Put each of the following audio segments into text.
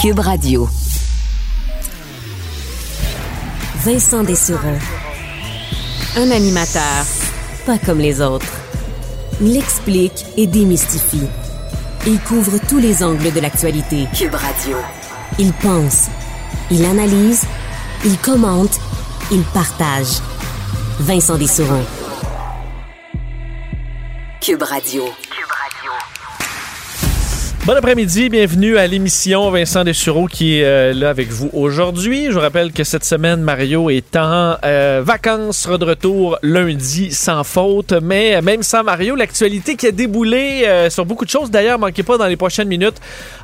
Cube Radio. Vincent Dessureau. Un animateur pas comme les autres. Il explique et démystifie. Il couvre tous les angles de l'actualité. Cube Radio. Il pense, il analyse, il commente, il partage. Vincent Dessureau. Cube Radio. Bon après-midi, bienvenue à l'émission Vincent Dessureau qui est euh, là avec vous aujourd'hui. Je vous rappelle que cette semaine, Mario est en euh, vacances, sera de retour lundi sans faute. Mais même sans Mario, l'actualité qui a déboulé euh, sur beaucoup de choses. D'ailleurs, manquez pas dans les prochaines minutes,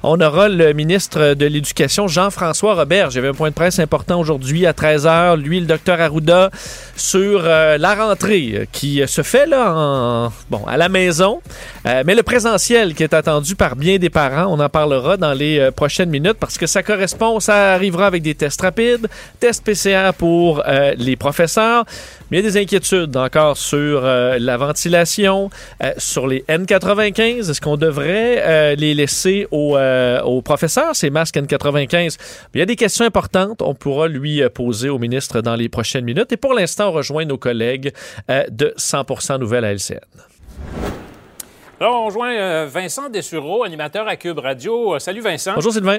on aura le ministre de l'Éducation, Jean-François Robert. J'avais un point de presse important aujourd'hui à 13h. Lui, le docteur Arruda, sur la rentrée qui se fait là à la maison. mais le présentiel qui est attendu par bien des On en parlera dans les euh, prochaines minutes parce que ça correspond, ça arrivera avec des tests rapides, tests PCR pour euh, les professeurs. Mais il y a des inquiétudes encore sur euh, la ventilation, sur les N95. Est-ce qu'on devrait les laisser aux, aux, professeurs, ces masques N95? Il y a des questions importantes. On pourra lui poser au ministre dans les prochaines minutes. Et pour l'instant, on rejoint nos collègues de 100% Nouvelles à LCN. Alors, on rejoint euh, Vincent Dessureau, animateur à Cube Radio. Euh, salut Vincent. Bonjour Sylvain.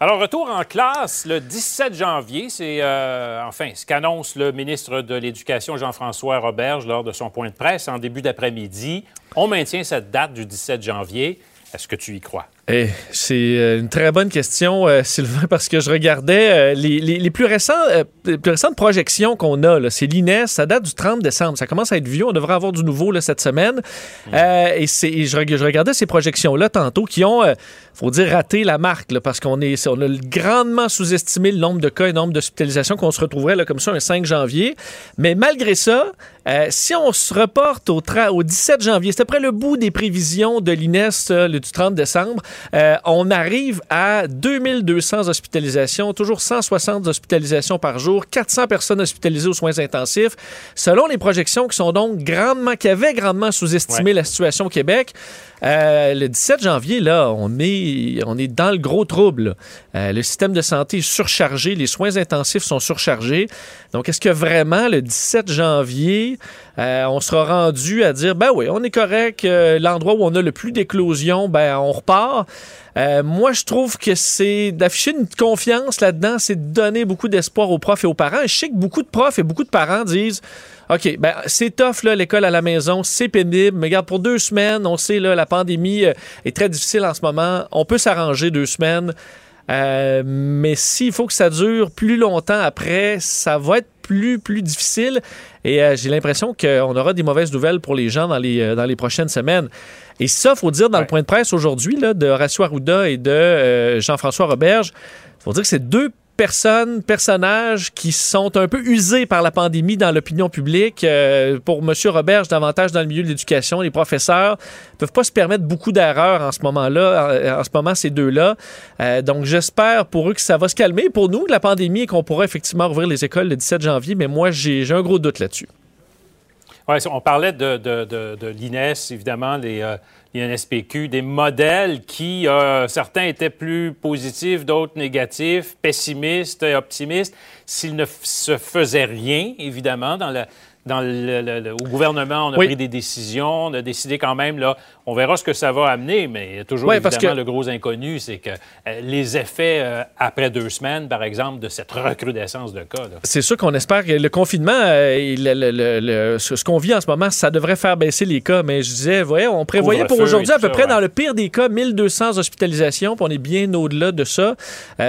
Alors, retour en classe le 17 janvier, c'est euh, enfin ce qu'annonce le ministre de l'Éducation Jean-François Roberge lors de son point de presse en début d'après-midi. On maintient cette date du 17 janvier. Est-ce que tu y crois? Eh, c'est euh, une très bonne question, euh, Sylvain, parce que je regardais euh, les, plus récents, plus récentes projections qu'on a. C'est l'INES, ça date du 30 décembre. Ça commence à être vieux. On devrait avoir du nouveau là, cette semaine. Et, je, je, regardais ces projections-là tantôt qui ont, faut dire, raté la marque, parce qu'on est, on a grandement sous-estimé le nombre de cas et le nombre d'hospitalisations qu'on se retrouverait là, comme ça un 5 janvier. Mais malgré ça, si on se reporte au, au 17 janvier, c'est après le bout des prévisions de l'INES du 30 décembre, euh, on arrive à 2200 hospitalisations, toujours 160 hospitalisations par jour, 400 personnes hospitalisées aux soins intensifs. Selon les projections qui sont donc grandement, qui avaient grandement sous-estimé la situation au Québec, euh, le 17 janvier, là, on est, on est dans le gros trouble. Euh, le système de santé est surchargé, les soins intensifs sont surchargés. Donc, est-ce que vraiment le 17 janvier, on sera rendu à dire, ben oui, on est correct, l'endroit où on a le plus d'éclosions, ben on repart. Euh, moi, je trouve que c'est d'afficher une confiance là-dedans, c'est de donner beaucoup d'espoir aux profs et aux parents. je sais que beaucoup de profs et beaucoup de parents disent OK, ben c'est tough l'école à la maison, c'est pénible, mais regarde pour deux semaines, on sait là la pandémie euh, est très difficile en ce moment, on peut s'arranger deux semaines. Euh, mais s'il faut que ça dure plus longtemps après, ça va être plus, plus difficile. Et j'ai l'impression qu'on aura des mauvaises nouvelles pour les gens dans les, dans les prochaines semaines. Et ça, faut dire dans le point de presse aujourd'hui de Horacio Arruda et de euh, Jean-François Roberge, faut dire que c'est deux personnes, personnages qui sont un peu usés par la pandémie dans l'opinion publique. Euh, pour M. Roberge, davantage dans le milieu de l'éducation, les professeurs ne peuvent pas se permettre beaucoup d'erreurs en ce moment-là, en, ce moment, ces deux-là. Euh, donc, j'espère pour eux que ça va se calmer. Pour nous, la pandémie, et qu'on pourra effectivement ouvrir les écoles le 17 janvier, mais moi, j'ai un gros doute là-dessus. On parlait de, de, l'INES, évidemment, les, euh, l'INSPQ, des modèles qui, euh, certains étaient plus positifs, d'autres négatifs, pessimistes et optimistes. S'il ne se faisait rien, évidemment, dans la, dans le, au gouvernement, on a pris des décisions, on a décidé quand même, là, on verra ce que ça va amener, mais il y a toujours évidemment le gros inconnu, c'est que euh, les effets euh, après deux semaines, par exemple, de cette recrudescence de cas. C'est sûr qu'on espère que le confinement, euh, ce qu'on vit en ce moment, ça devrait faire baisser les cas, mais je disais, voyez, on prévoyait pour aujourd'hui à peu près, dans le pire des cas, 1200 hospitalisations, puis on est bien au-delà de ça.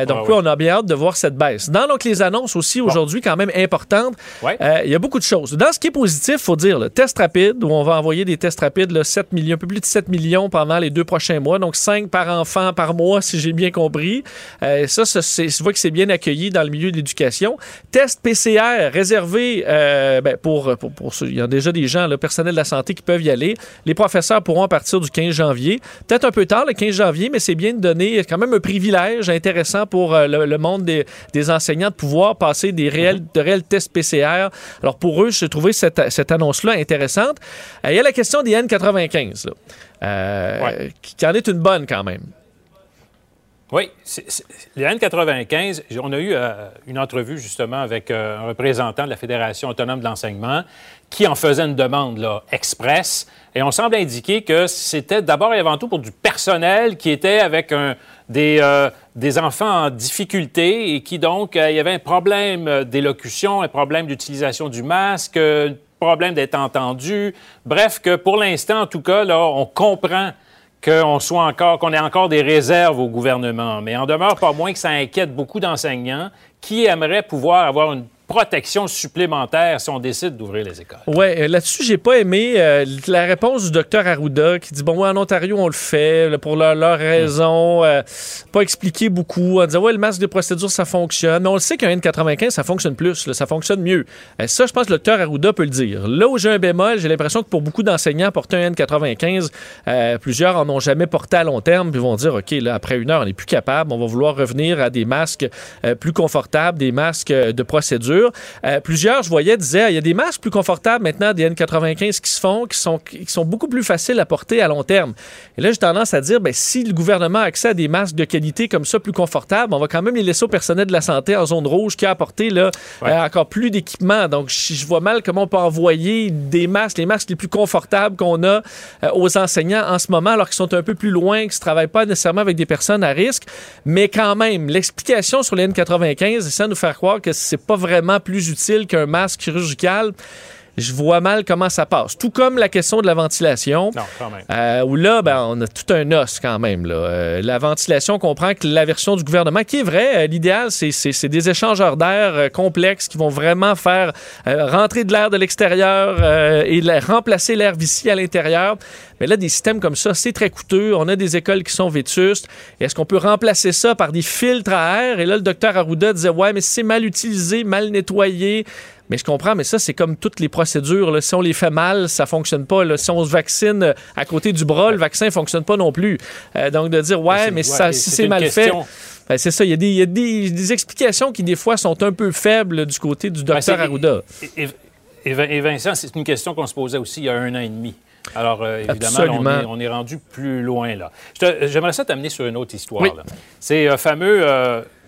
donc, on a bien hâte de voir cette baisse. Dans donc, les annonces aussi aujourd'hui, quand même importantes, il y a beaucoup de choses. Dans ce qui est positif, faut dire, le test rapide, où on va envoyer des tests rapides, là, 7 millions, un peu plus de 7 millions pendant les deux prochains mois, donc 5 par enfant par mois, si j'ai bien compris. Euh, ça, je vois que c'est bien accueilli dans le milieu de l'éducation. Test PCR réservé euh, ben, pour, pour, Il y a déjà des gens, le personnel de la santé qui peuvent y aller. Les professeurs pourront à partir du 15 janvier. Peut-être un peu tard, le 15 janvier, mais c'est bien de donner quand même un privilège intéressant pour euh, le, monde des, enseignants de pouvoir passer des réels, de réels tests PCR. Alors pour eux, j'ai trouvé cette, cette annonce-là intéressante. il y a la question des N95. Là. Euh, qui en est une bonne quand même. Oui, les N95, on a eu euh, une entrevue justement avec euh, un représentant de la Fédération autonome de l'enseignement qui en faisait une demande là, express. Et on semble indiquer que c'était d'abord et avant tout pour du personnel qui était avec un, des, euh, des enfants en difficulté et qui donc, il y avait un problème d'élocution, un problème d'utilisation du masque, un problème d'être entendu. Bref, que pour l'instant, en tout cas, là, on comprend qu'on soit encore, qu'on ait encore des réserves au gouvernement. Mais en demeure pas moins que ça inquiète beaucoup d'enseignants qui aimeraient pouvoir avoir une protection supplémentaire si on décide d'ouvrir les écoles. Oui, euh, là-dessus, j'ai pas aimé euh, la réponse du docteur Arruda qui dit bon, ouais, en Ontario, on le fait pour leur, leur raison. Euh, pas expliqué beaucoup. On disait ouais, le masque de procédure, ça fonctionne. Mais on le sait qu'un N95, ça fonctionne plus, ça fonctionne mieux. ça, je pense que le docteur Arruda peut le dire. Là où j'ai un bémol, j'ai l'impression que pour beaucoup d'enseignants, porter un N95, plusieurs en ont jamais porté à long terme, puis vont dire OK, là, après une heure, on n'est plus capable, on va vouloir revenir à des masques plus confortables, des masques de procédure. Euh, plusieurs, je voyais, disaient il y a des masques plus confortables maintenant, des N95 qui se font, qui sont, qui sont beaucoup plus faciles à porter à long terme. Et là, j'ai tendance à dire ben, si le gouvernement a accès à des masques de qualité comme ça, plus confortables, on va quand même les laisser au personnel de la santé en zone rouge qui a apporté là, euh, encore plus d'équipements. Donc, je vois mal comment on peut envoyer des masques, les masques les plus confortables qu'on a euh, aux enseignants en ce moment, alors qu'ils sont un peu plus loin, qu'ils ne travaillent pas nécessairement avec des personnes à risque. Mais quand même, l'explication sur les N95, c'est ça nous faire croire que c'est pas vraiment plus utile qu'un masque chirurgical je vois mal comment ça passe. Tout comme la question de la ventilation. Non, quand même. Euh, où là, ben, on a tout un os quand même. Là. Euh, la ventilation, on comprend que la version du gouvernement, qui est vraie, euh, l'idéal, c'est des échangeurs d'air complexes qui vont vraiment faire rentrer de l'air de l'extérieur et remplacer l'air vicié à l'intérieur. Mais là, des systèmes comme ça, c'est très coûteux. On a des écoles qui sont vétustes. Est-ce qu'on peut remplacer ça par des filtres à air? Et là, le docteur Arruda disait, ouais, mais c'est mal utilisé, mal nettoyé. Mais je comprends, mais ça, c'est comme toutes les procédures. Si on les fait mal, ça fonctionne pas. Si on se vaccine à côté du bras, le vaccin fonctionne pas non plus. Euh, donc, de dire, ouais, mais, ça, si c'est mal fait. Ben, c'est ça. Il y a, des, explications qui, des fois, sont un peu faibles du côté du docteur Arruda. Et, Vincent, c'est une question qu'on se posait aussi il y a un an et demi. Alors, euh, évidemment, on, est, rendu plus loin là. J'aimerais ça t'amener sur une autre histoire. C'est un euh, fameux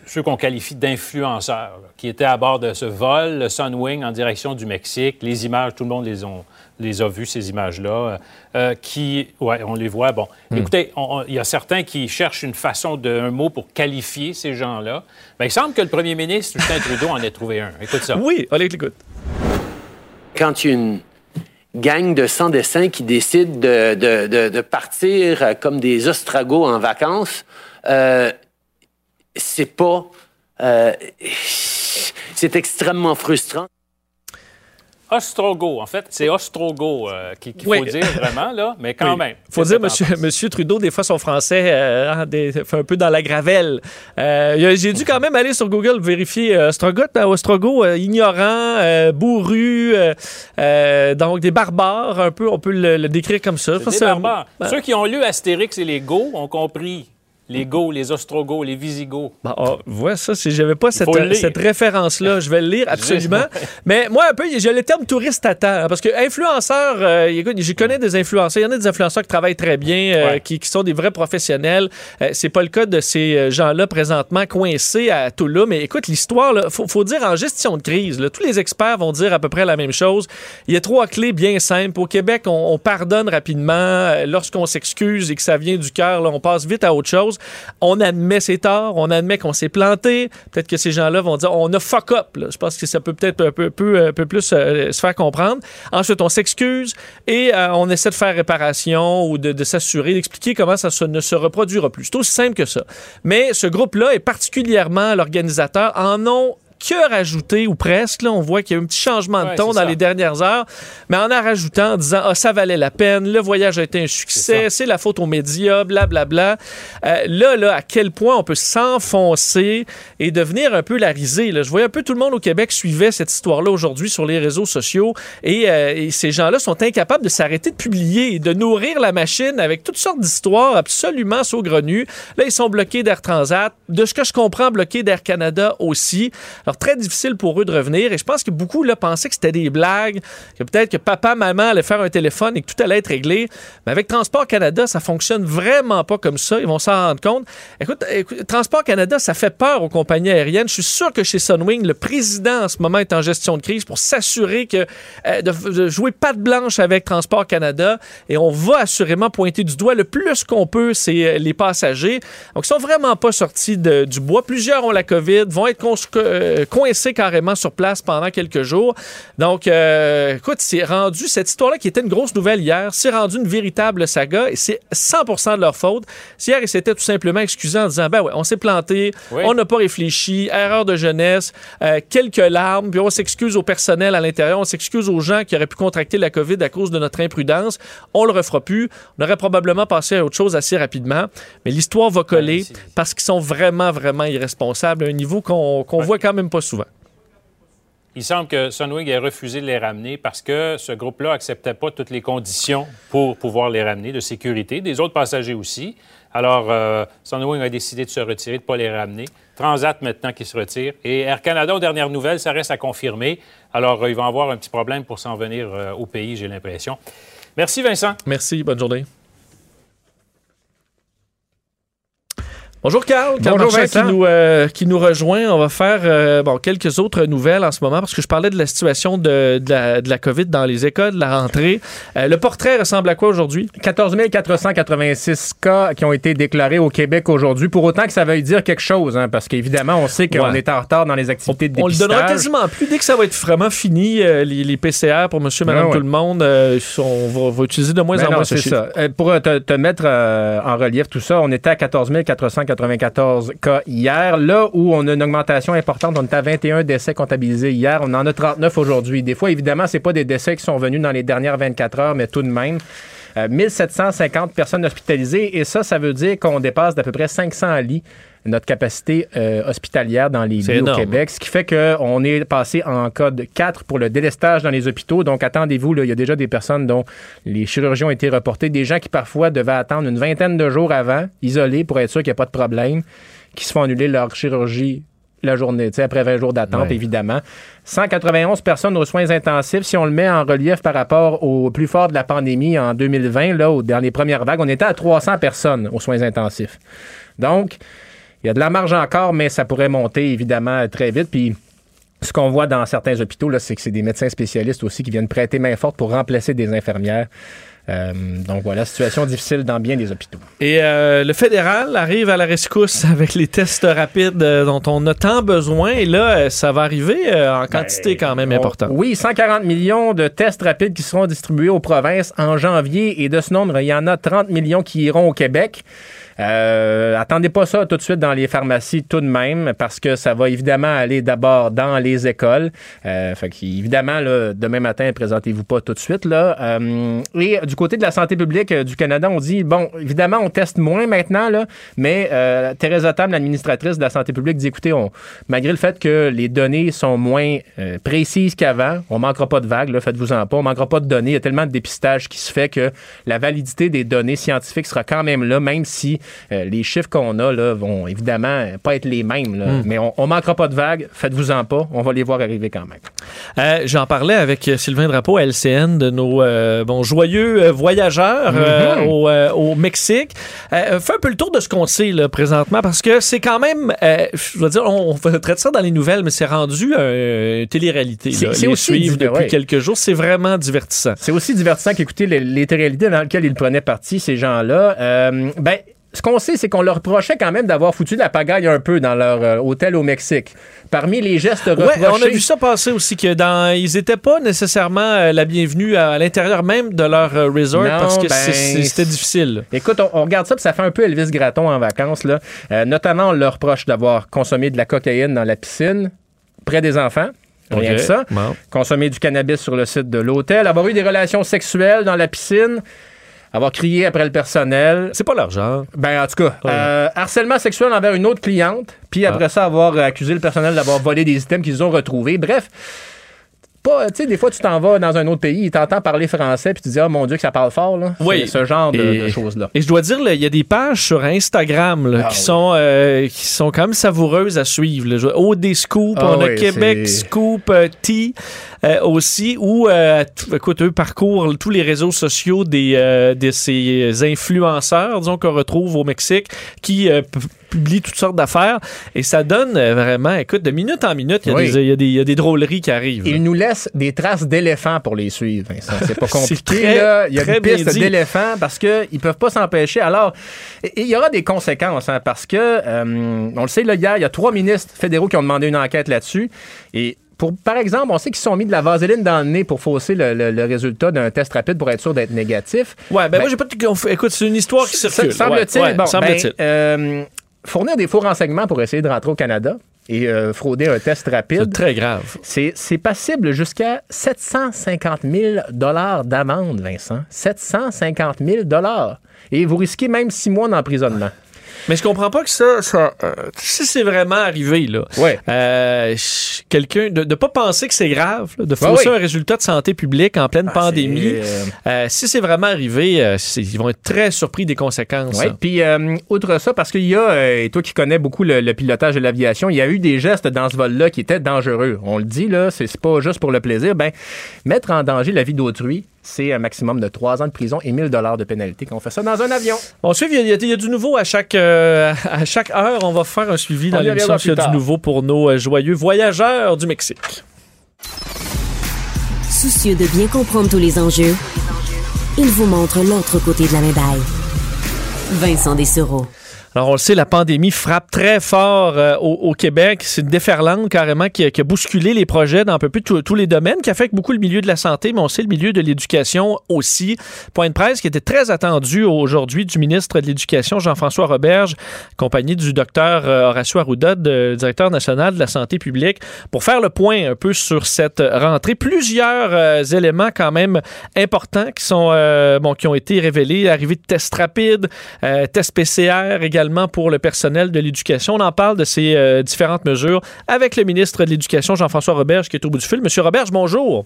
ceux qu'on qualifie d'influenceurs, qui étaient à bord de ce vol, le Sunwing, en direction du Mexique. Les images, tout le monde les, ont, les a vues, ces images-là, euh, qui, ouais, on les voit. Bon, hmm. écoutez, il y a certains qui cherchent une façon d'un mot pour qualifier ces gens-là. Ben, il semble que le premier ministre, Justin Trudeau, en ait trouvé un. Écoute ça. Oui, allez, écoute. Quand une gang de sans-dessins qui décide de, de, de, partir comme des ostragos en vacances, euh, c'est pas. Euh, c'est extrêmement frustrant. Ostrogo, en fait, c'est Ostrogo euh, qu'il faut dire vraiment, là, mais quand même. Il faut dire, monsieur, monsieur, Trudeau, des fois, son français euh, hein, fait un peu dans la gravelle. J'ai dû quand même aller sur Google vérifier Ostrogot, Ostrogo, ignorant, bourru, donc des barbares, un peu, on peut le, décrire comme ça. Des barbares. Ceux qui ont lu Astérix et les Go ont compris les Go, les Ostrogoths, les Visigoths. Bah, oh, ça, j'avais pas cette, cette référence-là. Je vais le lire absolument. Mais moi, un peu, j'ai le terme touriste à. Hein, parce que influenceur, euh, écoute, je connais des influenceurs. Il y en a des influenceurs qui travaillent très bien, euh, qui, sont des vrais professionnels. Euh, c'est pas le cas de ces gens-là présentement coincés à Toulouse. Mais écoute, l'histoire, il faut, dire en gestion de crise, tous les experts vont dire à peu près la même chose. Il y a trois clés bien simples. Au Québec, on, on pardonne rapidement. Lorsqu'on s'excuse et que ça vient du cœur, on passe vite à autre chose. On admet ses torts, on admet qu'on s'est planté. Peut-être que ces gens-là vont dire on a fuck up. Je pense que ça peut peut-être un peu, peu plus euh, se faire comprendre. Ensuite, on s'excuse et euh, on essaie de faire réparation ou de, s'assurer, d'expliquer comment ça ne se reproduira plus. C'est aussi simple que ça. Mais ce groupe-là est particulièrement l'organisateur en ont que rajouté, ou presque. Là, on voit qu'il y a eu un petit changement de ton dans les dernières heures, mais en en rajoutant, en disant ah, ça valait la peine, le voyage a été un succès, c'est la faute aux médias, blablabla. Bla, bla. Euh, là, là, à quel point on peut s'enfoncer et devenir un peu la risée. Là. Je voyais un peu tout le monde au Québec suivait cette histoire-là aujourd'hui sur les réseaux sociaux et, euh, et ces gens-là sont incapables de s'arrêter de publier et de nourrir la machine avec toutes sortes d'histoires absolument saugrenues. Là, ils sont bloqués d'Air Transat. De ce que je comprends, bloqués d'Air Canada aussi. Alors, très difficile pour eux de revenir. Et je pense que beaucoup là, pensaient que c'était des blagues, que peut-être que papa, maman allaient faire un téléphone et que tout allait être réglé. Mais avec Transport Canada, ça fonctionne vraiment pas comme ça. Ils vont s'en rendre compte. Écoute, Transport Canada, ça fait peur aux compagnies aériennes. Je suis sûr que chez Sunwing, le président en ce moment est en gestion de crise pour s'assurer que euh, de, jouer patte blanche avec Transport Canada. Et on va assurément pointer du doigt le plus qu'on peut, c'est euh, les passagers. Donc, ils sont vraiment pas sortis du bois. Plusieurs ont la COVID, vont être euh, coincés carrément sur place pendant quelques jours. Donc, écoute, c'est rendu cette histoire-là qui était une grosse nouvelle hier, c'est rendu une véritable saga et c'est 100% de leur faute. Hier, ils s'étaient tout simplement excusés en disant, ben ouais, on s'est planté, on n'a pas réfléchi, erreur de jeunesse, quelques larmes, puis on s'excuse au personnel à l'intérieur, on s'excuse aux gens qui auraient pu contracter la COVID à cause de notre imprudence. On le refera plus. On aurait probablement passé à autre chose assez rapidement. Mais l'histoire va coller parce qu'ils sont vraiment, vraiment irresponsables à un niveau qu'on voit quand même pas souvent. Il semble que Sunwing ait refusé de les ramener parce que ce groupe-là n'acceptait pas toutes les conditions pour pouvoir les ramener de sécurité, des autres passagers aussi. Alors, euh, Sunwing a décidé de se retirer, de ne pas les ramener. Transat maintenant qui se retire. Et Air Canada, aux dernières nouvelles, ça reste à confirmer. Alors, euh, ils vont avoir un petit problème pour s'en venir euh, au pays, j'ai l'impression. Merci, Vincent. Merci. Bonne journée. Bonjour Carl, Bonjour Vincent. Qui, nous, euh, qui nous rejoint. On va faire euh, bon, quelques autres nouvelles en ce moment parce que je parlais de la situation de, de, la, de la, COVID dans les écoles, de la rentrée. Euh, le portrait ressemble à quoi aujourd'hui? 14 486 cas qui ont été déclarés au Québec aujourd'hui. Pour autant que ça veuille dire quelque chose, hein, parce qu'évidemment, on sait qu'on est en retard dans les activités de dépistage. On le donnera quasiment plus. Dès que ça va être vraiment fini, les, les, PCR pour monsieur, madame, tout le monde, on va, va, utiliser de moins en moins ce ça. pour te, te mettre en relief tout ça, on était à 14 486 94 cas hier. Là où on a une augmentation importante, on est à 21 décès comptabilisés hier. On en a 39 aujourd'hui. Des fois, évidemment, c'est pas des décès qui sont venus dans les dernières 24 heures, mais tout de même. 1750 euh, personnes hospitalisées. Et ça, ça veut dire qu'on dépasse d'à peu près 500 lits notre capacité euh, hospitalière dans les lits au Québec, ce qui fait qu'on est passé en code 4 pour le délestage dans les hôpitaux. Donc, attendez-vous, il y a déjà des personnes dont les chirurgies ont été reportées, des gens qui parfois devaient attendre une vingtaine de jours avant, isolés, pour être sûr qu'il n'y a pas de problème, qui se font annuler leur chirurgie la journée, après 20 jours d'attente, évidemment. 191 personnes aux soins intensifs. Si on le met en relief par rapport au plus fort de la pandémie en 2020, là, dans les premières vagues, on était à 300 personnes aux soins intensifs. Donc, il y a de la marge encore, mais ça pourrait monter évidemment très vite. Puis ce qu'on voit dans certains hôpitaux, c'est que c'est des médecins spécialistes aussi qui viennent prêter main forte pour remplacer des infirmières. Euh, donc voilà, situation difficile dans bien des hôpitaux. Et euh, le fédéral arrive à la rescousse avec les tests rapides euh, dont on a tant besoin. Et là, ça va arriver en quantité ben, quand même importante. Oui, 140 millions de tests rapides qui seront distribués aux provinces en janvier. Et de ce nombre, il y en a 30 millions qui iront au Québec. Euh, attendez pas ça tout de suite dans les pharmacies tout de même, parce que ça va évidemment aller d'abord dans les écoles. Euh, fait évidemment, là, demain matin, présentez-vous pas tout de suite. Là. Euh, et du côté de la santé publique du Canada, on dit, bon, évidemment, on teste moins maintenant, là, mais euh, Thérèse Tam, l'administratrice de la santé publique, dit, écoutez, on, malgré le fait que les données sont moins euh, précises qu'avant, on manquera pas de vagues, faites-vous-en pas, on manquera pas de données. Il y a tellement de dépistage qui se fait que la validité des données scientifiques sera quand même là, même si euh, les chiffres qu'on a là, vont évidemment pas être les mêmes, hmm. mais on, manquera pas de vagues. Faites-vous-en pas. On va les voir arriver quand même. Euh, j'en parlais avec Sylvain Drapeau à LCN de nos euh, bon, joyeux voyageurs mm-hmm. au, au, Mexique. fais un peu le tour de ce qu'on sait là, présentement parce que c'est quand même, je veux dire, on, traite ça dans les nouvelles, mais c'est rendu une télé-réalité. C'est aussi suivre depuis quelques jours. C'est vraiment divertissant. C'est aussi divertissant qu'écouter les, les télé-réalités dans lesquelles ils prenaient partie, ces gens-là. ben, ce qu'on sait, c'est qu'on leur reprochait quand même d'avoir foutu de la pagaille un peu dans leur euh, hôtel au Mexique. Parmi les gestes reprochés... on a vu ça passer aussi, que dans, ils n'étaient pas nécessairement euh, la bienvenue à, l'intérieur même de leur euh, resort parce que ben, c'était difficile. Écoute, on, regarde ça, puis ça fait un peu Elvis Graton en vacances. Là. notamment, on leur reproche d'avoir consommé de la cocaïne dans la piscine, près des enfants. Rien que ça. Consommer du cannabis sur le site de l'hôtel, avoir eu des relations sexuelles dans la piscine avoir crié après le personnel. C'est pas l'argent. Ben, en tout cas, euh, harcèlement sexuel envers une autre cliente, puis après ah. ça, avoir accusé le personnel d'avoir volé des items qu'ils ont retrouvés. Bref, pas, tu sais, des fois, tu t'en vas dans un autre pays, ils t'entendent parler français, puis tu dis, oh mon Dieu, que ça parle fort, là. Oui. Ce genre de, Et- de choses-là. Et je dois dire, il y a des pages sur Instagram là, Ah qui, oui. sont, euh, qui sont quand même savoureuses à suivre. Là. Je- OD Scoop, Ah on a Québec Scoop euh, T euh, aussi, où, euh, tout- écoute, eux parcourent tous les réseaux sociaux des, euh, de ces influenceurs, disons, qu'on retrouve au Mexique, qui p- publient toutes sortes d'affaires. Et ça donne euh, vraiment, écoute, de minute en minute, il y, Oui. des- il y a des- il y a des drôleries qui arrivent. là. Ils nous laissent des traces d'éléphants pour les suivre, Vincent. C'est pas compliqué. Il y a très une bien piste dit. d'éléphants parce qu'ils peuvent pas s'empêcher. Alors, il y aura des conséquences, hein, parce que, euh, on le sait, là, hier, il y a trois ministres fédéraux qui ont demandé une enquête là-dessus. Et pour, par exemple, on sait qu'ils se sont mis de la vaseline dans le nez pour fausser le, le- le résultat d'un test rapide pour être sûr d'être négatif. Ouais, ben, Ben- moi, j'ai pas de... Écoute, c'est une histoire qui circule. Semble-t-il, Ouais, ouais, bon, semble-t-il. ben, euh, fournir des faux renseignements pour essayer de rentrer au Canada et euh, frauder un test c'est rapide. très grave. C'est c'est passible jusqu'à 750 000 d'amende, Vincent. 750 000 Et vous risquez même six mois d'emprisonnement. Mais je comprends pas que ça, ça euh, si c'est vraiment arrivé là, Ouais. euh, quelqu'un de ne pas penser que c'est grave, là, de fausser un résultat de santé publique en pleine Ah, pandémie. euh, si c'est vraiment arrivé, euh, ils vont être très surpris des conséquences. Oui, puis euh, outre ça, parce qu'il y a, euh, et toi qui connais beaucoup le, le pilotage de l'aviation, il y a eu des gestes dans ce vol-là qui étaient dangereux. On le dit, là, c'est c'est pas juste pour le plaisir. Ben, mettre en danger la vie d'autrui, c'est un maximum de trois ans de prison et 1000 dollars de pénalité quand on fait ça dans un avion. Bon, suivre, il y, a- il y a du nouveau à chaque, euh, à chaque heure. On va faire un suivi dans On y l'émission s'il y a du nouveau pour nos euh, joyeux voyageurs du Mexique. Soucieux de bien comprendre tous les enjeux, il vous montre l'autre côté de la médaille. Vincent Dessereau. Alors, on le sait, la pandémie frappe très fort euh, au, Québec. C'est une déferlante carrément qui a, bousculé les projets dans un peu plus tous- les domaines, qui affecte beaucoup le milieu de la santé, mais on sait le milieu de l'éducation aussi. Point de presse qui était très attendu aujourd'hui du ministre de l'Éducation, Jean-François Roberge, accompagné du docteur euh, Horacio Arruda, directeur national de la santé publique, pour faire le point un peu sur cette rentrée. Plusieurs euh, éléments quand même importants qui sont bon qui ont été révélés. Arrivée de tests rapides, tests PCR également pour le personnel de l'éducation. On en parle de ces euh, différentes mesures avec le ministre de l'Éducation, Jean-François Roberge, qui est au bout du fil. Monsieur Roberge, bonjour.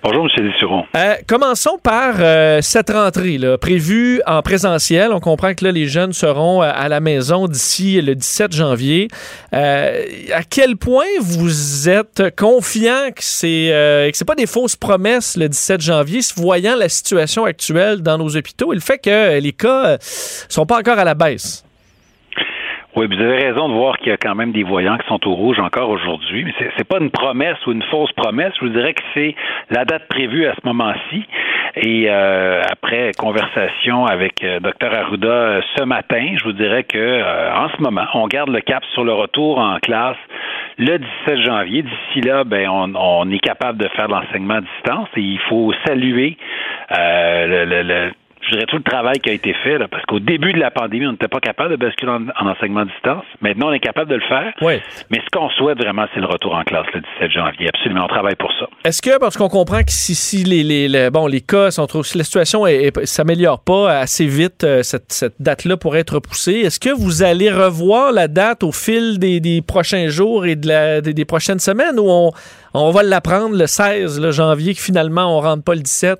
Bonjour, M. Dessuron. Euh, commençons par euh, cette rentrée là, prévue en présentiel. On comprend que là, les jeunes seront euh, à la maison d'ici le 17 janvier. À quel point vous êtes confiant que c'est euh, que c'est pas des fausses promesses le 17 janvier, voyant la situation actuelle dans nos hôpitaux et le fait que les cas euh, sont pas encore à la baisse? Oui, vous avez raison de voir qu'il y a quand même des voyants qui sont au rouge encore aujourd'hui, mais c'est, pas une promesse ou une fausse promesse. Je vous dirais que c'est la date prévue à ce moment-ci. Et euh, après conversation avec euh, Dr Arruda euh, ce matin, je vous dirais que euh, en ce moment, on garde le cap sur le retour en classe le 17 janvier. D'ici là, ben on, on est capable de faire de l'enseignement à distance et il faut saluer euh, le, le- le- je dirais tout le travail qui a été fait, là, parce qu'au début de la pandémie, on n'était pas capable de basculer en, en enseignement à distance. Maintenant, on est capable de le faire. Oui. Mais ce qu'on souhaite vraiment, c'est le retour en classe le 17 janvier. Absolument, on travaille pour ça. Est-ce que, parce qu'on comprend que si, si les, les- les- bon, les cas sont trop, si la situation est- s'améliore pas assez vite, euh, cette, cette date-là pourrait être repoussée, est-ce que vous allez revoir la date au fil des, des prochains jours et de la- des, des prochaines semaines ou on, on va l'apprendre le 16 le janvier que finalement on rentre pas le 17?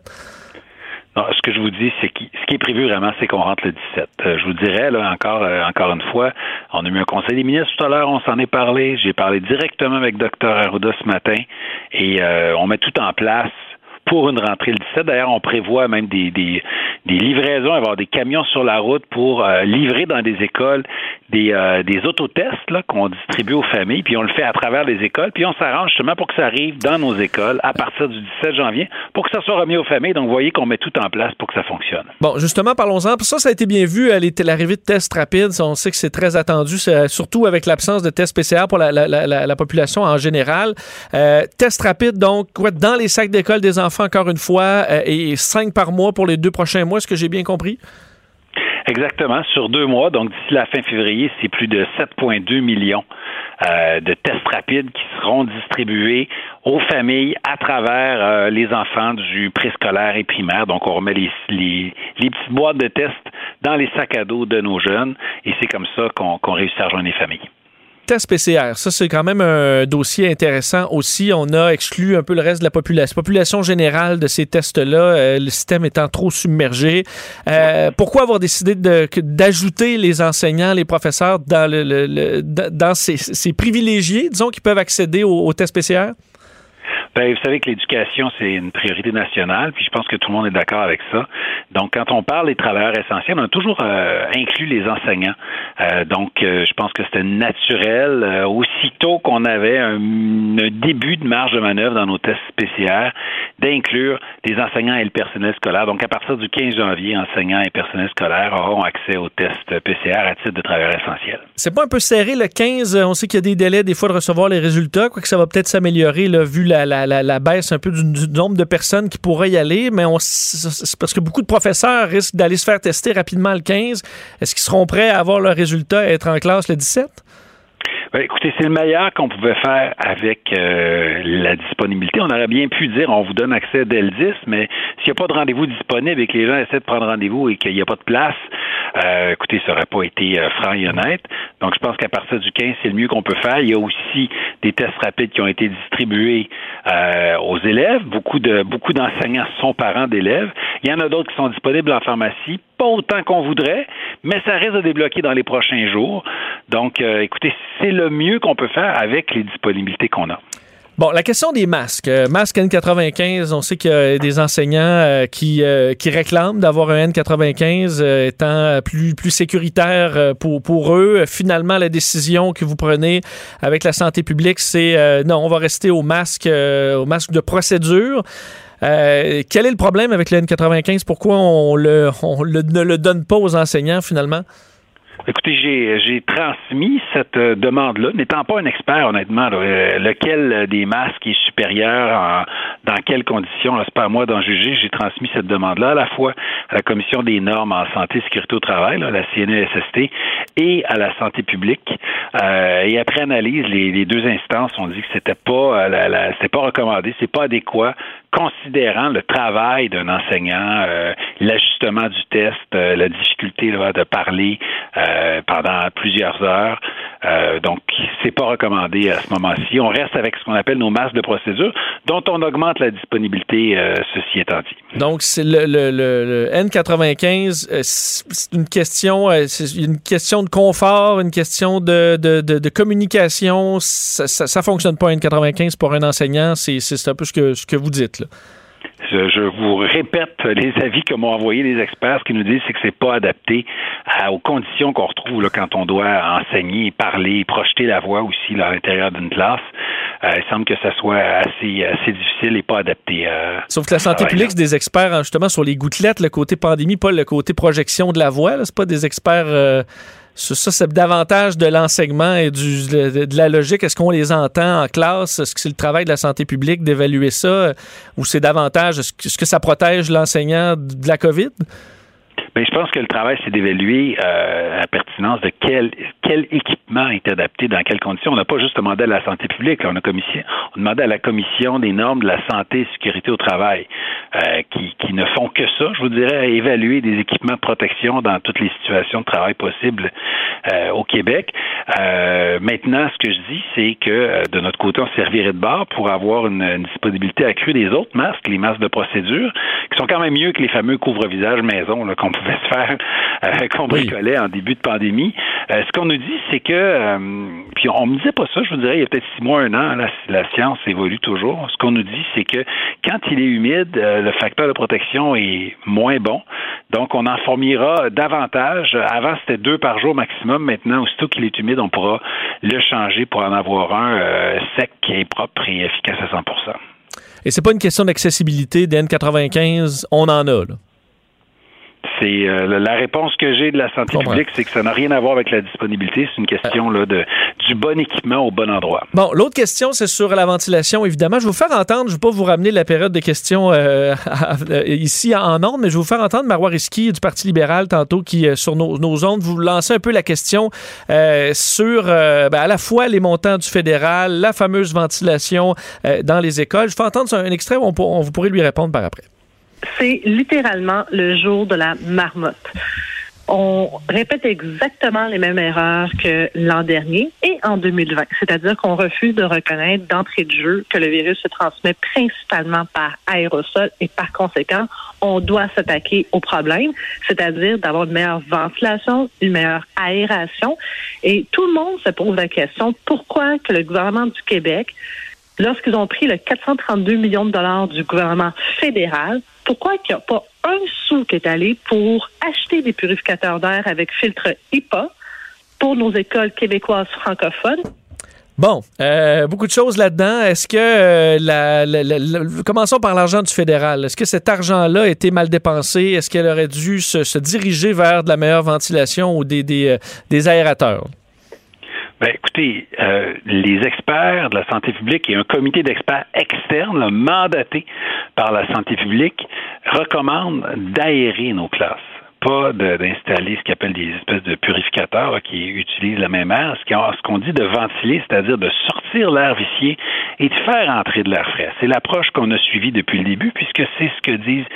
Non, ce que je vous dis, c'est que ce qui est prévu vraiment, c'est qu'on rentre le 17. Euh, je vous dirais, là, encore, euh, encore une fois, on a eu un conseil des ministres tout à l'heure, on s'en est parlé. J'ai parlé directement avec Dr Arruda ce matin et euh, on met tout en place pour une rentrée le 17. D'ailleurs, on prévoit même des, des, livraisons, avoir des camions sur la route pour euh, livrer dans des écoles des, euh, des autotests là, qu'on distribue aux familles, puis on le fait à travers les écoles, puis on s'arrange justement pour que ça arrive dans nos écoles à partir du 17 janvier, pour que ça soit remis aux familles. Donc, vous voyez qu'on met tout en place pour que ça fonctionne. Bon, justement, parlons-en. Ça, ça a été bien vu, euh, l'arrivée de tests rapides. On sait que c'est très attendu, surtout avec l'absence de tests PCR pour la, la- la- la- la population en général. Euh, tests rapides, donc, dans les sacs d'école des enfants, encore une fois, euh, et cinq par mois pour les deux prochains mois. Est-ce que j'ai bien compris? Exactement, sur deux mois, donc d'ici la fin février, c'est plus de 7,2 millions euh, de tests rapides qui seront distribués aux familles à travers euh, les enfants du préscolaire et primaire. Donc, on remet les, petites boîtes de tests dans les sacs à dos de nos jeunes et c'est comme ça qu'on réussit à rejoindre les familles. Tests PCR. Ça, c'est quand même un dossier intéressant aussi. On a exclu un peu le reste de la population, population générale de ces tests-là, euh, le système étant trop submergé. Euh, pourquoi avoir décidé d'ajouter les enseignants, les professeurs dans, le, dans ces, privilégiés, disons, qui peuvent accéder aux, aux tests PCR? Ben, vous savez que l'éducation, c'est une priorité nationale, puis je pense que tout le monde est d'accord avec ça. Donc, quand on parle des travailleurs essentiels, on a toujours euh, inclus les enseignants. Euh, donc, euh, je pense que c'était naturel, aussitôt qu'on avait un, début de marge de manœuvre dans nos tests spéciaux, d'inclure les enseignants et le personnel scolaire. Donc, à partir du 15 janvier, enseignants et personnel scolaire auront accès aux tests PCR à titre de travailleurs essentiels. C'est pas un peu serré le 15? On sait qu'il y a des délais des fois de recevoir les résultats, quoique ça va peut-être s'améliorer vu la, la la, baisse un peu du, nombre de personnes qui pourraient y aller, mais on, parce que beaucoup de professeurs risquent d'aller se faire tester rapidement le 15. Est-ce qu'ils seront prêts à avoir leurs résultats et être en classe le 17? Ben, écoutez, c'est le meilleur qu'on pouvait faire avec euh, la disponibilité. On aurait bien pu dire on vous donne accès dès le 10, mais s'il n'y a pas de rendez-vous disponible et que les gens essaient de prendre rendez-vous et qu'il n'y a pas de place, euh, écoutez, ça n'aurait pas été euh, franc et honnête. Donc, je pense qu'à partir du 15, c'est le mieux qu'on peut faire. Il y a aussi des tests rapides qui ont été distribués aux élèves. Beaucoup de beaucoup d'enseignants sont parents d'élèves. Il y en a d'autres qui sont disponibles en pharmacie, pas autant qu'on voudrait, mais ça risque de débloquer dans les prochains jours. Donc, écoutez, c'est le mieux qu'on peut faire avec les disponibilités qu'on a. Bon, la question des masques. Euh, masque N95, on sait qu'il y a des enseignants euh, qui, euh, qui réclament d'avoir un N95 étant plus, plus sécuritaire pour, pour eux. Finalement, la décision que vous prenez avec la santé publique, c'est non, on va rester au masque, au masque de procédure. quel est le problème avec le N95? Pourquoi on, le, on ne le donne pas aux enseignants finalement? Écoutez, j'ai transmis cette euh, demande-là, n'étant pas un expert, honnêtement, euh, lequel des masques est supérieur, dans quelles conditions, c'est pas à moi d'en juger, j'ai transmis cette demande-là à la fois à la Commission des normes en santé et sécurité au travail, la CNESST, et à la santé publique. Euh, et après analyse, les, deux instances ont dit que c'était pas, la, la, pas recommandé, c'est pas adéquat considérant le travail d'un enseignant, euh, l'ajustement du test, euh, la difficulté de parler euh, pendant plusieurs heures. donc, c'est pas recommandé à ce moment-ci. On reste avec ce qu'on appelle nos masses de procédure, dont on augmente la disponibilité, ceci étant dit. Donc, c'est le, le, N95, c'est une question, c'est une question de confort, une question de, de, de, communication. Ça, ça, fonctionne pas N95 pour un enseignant. C'est un peu ce que, ce que vous dites. Je, vous répète les avis que m'ont envoyés les experts. Ce qu'ils nous disent, c'est que c'est pas adapté aux conditions qu'on retrouve là, quand on doit enseigner, parler, projeter la voix aussi à l'intérieur d'une classe. Euh, il semble que ça soit assez, assez difficile et pas adapté. Euh, Sauf que la santé publique, c'est des experts justement sur les gouttelettes, le côté pandémie, pas le côté projection de la voix. C'est pas des experts. Euh, ça, c'est davantage de l'enseignement et de, la logique. Est-ce qu'on les entend en classe? Est-ce que c'est le travail de la santé publique d'évaluer ça? Ou c'est davantage, est-ce que, ça protège l'enseignant de la COVID? Bien, je pense que le travail, c'est d'évaluer euh, la pertinence de quel, équipement est adapté, dans quelles conditions. On n'a pas juste demandé à la santé publique, on a, commission, on demandé à la commission des normes de la santé et sécurité au travail, euh, qui, ne font que ça, je vous dirais, à évaluer des équipements de protection dans toutes les situations de travail possibles euh, au Québec. Maintenant, ce que je dis, c'est que de notre côté, on servirait de barre pour avoir une, une, disponibilité accrue des autres masques, les masques de procédure, qui sont quand même mieux que les fameux couvre-visage maison qu'on pouvait se faire, euh, qu'on bricolait en début de pandémie. Euh, ce qu'on nous dit, c'est que, euh, puis on me disait pas ça, je vous dirais, il y a peut-être six mois, un an, la, la science évolue toujours. Ce qu'on nous dit, c'est que quand il est humide, le facteur de protection est moins bon. Donc, on en fournira davantage. Avant, c'était deux par jour maximum. Maintenant, aussitôt qu'il est humide, on pourra le changer pour en avoir un sec et propre et efficace à 100% Et c'est pas une question d'accessibilité d'N95, on en a, là. C'est euh, la réponse que j'ai de la santé publique, c'est que ça n'a rien à voir avec la disponibilité. C'est une question là, de, du bon équipement au bon endroit. Bon, l'autre question, c'est sur la ventilation, évidemment. Je vais vous faire entendre, je ne vais pas vous ramener la période de questions euh, ici en ordre, mais je vais vous faire entendre Marois Risky du Parti libéral tantôt qui, euh, sur nos, nos, ondes, vous lancer un peu la question sur ben, à la fois les montants du fédéral, la fameuse ventilation dans les écoles. Je vais entendre un extrait où on, on, vous pourrez lui répondre par après c'est littéralement le jour de la marmotte. on répète exactement les mêmes erreurs que l'an dernier et en 2020. C'est-à-dire qu'on refuse de reconnaître d'entrée de jeu que le virus se transmet principalement par aérosol et par conséquent, on doit s'attaquer au problème, c'est-à-dire d'avoir une meilleure ventilation, une meilleure aération. Et tout le monde se pose la question, pourquoi que le gouvernement du Québec lorsqu'ils ont pris le 432 millions de dollars du gouvernement fédéral, pourquoi il n'y a pas un sou qui est allé pour acheter des purificateurs d'air avec filtre HIPAA pour nos écoles québécoises francophones? Bon, euh, beaucoup de choses là-dedans. Est-ce que, euh, la, commençons par l'argent du fédéral. Est-ce que cet argent-là a été mal dépensé? Est-ce qu'elle aurait dû se, diriger vers de la meilleure ventilation ou des, euh, des aérateurs? Ben, écoutez, euh, les experts de la santé publique et un comité d'experts externes mandaté par la santé publique recommandent d'aérer nos classes pas d'installer ce qu'on appelle des espèces de purificateurs qui utilisent la même air, ce qu'on dit de ventiler, c'est-à-dire de sortir l'air vicié et de faire entrer de l'air frais. C'est l'approche qu'on a suivie depuis le début, puisque c'est ce que disent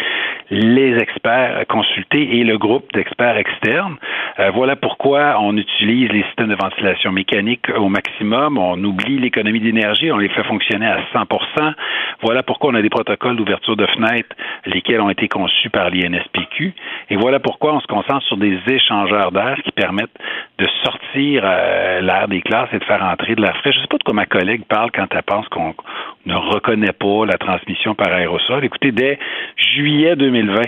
les experts consultés et le groupe d'experts externes. Euh, voilà pourquoi on utilise les systèmes de ventilation mécanique au maximum, on oublie l'économie d'énergie, on les fait fonctionner à 100% Voilà pourquoi on a des protocoles d'ouverture de fenêtres, lesquels ont été conçus par l'INSPQ. Et voilà pourquoi on se concentre sur des échangeurs d'air qui permettent de sortir euh, l'air des classes et de faire entrer de l'air frais. Je ne sais pas de quoi ma collègue parle quand elle pense qu'on ne reconnaît pas la transmission par aérosol. Écoutez, dès juillet 2020,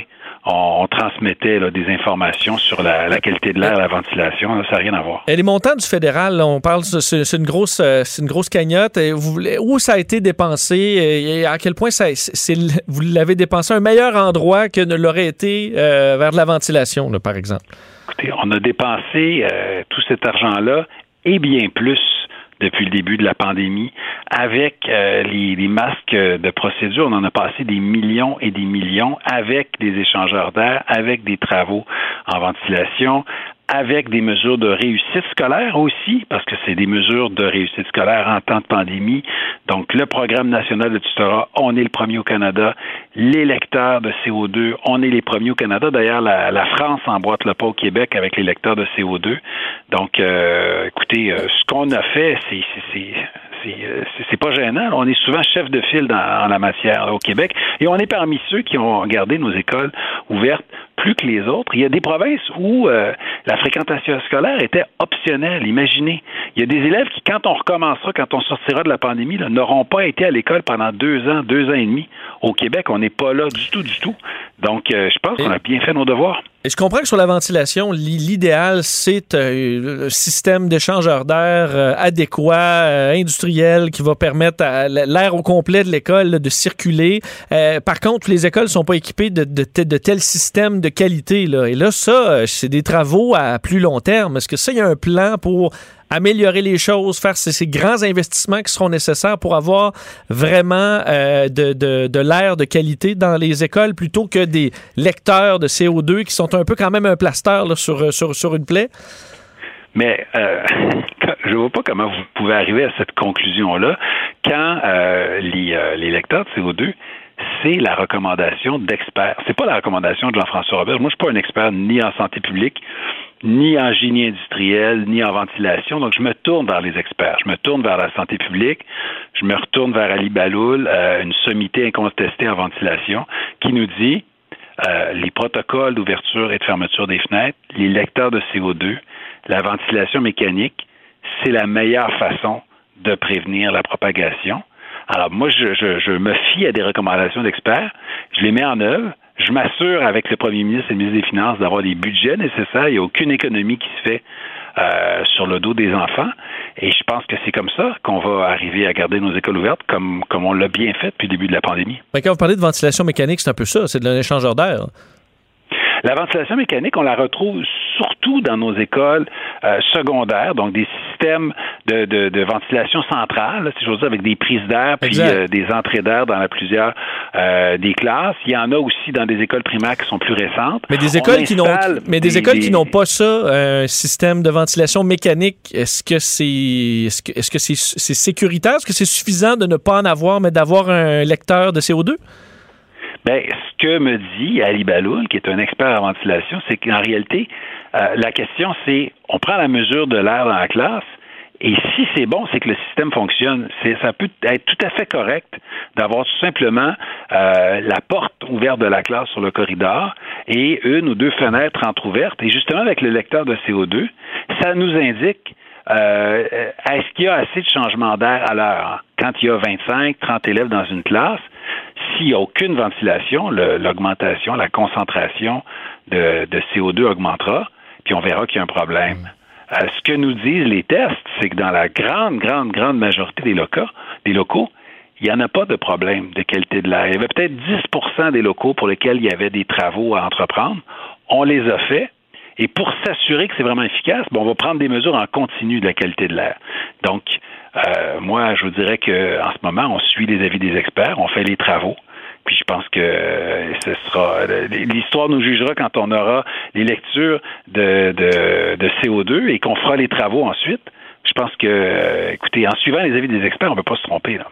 on, transmettait des informations sur la, qualité de l'air, la ventilation. ça n'a rien à voir. Et les montants du fédéral, on parle, c'est une grosse, euh, c'est une grosse cagnotte. Et vous, où ça a été dépensé et à quel point ça, vous l'avez dépensé à un meilleur endroit que ne l'aurait été euh, vers de la ventilation, par exemple? Écoutez, on a dépensé euh, tout cet argent-là et bien plus depuis le début de la pandémie. Avec euh, les, les, masques de procédure, on en a passé des millions et des millions avec des échangeurs d'air, avec des travaux en ventilation, avec des mesures de réussite scolaire aussi, parce que c'est des mesures de réussite scolaire en temps de pandémie. Donc, le programme national de tutorat, on est le premier au Canada. Les lecteurs de CO2, on est les premiers au Canada. D'ailleurs, la, la, France emboîte le pas au Québec avec les lecteurs de CO2. Donc, euh, écoutez, euh, ce qu'on a fait, c'est euh, c'est pas gênant. On est souvent chef de file dans, en la matière au Québec et on est parmi ceux qui ont gardé nos écoles ouvertes plus que les autres. Il y a des provinces où euh, la fréquentation scolaire était optionnelle. Imaginez, il y a des élèves qui, quand on recommencera, quand on sortira de la pandémie, n'auront pas été à l'école pendant deux ans, deux ans et demi. Au Québec, on n'est pas là du tout, du tout. Donc, euh, je pense qu'on a bien fait nos devoirs. Et je comprends que sur la ventilation, l'idéal, c'est un système d'échangeur d'air euh, adéquat, euh, industriel, qui va permettre à l'air au complet de l'école de circuler. Euh, par contre, les écoles sont pas équipées de, de, de tels systèmes de qualité. Là. Et là, ça, c'est des travaux à plus long terme. Est-ce que ça, il y a un plan pour améliorer les choses, faire ces, grands investissements qui seront nécessaires pour avoir vraiment euh, de, l'air de qualité dans les écoles plutôt que des lecteurs de CO2 qui sont un peu quand même un plaster sur, sur, sur une plaie? Mais euh, je vois pas comment vous pouvez arriver à cette conclusion-là quand euh, les, les lecteurs de CO2 c'est la recommandation d'experts. C'est pas la recommandation de Jean-François Robert. Moi, je suis pas un expert ni en santé publique, ni en génie industriel, ni en ventilation. Donc, je me tourne vers les experts. Je me tourne vers la santé publique. Je me retourne vers Ali Baloul, euh, une sommité incontestée en ventilation, qui nous dit euh, les protocoles d'ouverture et de fermeture des fenêtres, les lecteurs de CO2, la ventilation mécanique, c'est la meilleure façon de prévenir la propagation. Alors, moi, je, je me fie à des recommandations d'experts, je les mets en œuvre, je m'assure avec le premier ministre et le ministre des Finances d'avoir des budgets nécessaires. Il n'y a aucune économie qui se fait euh, sur le dos des enfants. Et je pense que c'est comme ça qu'on va arriver à garder nos écoles ouvertes, comme, comme on l'a bien fait depuis le début de la pandémie. Mais quand vous parlez de ventilation mécanique, c'est un peu ça, c'est de l'échangeur d'air. La ventilation mécanique, on la retrouve surtout dans nos écoles euh, secondaires, donc des systèmes de, de, de ventilation centrale, si j'ose dire, avec des prises d'air puis euh, des entrées d'air dans la plusieurs euh, des classes. Il y en a aussi dans des écoles primaires qui sont plus récentes. Mais des écoles qui n'ont mais des, écoles qui n'ont pas ça, un système de ventilation mécanique, est-ce que c'est est-ce que est-ce que c'est sécuritaire, est-ce que c'est suffisant de ne pas en avoir mais d'avoir un lecteur de CO2? Bien, ce que me dit Ali Baloul, qui est un expert en ventilation, c'est qu'en réalité, euh, la question, c'est on prend la mesure de l'air dans la classe, et si c'est bon, c'est que le système fonctionne. Ça peut être tout à fait correct d'avoir tout simplement euh, la porte ouverte de la classe sur le corridor et une ou deux fenêtres entrouvertes. Et justement, avec le lecteur de CO2, ça nous indique euh, est-ce qu'il y a assez de changement d'air à l'heure? Quand il y a 25, 30 élèves dans une classe, s'il n'y a aucune ventilation, l'augmentation, la concentration de, de, CO2 augmentera, puis on verra qu'il y a un problème. Euh, ce que nous disent les tests, c'est que dans la grande, grande, grande majorité des locaux, des locaux, il n'y en a pas de problème de qualité de l'air. Il y avait peut-être 10% des locaux pour lesquels il y avait des travaux à entreprendre. On les a faits. Et pour s'assurer que c'est vraiment efficace, bon, on va prendre des mesures en continu de la qualité de l'air. Donc, euh, moi, je vous dirais qu'en ce moment, on suit les avis des experts, on fait les travaux. Puis je pense que euh, ce sera l'histoire nous jugera quand on aura les lectures de, de, CO2 et qu'on fera les travaux ensuite. Je pense que, euh, écoutez, en suivant les avis des experts, on ne peut pas se tromper. Là.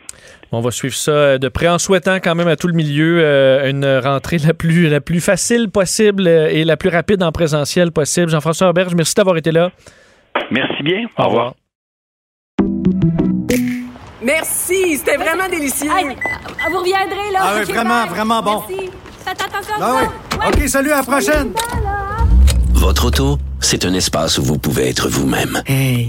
On va suivre ça de près en souhaitant quand même à tout le milieu euh, une rentrée la plus, la plus facile possible et la plus rapide en présentiel possible. Jean-François Auberge, merci d'avoir été là. Merci bien. Au, revoir. Merci, c'était vraiment délicieux. vous reviendrez, là. Ah oui, vraiment, vraiment bon. Merci. Faites attention ah oui. OK, salut, à la prochaine. Votre auto, c'est un espace où vous pouvez être vous-même. Hey,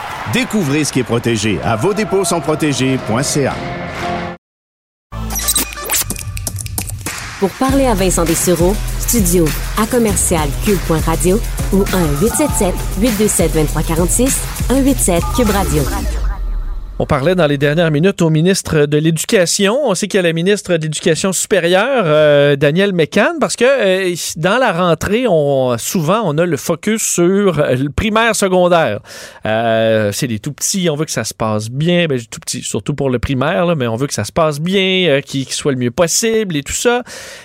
Découvrez ce qui est protégé à vos dépôts sont protégés.ca. Pour parler à Vincent Dessureau, studio à commercial cube.radio ou 1-877-827-2346, 187 Cube Radio. On parlait dans les dernières minutes au ministre de l'Éducation. On sait qu'il y a la ministre de l'Éducation supérieure, euh, Daniel Mécan, parce que euh, dans la rentrée, on, souvent, on a le focus sur le primaire secondaire. Euh, c'est des tout petits, on veut que ça se passe bien. Ben, tout petit, surtout pour le primaire, mais on veut que ça se passe bien, qu'il soit le mieux possible et tout ça.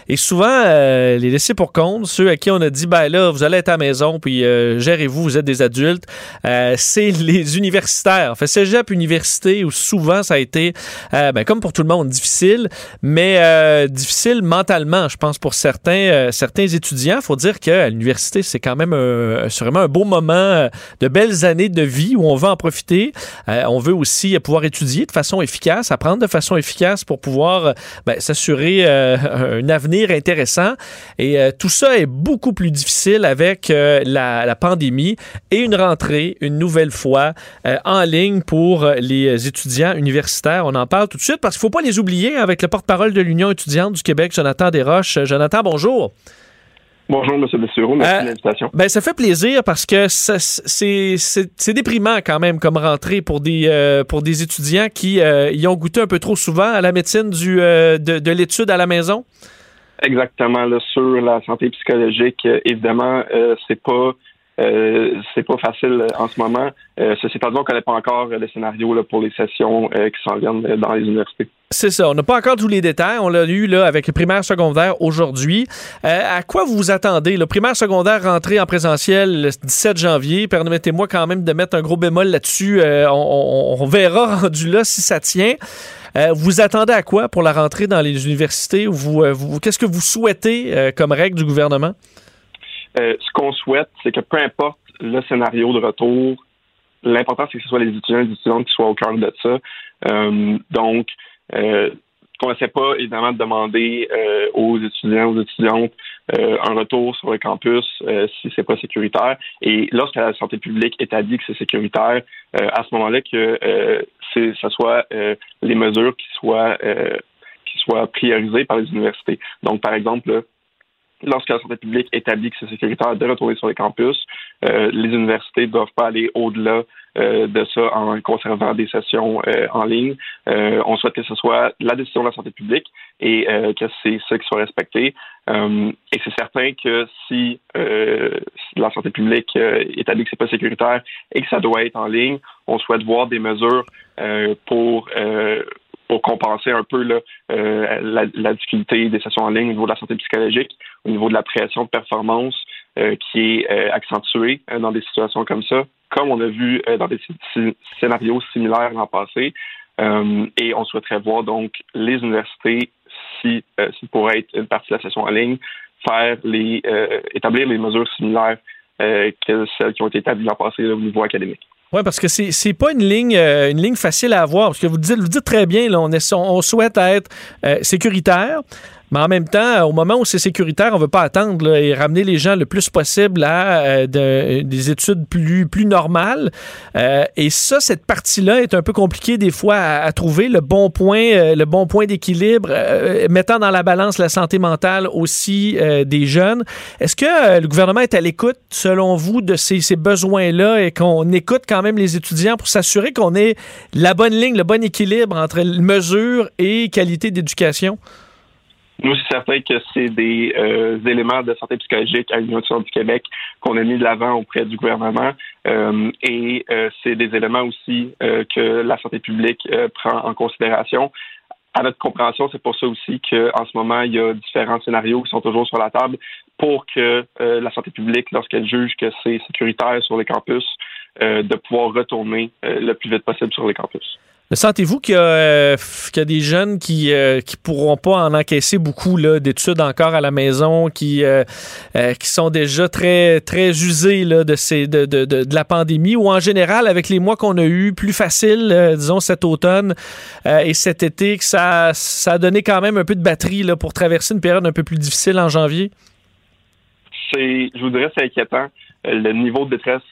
Et souvent, les laissés pour compte, ceux à qui on a dit, ben là, vous allez être à la maison, puis gérez-vous, vous êtes des adultes, c'est les universitaires. Fait, cégep, université, où souvent ça a été, euh, ben, comme pour tout le monde, difficile, mais euh, difficile mentalement, je pense, pour certains, euh, certains étudiants. Faut dire qu'à l'université, c'est quand même un, vraiment un beau moment de belles années de vie où on veut en profiter. on veut aussi pouvoir étudier de façon efficace, apprendre de façon efficace pour pouvoir ben, s'assurer un avenir intéressant. Et tout ça est beaucoup plus difficile avec la, la, pandémie et une rentrée, une nouvelle fois, en ligne pour les étudiants universitaires. On en parle tout de suite parce qu'il ne faut pas les oublier avec le porte-parole de l'Union étudiante du Québec, Jonathan Desroches. Jonathan, bonjour. Bonjour, M. Dessureau. Merci de l'invitation. Ben, ça fait plaisir parce que c'est déprimant quand même comme rentrée pour des, euh, pour des étudiants qui euh, y ont goûté un peu trop souvent à la médecine du, euh, de, de l'étude à la maison. Exactement. Là, sur la santé psychologique, évidemment, c'est pas euh, c'est pas facile euh, en ce moment. Euh, ceci étant dit, on connaît pas encore le scénario pour les sessions qui s'en viennent dans les universités. C'est ça. On n'a pas encore tous les détails. On l'a eu là, avec primaire secondaire aujourd'hui. à quoi vous vous attendez? Le primaire secondaire rentré en présentiel le 17 janvier. Permettez-moi quand même de mettre un gros bémol là-dessus. On, verra rendu là si ça tient. vous attendez à quoi pour la rentrée dans les universités? Qu'est-ce que vous souhaitez comme règle du gouvernement? Euh, ce qu'on souhaite, c'est que peu importe le scénario de retour, l'important, c'est que ce soit les étudiants et les étudiantes qui soient au cœur de ça. Euh, donc, euh, qu'on essaie pas, évidemment, de demander euh, aux étudiants, aux étudiantes un retour sur le campus si c'est pas sécuritaire. Et lorsque la santé publique établit que c'est sécuritaire, à ce moment-là, que ce soit les mesures qui soient qui soient priorisées par les universités. Donc, par exemple, lorsque la santé publique établit que c'est sécuritaire de retourner sur les campus, euh, les universités ne doivent pas aller au-delà euh, de ça en conservant des sessions euh, en ligne. on souhaite que ce soit la décision de la santé publique et que c'est ça qui soit respecté. et c'est certain que si, la santé publique établit que c'est pas sécuritaire et que ça doit être en ligne, on souhaite voir des mesures pour pour compenser un peu là, euh, la, la, difficulté des sessions en ligne au niveau de la santé psychologique, au niveau de la pression de performance euh, qui est euh, accentuée dans des situations comme ça, comme on a vu dans des scénarios similaires l'an passé. et on souhaiterait voir donc les universités, si, si pourrait être une partie de la session en ligne, faire les établir les mesures similaires que celles qui ont été établies l'an passé au niveau académique. Oui, parce que c'est, c'est pas une ligne, euh, une ligne facile à avoir. Parce que vous dites, vous dites très bien, là, on, est, souhaite être euh, sécuritaire, mais en même temps, au moment où c'est sécuritaire, on ne veut pas attendre et ramener les gens le plus possible à euh, des études plus, normales. Euh, et ça, cette partie-là est un peu compliquée des fois à, trouver le bon point, euh, bon point d'équilibre, mettant dans la balance la santé mentale aussi des jeunes. Est-ce que le gouvernement est à l'écoute, selon vous, de ces, ces besoins-là et qu'on écoute quand même les étudiants pour s'assurer qu'on ait la bonne ligne, le bon équilibre entre mesure et qualité d'éducation? Nous, c'est certain que c'est des euh, éléments de santé psychologique à l'Union du Québec qu'on a mis de l'avant auprès du gouvernement euh, et euh, c'est des éléments aussi que la santé publique prend en considération. À notre compréhension, c'est pour ça aussi qu'en ce moment, il y a différents scénarios qui sont toujours sur la table pour que la santé publique, lorsqu'elle juge que c'est sécuritaire sur les campus, de pouvoir retourner le plus vite possible sur les campus. Sentez-vous qu'il y, euh, a des jeunes qui ne euh, pourront pas en encaisser beaucoup d'études encore à la maison, qui, euh, qui sont déjà très, très usés là, de, de, de, de, la pandémie, ou en général, avec les mois qu'on a eu plus facile, disons cet automne et cet été, que ça, ça a donné quand même un peu de batterie là, pour traverser une période un peu plus difficile en janvier? Je vous dirais, c'est inquiétant. Le niveau de détresse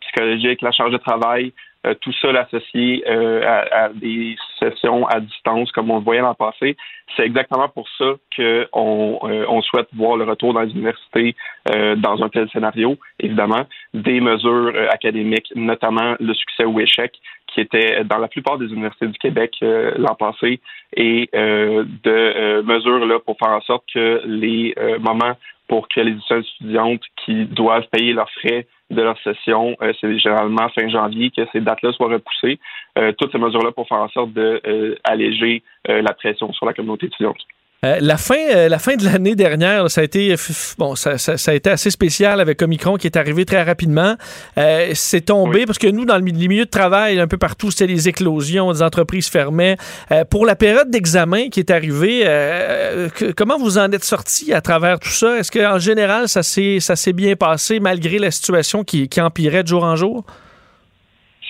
psychologique, la charge de travail, euh, tout ça associé euh, à, des sessions à distance comme on le voyait l'an passé. C'est exactement pour ça qu'on euh, on souhaite voir le retour dans les universités dans un tel scénario, évidemment, des mesures académiques, notamment le succès ou échec qui était dans la plupart des universités du Québec l'an passé, et de mesures là pour faire en sorte que les moments pour que les étudiantes qui doivent payer leurs frais de leur session. Euh, c'est généralement fin janvier que ces dates-là soient repoussées. Euh, toutes ces mesures-là pour faire en sorte d'alléger euh, la pression sur la communauté étudiante. Euh, la, fin, euh, la fin de l'année dernière, ça a été bon, ça, ça, a été assez spécial avec Omicron qui est arrivé très rapidement. Euh, c'est tombé parce que nous, dans le, les milieux de travail, un peu partout, c'était les éclosions, des entreprises fermaient. pour la période d'examen qui est arrivée, comment vous en êtes sorti à travers tout ça? Est-ce qu'en général, ça s'est, ça s'est bien passé malgré la situation qui, qui empirait de jour en jour?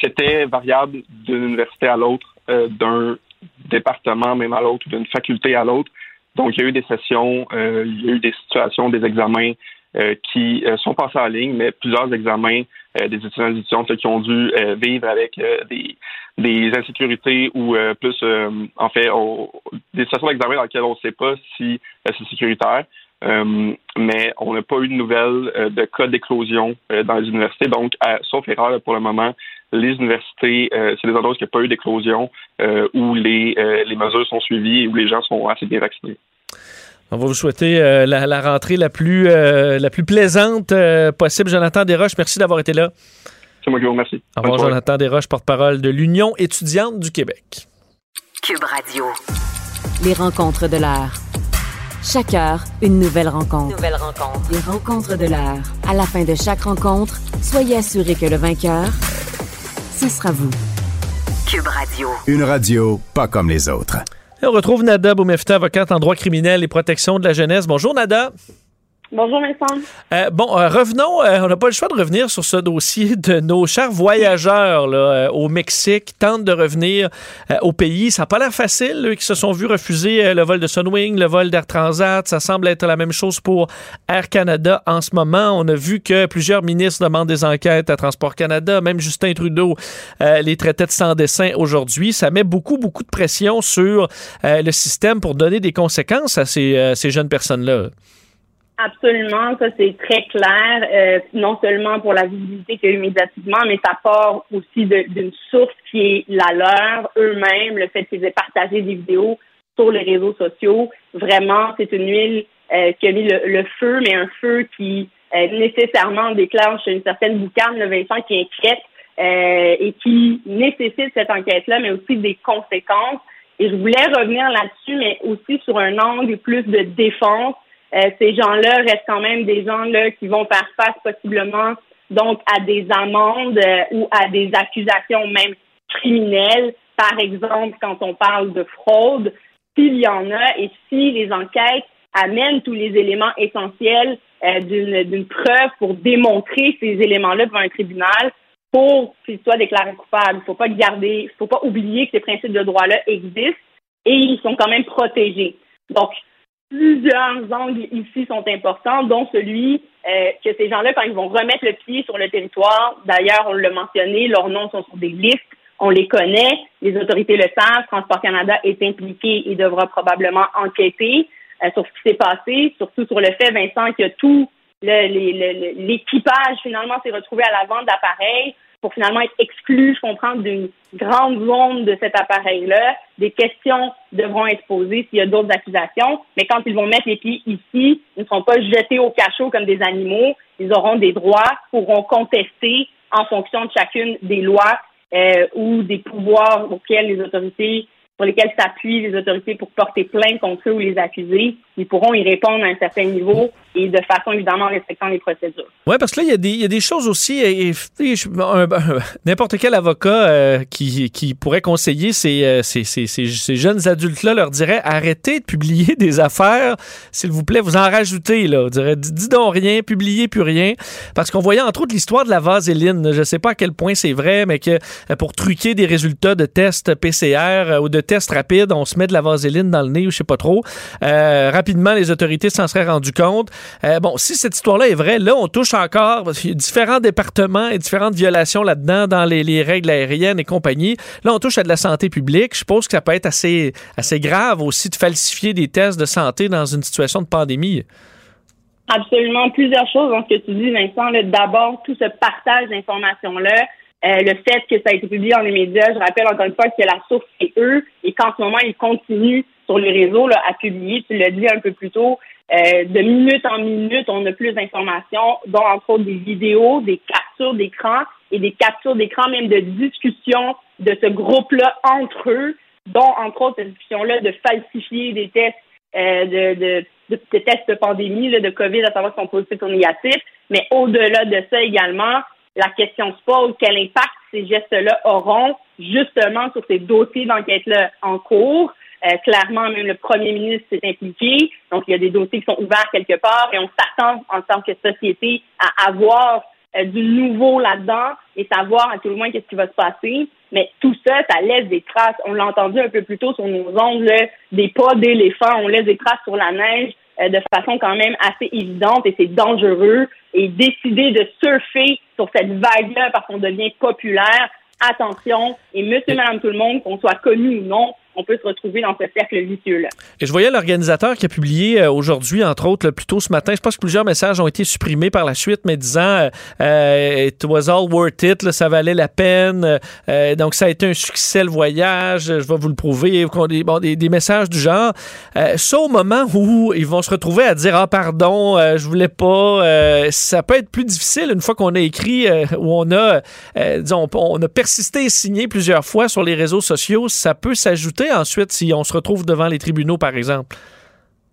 C'était variable d'une université à l'autre, d'un département même à l'autre, d'une faculté à l'autre. Donc, il y a eu des sessions, euh, il y a eu des situations, des examens euh, qui euh, sont passés en ligne, mais plusieurs examens des étudiants et étudiantes qui ont dû vivre avec des, des insécurités ou plus, en fait, des situations d'examen dans lesquelles on ne sait pas si c'est sécuritaire. mais on n'a pas eu de nouvelles de cas d'éclosion dans les universités. Donc, sauf erreur pour le moment, les universités, c'est des endroits où il n'y a pas eu d'éclosion, où les, les mesures sont suivies et où les gens sont assez bien vaccinés. On va vous souhaiter euh, la, rentrée la plus, euh, la plus plaisante euh, possible. Jonathan Desroches, merci d'avoir été là. C'est moi qui vous remercie. Au revoir, Jonathan Desroches, porte-parole de l'Union étudiante du Québec. Cube Radio. Les rencontres de l'heure. Chaque heure, une nouvelle rencontre. Nouvelle rencontre. Les rencontres de l'heure. À la fin de chaque rencontre, soyez assurés que le vainqueur, ce sera vous. Cube Radio. Une radio pas comme les autres on retrouve Nada Boumefta, avocate en droit criminel et protection de la jeunesse. Bonjour Nada. Bonjour Vincent. Euh, bon, euh, revenons, euh, on n'a pas le choix de revenir sur ce dossier de nos chers voyageurs au Mexique, tentent de revenir au pays. Ça n'a pas l'air facile, eux qui se sont vus refuser le vol de Sunwing, le vol d'Air Transat. Ça semble être la même chose pour Air Canada en ce moment. On a vu que plusieurs ministres demandent des enquêtes à Transport Canada, même Justin Trudeau les traitait de sans dessin aujourd'hui. Ça met beaucoup, beaucoup de pression sur le système pour donner des conséquences à ces, ces jeunes personnes-là. Absolument, ça c'est très clair, euh, non seulement pour la visibilité qu'il y a eu médiatiquement, mais ça part aussi d'une source qui est la leur, eux-mêmes, le fait qu'ils aient partagé des vidéos sur les réseaux sociaux. Vraiment, c'est une huile euh, qui a mis le, feu, mais un feu qui euh, nécessairement déclenche une certaine boucane, le Vincent, qui inquiète euh, et qui nécessite cette enquête-là, mais aussi des conséquences. Et je voulais revenir là-dessus, mais aussi sur un angle plus de défense euh, ces gens-là restent quand même des gens là qui vont faire face possiblement donc à des amendes euh, ou à des accusations même criminelles. Par exemple, quand on parle de fraude, s'il y en a et si les enquêtes amènent tous les éléments essentiels euh, d'une preuve pour démontrer ces éléments-là devant un tribunal pour qu'ils soient déclarés coupables. Il ne faut pas garder, faut pas oublier que ces principes de droit-là existent et ils sont quand même protégés. Donc, plusieurs angles ici sont importants, dont celui euh, que ces gens-là, quand ils vont remettre le pied sur le territoire, d'ailleurs, on l'a mentionné, leurs noms sont sur des listes, on les connaît, les autorités le savent, Transport Canada est impliqué et devra probablement enquêter euh, sur ce qui s'est passé, surtout sur le fait, Vincent, que tout l'équipage finalement s'est retrouvé à la vente d'appareils pour finalement être exclu, je comprends, d'une grande zone de cet appareil-là. Des questions devront être posées s'il y a d'autres accusations, mais quand ils vont mettre les pieds ici, ils ne seront pas jetés au cachot comme des animaux. Ils auront des droits, pourront contester en fonction de chacune des lois euh, ou des pouvoirs auxquels les autorités pour lesquels s'appuient les autorités pour porter plainte contre eux ou les accuser, ils pourront y répondre à un certain niveau et de façon évidemment respectant les procédures. Oui, parce que là, il y, a des, il y a des choses aussi. N'importe quel avocat euh, qui, qui, pourrait conseiller ces, euh, ces, ces, ces jeunes adultes-là leur dirait arrêtez de publier des affaires, s'il vous plaît, vous en rajoutez. Là. On dirait dis donc rien, publiez plus rien. Parce qu'on voyait entre autres l'histoire de la vaseline. Je ne sais pas à quel point c'est vrai, mais que euh, pour truquer des résultats de tests PCR ou de tests rapides, on se met de la vaseline dans le nez ou je sais pas trop. Rapidement, les autorités s'en seraient rendues compte. Euh, bon, si cette histoire-là est vraie, là, on touche encore, différents départements et différentes violations là-dedans dans les, règles aériennes et compagnie. Là, on touche à de la santé publique. Je suppose que ça peut être assez, assez grave aussi de falsifier des tests de santé dans une situation de pandémie. Absolument. Plusieurs choses dans ce que tu dis, Vincent. D'abord, tout ce partage d'informations-là. Euh, le fait que ça a été publié dans les médias, je rappelle encore une fois que la source, c'est eux, et qu'en ce moment, ils continuent sur les réseaux là, à publier. Tu l'as dit un peu plus tôt, euh, de minute en minute, on a plus d'informations, dont entre autres des vidéos, des captures d'écran et des captures d'écran même de discussions de ce groupe-là entre eux, dont entre autres cette discussion-là de falsifier des tests euh, de, de, de, tests de pandémie, là, de COVID, à savoir si sont positifs ou négatifs. Mais au-delà de ça également, la question se pose quel impact ces gestes-là auront justement sur ces dossiers d'enquête-là en cours? Euh, clairement, même le premier ministre s'est impliqué. Donc, il y a des dossiers qui sont ouverts quelque part et on s'attend en tant que société à avoir euh, du nouveau là-dedans et savoir à tout le moins qu'est-ce qui va se passer. Mais tout ça, ça laisse des traces. On l'a entendu un peu plus tôt sur nos ondes, des pas d'éléphant. On laisse des traces sur la neige euh, de façon quand même assez évidente et c'est dangereux. Et décider de surfer sur cette vague-là parce qu'on devient populaire, attention. Et monsieur, madame, tout le monde, qu'on soit connu ou non, on peut se retrouver dans ce cercle vicieux-là. Et je voyais l'organisateur qui a publié euh, aujourd'hui, entre autres, plus tôt ce matin, je pense que plusieurs messages ont été supprimés par la suite, mais disant euh, euh, It was all worth it, ça valait la peine, donc ça a été un succès le voyage, je vais vous le prouver, bon, des, messages du genre. ça, au moment où ils vont se retrouver à dire Ah, pardon, je voulais pas, ça peut être plus difficile une fois qu'on a écrit, où on a, disons, on a persisté et signé plusieurs fois sur les réseaux sociaux, ça peut s'ajouter ensuite si on se retrouve devant les tribunaux, par exemple?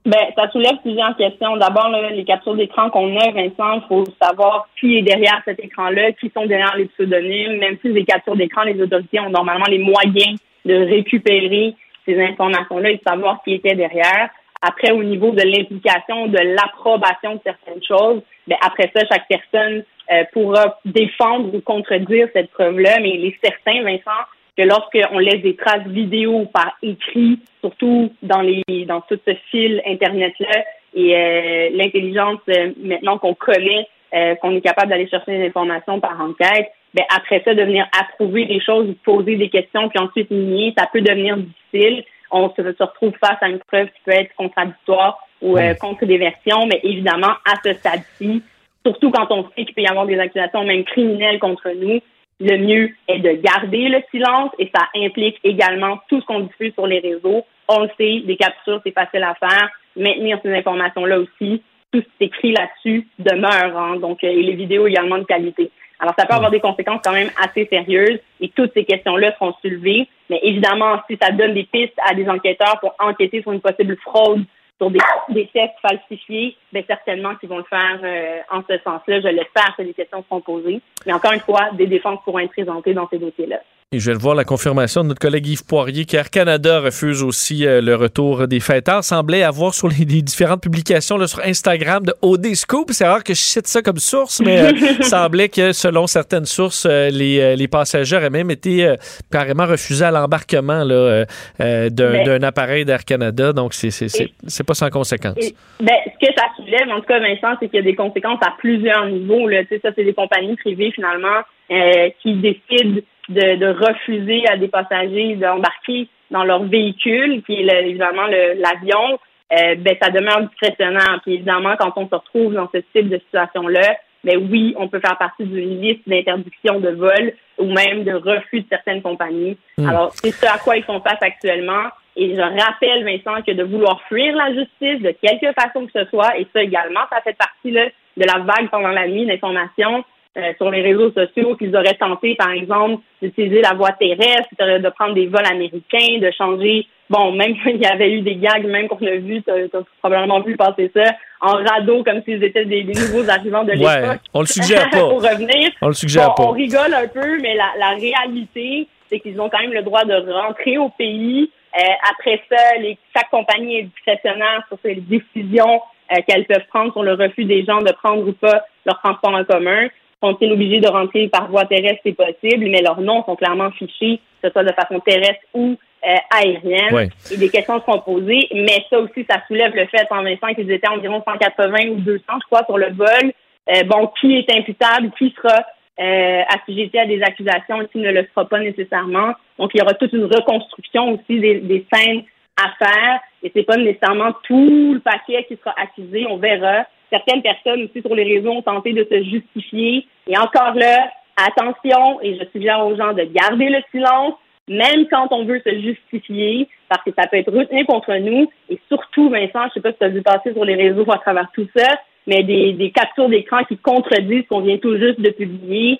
Ben, ça soulève plusieurs questions. D'abord, les captures d'écran qu'on a, Vincent, il faut savoir qui est derrière cet écran-là, qui sont derrière les pseudonymes. Même si les captures d'écran, les autorités ont normalement les moyens de récupérer ces informations-là et de savoir qui était derrière. Après, au niveau de l'implication, de l'approbation de certaines choses, ben, après ça, chaque personne euh, pourra défendre ou contredire cette preuve-là. Mais il est certain, Vincent, que lorsqu'on laisse des traces vidéo par écrit, surtout dans les dans tout ce fil internet-là, et euh, l'intelligence euh, maintenant qu'on connaît, euh, qu'on est capable d'aller chercher des informations par enquête, ben après ça, de venir approuver des choses, poser des questions, puis ensuite nier, ça peut devenir difficile. On se, se retrouve face à une preuve qui peut être contradictoire ou euh, contre des versions, mais évidemment, à ce stade-ci, surtout quand on sait qu'il peut y avoir des accusations même criminelles contre nous, le mieux est de garder le silence et ça implique également tout ce qu'on diffuse sur les réseaux. On le sait, des captures, c'est facile à faire. Maintenir ces informations-là aussi, tout ce qui est écrit là-dessus demeure. Hein, donc, euh, et les vidéos également de qualité. Alors, ça peut avoir des conséquences quand même assez sérieuses et toutes ces questions-là seront soulevées. Mais évidemment, si ça donne des pistes à des enquêteurs pour enquêter sur une possible fraude sur des, tests falsifiés, bien certainement qu'ils vont le faire euh, en ce sens-là. Je l'espère que les questions seront posées. Mais encore une fois, des défenses pourront être présentées dans ces dossiers-là. Et je vais voir la confirmation de notre collègue Yves Poirier qu'Air Canada refuse aussi euh, le retour des fêtards. Semblait avoir sur les, les différentes publications là, sur Instagram de OD Scoop. C'est rare que je cite ça comme source, mais euh, semblait que selon certaines sources, euh, les, euh, les passagers auraient même été euh, carrément refusés à l'embarquement là, euh, euh, d'un appareil d'Air Canada. Donc, c'est c'est- c'est- c'est pas sans conséquence. Et, ben, ce que ça soulève, en tout cas, Vincent, c'est qu'il y a des conséquences à plusieurs niveaux. Là. Tu sais, ça, c'est des compagnies privées, finalement, euh, qui décident de, de refuser à des passagers d'embarquer dans leur véhicule, qui est le- évidemment l'avion. Euh, ben, ça demeure discrétionnaire. Puis évidemment, quand on se retrouve dans ce type de situation-là, ben oui, on peut faire partie d'une liste d'interdiction de vol ou même de refus de certaines compagnies. Mm. Alors, c'est ce à quoi ils font face actuellement. Et je rappelle, Vincent, que de vouloir fuir la justice de quelque façon que ce soit, et ça également, ça fait partie là, de la vague pendant la nuit d'informations euh, sur les réseaux sociaux qu'ils auraient tenté, par exemple, d'utiliser la voie terrestre, de prendre des vols américains, de changer. Bon, même qu'il y avait eu des gags, même qu'on a vu, tu as probablement vu passer ça, en radeau, comme s'ils étaient des, des nouveaux arrivants de Ouais, l'époque. on le suggère pas. pour revenir. On le suggère Bon, pas. On rigole un peu, mais la, la réalité, c'est qu'ils ont quand même le droit de rentrer au pays. Euh, après ça, les, chaque compagnie est discrétionnaire sur ses décisions euh, qu'elles peuvent prendre sur le refus des gens de prendre ou pas leur transport en commun. Sont-ils obligés de rentrer par voie terrestre? C'est possible, mais leurs noms sont clairement fichés, que ce soit de façon terrestre ou euh, aérienne. Ouais. Et des questions seront posées, mais ça aussi, ça soulève le fait en Vincent qu'ils étaient environ 180 ou 200, je crois, sur le vol. Euh, bon, qui est imputable, qui sera euh, assujetti à des accusations et qui ne le sera pas nécessairement. Donc, il y aura toute une reconstruction aussi des, des scènes à faire et c'est pas nécessairement tout le paquet qui sera accusé. On verra. Certaines personnes aussi sur les réseaux ont tenté de se justifier et encore là, attention et je suggère aux gens de garder le silence même quand on veut se justifier, parce que ça peut être retenu contre nous. Et surtout, Vincent, je sais pas si tu as vu passer sur les réseaux à travers tout ça, mais des, captures d'écran qui contredisent ce qu'on vient tout juste de publier.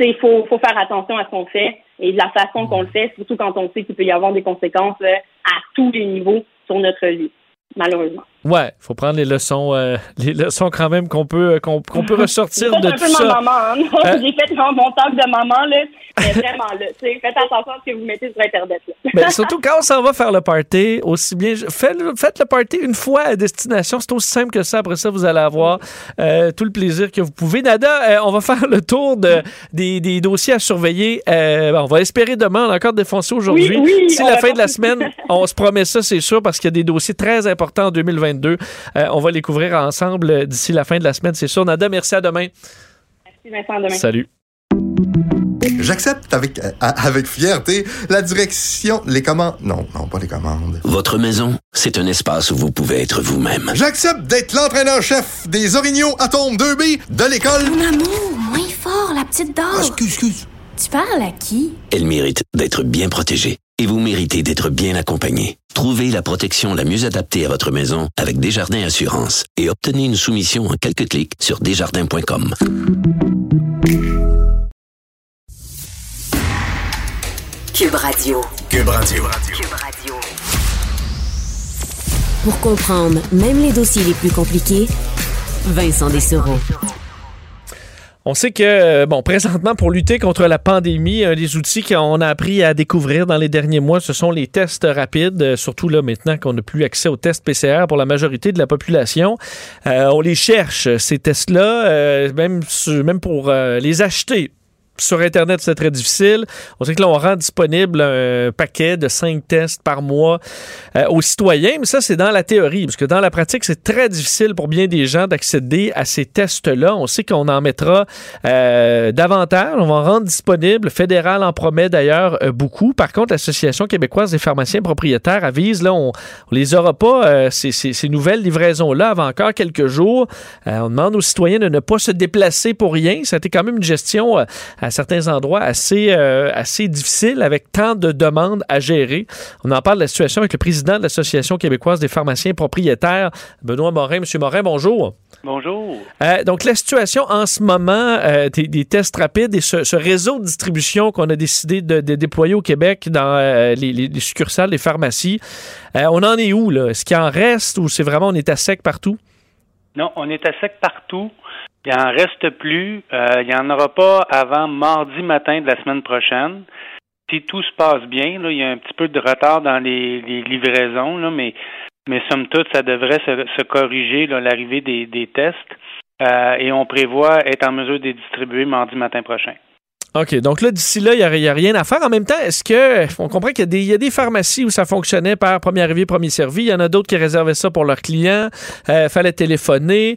Il faut, faut faire attention à ce qu'on fait et de la façon qu'on le fait, surtout quand on sait qu'il peut y avoir des conséquences euh, à tous les niveaux sur notre vie, malheureusement. Ouais, faut prendre les leçons, euh, les leçons quand même qu'on peut, qu'on qu'on peut ressortir de un tout peu ça. ma maman, hein. Hein? J'ai fait mon mon talk de maman, là. Mais vraiment, là. Faites attention à ce que vous mettez sur Internet, là. Surtout quand on s'en va faire le party, aussi bien faites, faites le party une fois à destination, c'est aussi simple que ça. Après ça, vous allez avoir euh, tout le plaisir que vous pouvez. Nada, euh, on va faire le tour de, des, des dossiers à surveiller. Euh, on va espérer demain, on a encore défoncé aujourd'hui. Oui, oui, D'ici on la fin de la semaine, on se promet ça, c'est sûr, parce qu'il y a des dossiers très importants en 2022. Euh, on va les couvrir ensemble euh, d'ici la fin de la semaine, c'est sûr. Nada, merci à demain. Merci, Vincent, à demain. Salut. J'accepte avec, euh, avec fierté la direction, les commandes. Non, non, pas les commandes. Votre maison, c'est un espace où vous pouvez être vous-même. J'accepte d'être l'entraîneur-chef des Orignaux Atomes 2B de l'école. Mon amour, moins fort, la petite dame. excuse, excuse. Tu parles à qui? Elle mérite d'être bien protégée. Et vous méritez d'être bien accompagné. Trouvez la protection la mieux adaptée à votre maison avec Desjardins Assurance et obtenez une soumission en quelques clics sur desjardins.com. Cube Radio. Cube Radio. Pour comprendre même les dossiers les plus compliqués, Vincent Dessereau. On sait que, euh, bon, présentement, pour lutter contre la pandémie, un des outils qu'on a appris à découvrir dans les derniers mois, ce sont les tests rapides, euh, surtout là maintenant qu'on n'a plus accès aux tests PCR pour la majorité de la population. Euh, on les cherche, ces tests-là, même, pour les acheter. Sur Internet, c'est très difficile. On sait que là, on rend disponible un paquet de cinq tests par mois euh, aux citoyens, mais ça, c'est dans la théorie, parce que dans la pratique, c'est très difficile pour bien des gens d'accéder à ces tests-là. On sait qu'on en mettra euh, davantage, on va en rendre disponible. Le fédéral en promet d'ailleurs euh, beaucoup. Par contre, l'Association québécoise des pharmaciens propriétaires avise, là, on, on les aura pas, ces, ces, ces, nouvelles livraisons-là, avant encore quelques jours. on demande aux citoyens de ne pas se déplacer pour rien. Ça a été quand même une gestion à certains endroits assez, euh, assez difficile avec tant de demandes à gérer. On en parle de la situation avec le président de l'Association québécoise des pharmaciens propriétaires, Benoît Morin. Monsieur Morin, bonjour. Bonjour. Euh, donc, la situation en ce moment euh, des, des, tests rapides et ce, ce réseau de distribution qu'on a décidé de, de, déployer au Québec dans euh, les, les, succursales, les pharmacies, on en est où, là? Est-ce qu'il en reste ou c'est vraiment on est à sec partout? Non, on est à sec partout. Il en reste plus. Euh, il n'y en aura pas avant mardi matin de la semaine prochaine. Si tout se passe bien, là, il y a un petit peu de retard dans les, les livraisons, là, mais, mais somme toute, ça devrait se, se corriger l'arrivée des, des, tests. Euh, et on prévoit être en mesure de les distribuer mardi matin prochain. OK. Donc là, d'ici là, il n'y a, rien à faire. En même temps, est-ce que. On comprend qu'il y, a des pharmacies où ça fonctionnait par premier arrivé, premier servi. Il y en a d'autres qui réservaient ça pour leurs clients. Euh, fallait téléphoner.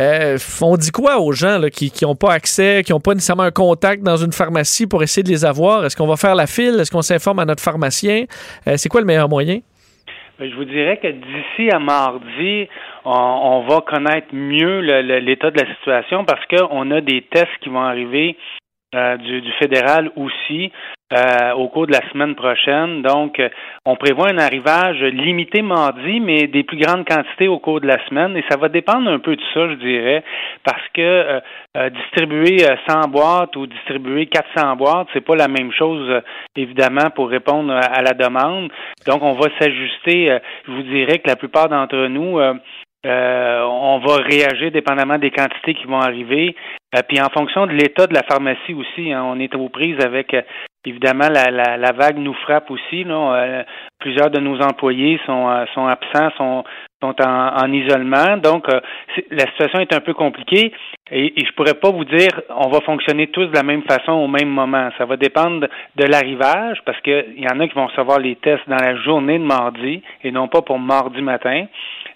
Euh, on dit quoi aux gens là, qui n'ont pas accès, qui n'ont pas nécessairement un contact dans une pharmacie pour essayer de les avoir? Est-ce qu'on va faire la file? Est-ce qu'on s'informe à notre pharmacien? Euh, C'est quoi le meilleur moyen? Je vous dirais que d'ici à mardi, on, on, va connaître mieux l'état de la situation parce qu'on a des tests qui vont arriver euh, du, du, fédéral aussi euh, au cours de la semaine prochaine. Donc, euh, on prévoit un arrivage limité mardi, mais des plus grandes quantités au cours de la semaine. Et ça va dépendre un peu de ça, je dirais, parce que distribuer 100 boîtes ou distribuer 400 boîtes, c'est pas la même chose, évidemment, pour répondre à la demande. Donc, on va s'ajuster. je vous dirais que la plupart d'entre nous euh, on va réagir dépendamment des quantités qui vont arriver. Euh, puis en fonction de l'état de la pharmacie aussi, hein, on est aux prises avec euh, évidemment la, la, la, vague nous frappe aussi. Là. plusieurs de nos employés sont, sont absents, sont, sont en, en isolement. Donc la situation est un peu compliquée et, et je pourrais pas vous dire on va fonctionner tous de la même façon au même moment. Ça va dépendre de l'arrivage parce qu'il y en a qui vont recevoir les tests dans la journée de mardi et non pas pour mardi matin.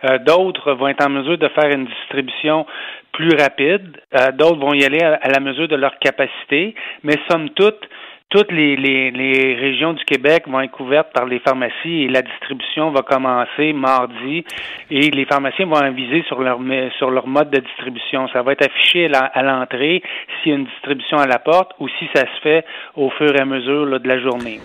Euh, d'autres vont être en mesure de faire une distribution plus rapide. Euh, d'autres vont y aller à, la mesure de leur capacité. Mais somme toute, toutes les, les, régions du Québec vont être couvertes par les pharmacies et la distribution va commencer mardi et les pharmaciens vont aviser sur leur sur leur mode de distribution. Ça va être affiché à l'entrée s'il y a une distribution à la porte ou si ça se fait au fur et à mesure de la journée.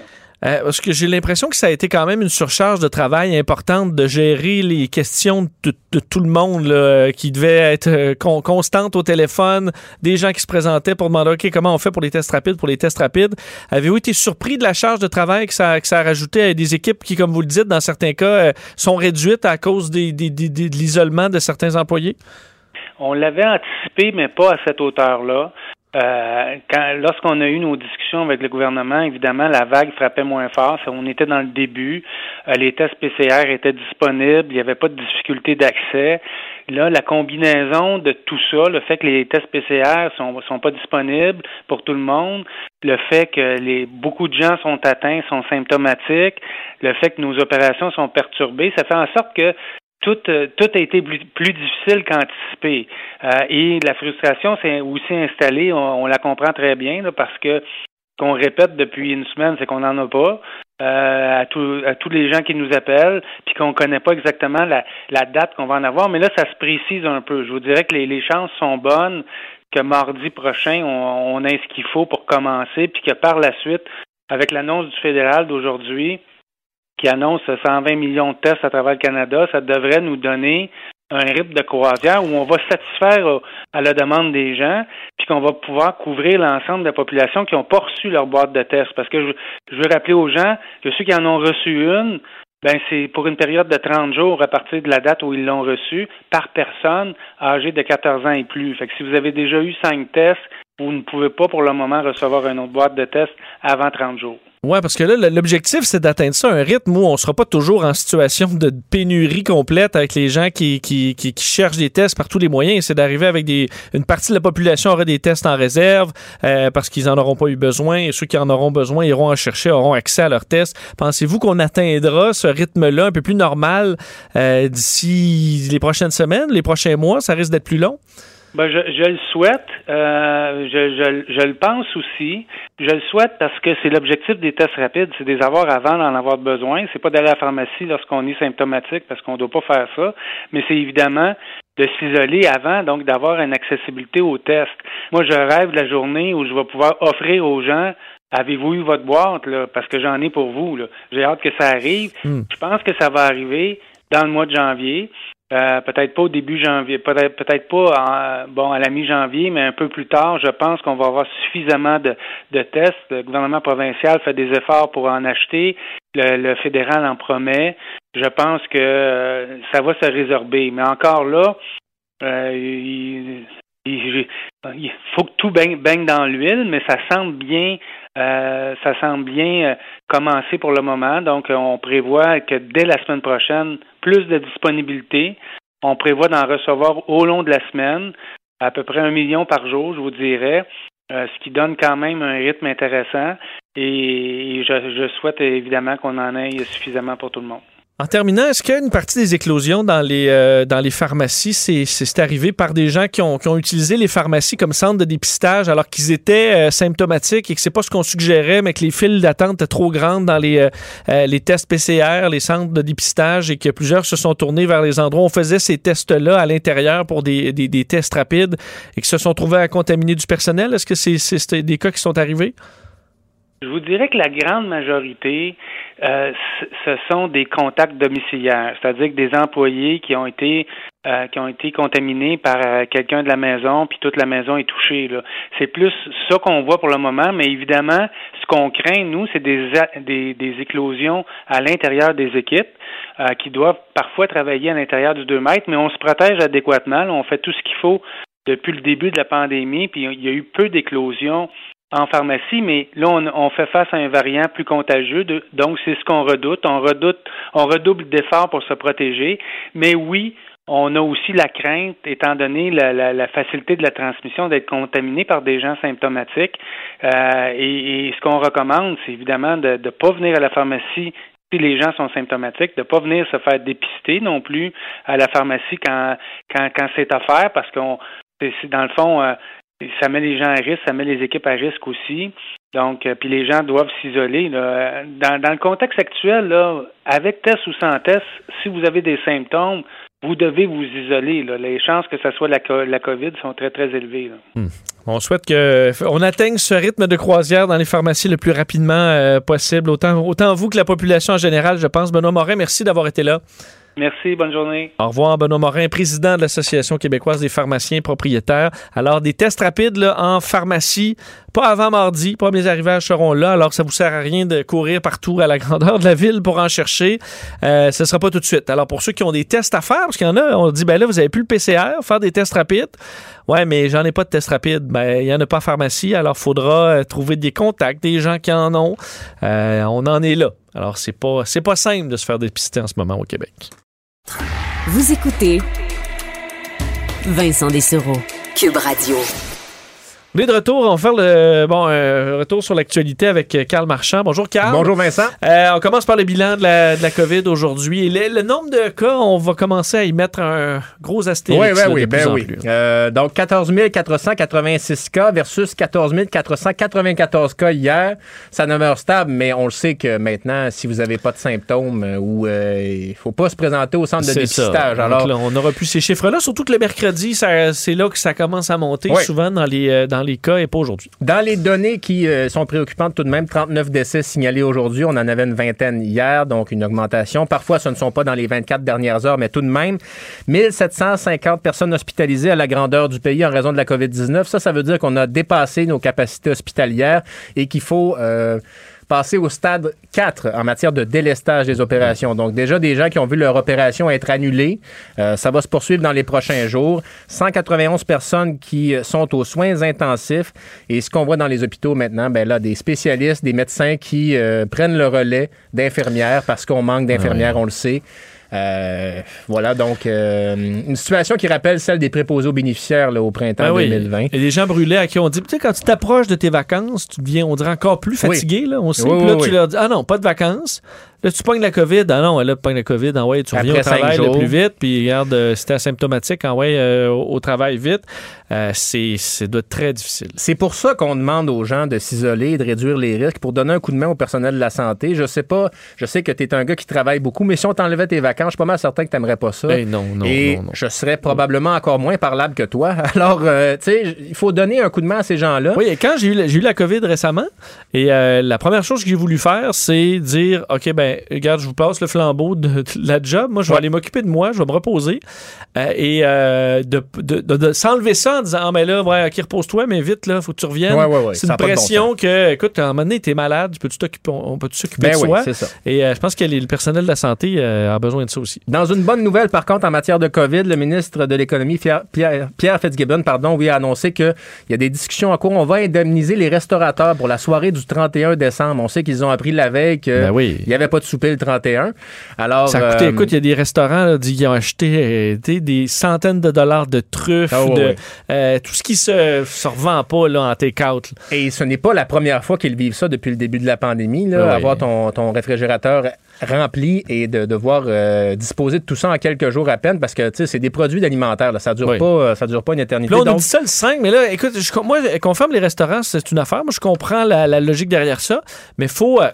Euh, parce que j'ai l'impression que ça a été quand même une surcharge de travail importante de gérer les questions de, tout le monde là, qui devait être euh, con, constante au téléphone, des gens qui se présentaient pour demander OK, comment on fait pour les tests rapides, pour les tests rapides? Avez-vous été surpris de la charge de travail que ça, a rajouté à des équipes qui, comme vous le dites, dans certains cas, euh, sont réduites à cause des, de l'isolement de certains employés? On l'avait anticipé, mais pas à cette hauteur-là. Euh, lorsqu'on a eu nos discussions avec le gouvernement, évidemment, la vague frappait moins fort. On était dans le début. Euh, les tests PCR étaient disponibles. Il n'y avait pas de difficulté d'accès. Là, la combinaison de tout ça, le fait que les tests PCR sont, sont pas disponibles pour tout le monde, le fait que les, beaucoup de gens sont atteints, sont symptomatiques, le fait que nos opérations sont perturbées, ça fait en sorte que tout, euh, tout a été plus, plus difficile qu'anticipé. Euh, et la frustration s'est aussi installée, on, la comprend très bien, parce que qu'on répète depuis une semaine, c'est qu'on n'en a pas. Euh, à, tous les gens qui nous appellent, puis qu'on ne connaît pas exactement la, date qu'on va en avoir. Mais là, ça se précise un peu. Je vous dirais que les, les chances sont bonnes que mardi prochain, on, on ait ce qu'il faut pour commencer, puis que par la suite, avec l'annonce du fédéral d'aujourd'hui, qui annonce 120 millions de tests à travers le Canada, ça devrait nous donner un rythme de croisière où on va satisfaire à la demande des gens, puis qu'on va pouvoir couvrir l'ensemble de la population qui n'ont pas reçu leur boîte de tests. Parce que je, veux rappeler aux gens que ceux qui en ont reçu une, ben c'est pour une période de 30 jours à partir de la date où ils l'ont reçu par personne âgée de 14 ans et plus. Fait que si vous avez déjà eu cinq tests, vous ne pouvez pas pour le moment recevoir une autre boîte de tests avant 30 jours. Oui, parce que là, l'objectif, c'est d'atteindre ça, un rythme où on ne sera pas toujours en situation de pénurie complète avec les gens qui, qui, qui, cherchent des tests par tous les moyens. C'est d'arriver avec des. Une partie de la population aura des tests en réserve euh, parce qu'ils n'en auront pas eu besoin et ceux qui en auront besoin iront en chercher, auront accès à leurs tests. Pensez-vous qu'on atteindra ce rythme-là un peu plus normal euh, d'ici les prochaines semaines, les prochains mois? Ça risque d'être plus long? Ben, je, je, le souhaite. Euh, je, je, je, le pense aussi. Je le souhaite parce que c'est l'objectif des tests rapides, c'est de les avoir avant d'en avoir besoin. C'est pas d'aller à la pharmacie lorsqu'on est symptomatique parce qu'on ne doit pas faire ça. Mais c'est évidemment de s'isoler avant, donc d'avoir une accessibilité aux tests. Moi, je rêve de la journée où je vais pouvoir offrir aux gens Avez-vous eu votre boîte, là? Parce que j'en ai pour vous, là. J'ai hâte que ça arrive. Hmm. Je pense que ça va arriver dans le mois de janvier. Euh, peut-être pas au début janvier, peut-être peut-être pas bon à la mi-janvier, mais un peu plus tard, je pense qu'on va avoir suffisamment de, de, tests. Le gouvernement provincial fait des efforts pour en acheter. Le, fédéral en promet. Je pense que euh, ça va se résorber. Mais encore là, euh, il, faut que tout baigne, baigne dans l'huile, mais ça semble bien euh, ça semble bien euh, commencer pour le moment. Donc, euh, on prévoit que dès la semaine prochaine, plus de disponibilité. On prévoit d'en recevoir au long de la semaine, à peu près un million par jour, je vous dirais, ce qui donne quand même un rythme intéressant. Et, je souhaite évidemment qu'on en ait suffisamment pour tout le monde. En terminant, est-ce qu'une partie des éclosions dans les, euh, pharmacies, c'est arrivé par des gens qui ont, utilisé les pharmacies comme centre de dépistage alors qu'ils étaient euh, symptomatiques et que c'est pas ce qu'on suggérait, mais que les files d'attente étaient trop grandes dans les, euh, tests PCR, les centres de dépistage et que plusieurs se sont tournés vers les endroits où on faisait ces tests-là à l'intérieur pour des, tests rapides et qui se sont trouvés à contaminer du personnel? Est-ce que c'est des cas qui sont arrivés? Je vous dirais que la grande majorité, euh, ce sont des contacts domiciliaires, c'est-à-dire que des employés qui ont été euh, qui ont été contaminés par euh, quelqu'un de la maison, puis toute la maison est touchée. C'est plus ça qu'on voit pour le moment, mais évidemment, ce qu'on craint, nous, c'est des, des, des, éclosions à l'intérieur des équipes qui doivent parfois travailler à l'intérieur du 2 mètres, mais on se protège adéquatement. on fait tout ce qu'il faut depuis le début de la pandémie, puis il y a eu peu d'éclosions en pharmacie, mais là, on, fait face à un variant plus contagieux, donc c'est ce qu'on redoute. On redoute, on redouble d'efforts pour se protéger, mais oui, on a aussi la crainte, étant donné la, facilité de la transmission, d'être contaminé par des gens symptomatiques. Euh, et, ce qu'on recommande, c'est évidemment de ne pas venir à la pharmacie si les gens sont symptomatiques, de ne pas venir se faire dépister non plus à la pharmacie quand, quand, quand c'est à faire, parce qu'on dans le fond, euh, ça met les gens à risque, ça met les équipes à risque aussi. Donc, euh, puis les gens doivent s'isoler. Dans, le contexte actuel, là, avec test ou sans test, si vous avez des symptômes, vous devez vous isoler. Les chances que ce soit la, la COVID sont très, très élevées. Hmm. On souhaite qu'on atteigne ce rythme de croisière dans les pharmacies le plus rapidement euh, possible, autant, autant vous que la population en général, je pense. Benoît Morin, merci d'avoir été là. Merci, bonne journée. Au revoir, Benoît Morin, président de l'Association québécoise des pharmaciens propriétaires. Alors, des tests rapides là, en pharmacie, pas avant mardi. Premiers arrivages seront là, alors ça vous sert à rien de courir partout à la grandeur de la ville pour en chercher. Euh, ce ne sera pas tout de suite. Alors, pour ceux qui ont des tests à faire, parce qu'il y en a, on dit, ben là, vous avez plus le PCR, faire des tests rapides. Ouais, mais j'en ai pas de tests rapides. Ben, il n'y en a pas en pharmacie, alors faudra euh, trouver des contacts, des gens qui en ont. Euh, on en est là. Alors, c'est pas, c'est pas simple de se faire dépister en ce moment au Québec. Vous écoutez Vincent Dessereau, Cube Radio. On est de retour. On va faire le bon retour sur l'actualité avec Carl Marchand. Bonjour, Carl. Bonjour, Vincent. Euh, on commence par le bilan de la, de la COVID aujourd'hui. Le, nombre de cas, on va commencer à y mettre un gros astérisque. Oui, oui, oui. Ben oui. Euh, donc, 14 486 cas versus 14 494 cas hier. Ça demeure stable, mais on le sait que maintenant, si vous n'avez pas de symptômes euh, ou il ne faut pas se présenter au centre de dépistage. Alors, on n'aura plus ces chiffres-là. Surtout que le mercredi, c'est là que ça commence à monter souvent dans les, dans les cas et pas aujourd'hui. Dans les données qui euh, sont préoccupantes tout de même, 39 décès signalés aujourd'hui. On en avait une vingtaine hier, donc une augmentation. Parfois, ce ne sont pas dans les 24 dernières heures, mais tout de même, 1750 personnes hospitalisées à la grandeur du pays en raison de la COVID-19. Ça, ça veut dire qu'on a dépassé nos capacités hospitalières et qu'il faut... Euh, passer au stade 4 en matière de délestage des opérations. Donc, déjà, des gens qui ont vu leur opération être annulée. Euh, ça va se poursuivre dans les prochains jours. 191 personnes qui sont aux soins intensifs. Et ce qu'on voit dans les hôpitaux maintenant, ben là, des spécialistes, des médecins qui euh, prennent le relais d'infirmières parce qu'on manque d'infirmières, on le sait. Euh, voilà, donc euh, une situation qui rappelle celle des préposés aux bénéficiaires là, au printemps Ben oui. 2020. Et des gens brûlés à qui on dit, tu sais, quand tu t'approches de tes vacances, tu deviens, on dirait, encore plus Oui. fatigué, là, on sait. Oui, là, tu leur dis, ah non, pas de vacances. Là, tu pognes la COVID. Ah non, là, tu pognes la COVID. Ah ouais, tu reviens Après au travail le plus vite. Puis regarde, euh, si t'es asymptomatique, ah ouais, euh, au au travail vite. Euh, c'est, c'est doit être très difficile. C'est pour ça qu'on demande aux gens de s'isoler et de réduire les risques pour donner un coup de main au personnel de la santé. Je sais pas, je sais que tu es un gars qui travaille beaucoup, mais si on t'enlevait tes vacances, je suis pas mal certain que tu n'aimerais pas ça. Ben non, non, et non, non. je serais probablement encore moins parlable que toi. Alors, euh, tu sais, il faut donner un coup de main à ces gens-là. Oui, et quand j'ai eu, la- j'ai eu la COVID récemment, et la première chose que j'ai voulu faire, c'est dire OK, ben, regarde, je vous passe le flambeau de, de la job. Moi, je vais Ouais. aller m'occuper de moi, je vais me reposer. Euh, et euh, de, de, de- de s'enlever ça en disant Ah, mais là, ouais, OK, repose-toi, mais vite, là, faut que tu reviennes. Ouais, ouais, ouais, c'est une bon pression que, écoute, à un moment donné, t'es malade, peux-tu t'occuper, on peut s'occuper Ben de oui, soi? ça. Et euh, je pense que les- le personnel de la santé a besoin de ça aussi. Dans une bonne nouvelle, par contre, en matière de COVID, le ministre de l'Économie, Pierre, Pierre- Pierre Fitzgibbon, pardon, oui, a annoncé qu'il y a des discussions en cours. On va indemniser les restaurateurs pour la soirée du 31 décembre. On sait qu'ils ont appris la veille qu'il Ben oui. n'y avait pas de souper le 31. Alors, Ça a coûté, euh, écoute, il y a des restaurants là, qui ont acheté euh, des centaines de dollars de truffes, Ah de, euh, tout ce qui se, se revend pas là, en take-out. Et ce n'est pas la première fois qu'ils vivent ça depuis le début de la pandémie, là, Ah oui. avoir ton, ton réfrigérateur rempli et de devoir euh, disposer de tout ça en quelques jours à peine parce que tu sais, c'est des produits alimentaires. Là, ça dure Oui. pas, euh, ça dure pas une éternité. Là, on nous Donc, dit ça le 5, mais là, écoute, je, moi, qu'on ferme les restaurants, c'est une affaire. Moi, je comprends la, la logique derrière ça, mais il faut euh,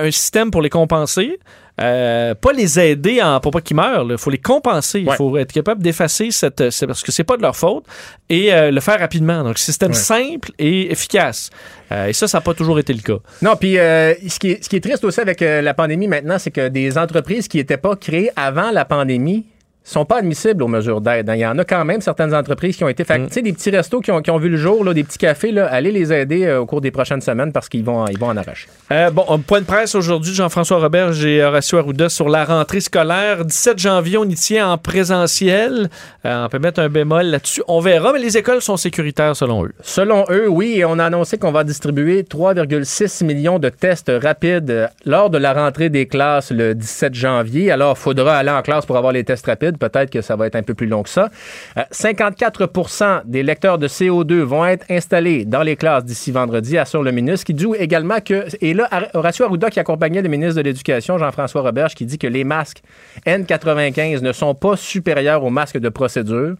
un système pour les compenser. Euh, pas les aider en, pour pas qu'ils meurent, il faut les compenser. Il Ouais. faut être capable d'effacer cette. c'est parce que c'est pas de leur faute et euh, le faire rapidement. Donc, système Ouais. simple et efficace. Euh, et ça, ça n'a pas toujours été le cas. Non, puis euh, ce, qui est, ce qui est triste aussi avec euh, la pandémie maintenant, c'est que des entreprises qui n'étaient pas créées avant la pandémie sont pas admissibles aux mesures d'aide. hein. Il y en a quand même certaines entreprises qui ont été... fait sais, des petits restos qui ont, qui ont vu le jour, là, des petits cafés, là, allez les aider euh, au cours des prochaines semaines parce qu'ils vont, ils vont en arracher. Euh, bon, un point de presse aujourd'hui, Jean-François Robert et Horacio Arruda sur la rentrée scolaire. 17 janvier, on y tient en présentiel. Euh, on peut mettre un bémol là-dessus. On verra, mais les écoles sont sécuritaires selon eux. Selon eux, oui, et on a annoncé qu'on va distribuer 3,6 millions de tests rapides euh, lors de la rentrée des classes le 17 janvier. Alors, il faudra aller en classe pour avoir les tests rapides. Peut-être que ça va être un peu plus long que ça. Euh, 54% des lecteurs de CO2 vont être installés dans les classes d'ici vendredi, assure le ministre, qui dit également que... Et là, Horacio Arruda, qui accompagnait le ministre de l'Éducation, Jean-François Roberge, qui dit que les masques N95 ne sont pas supérieurs aux masques de procédure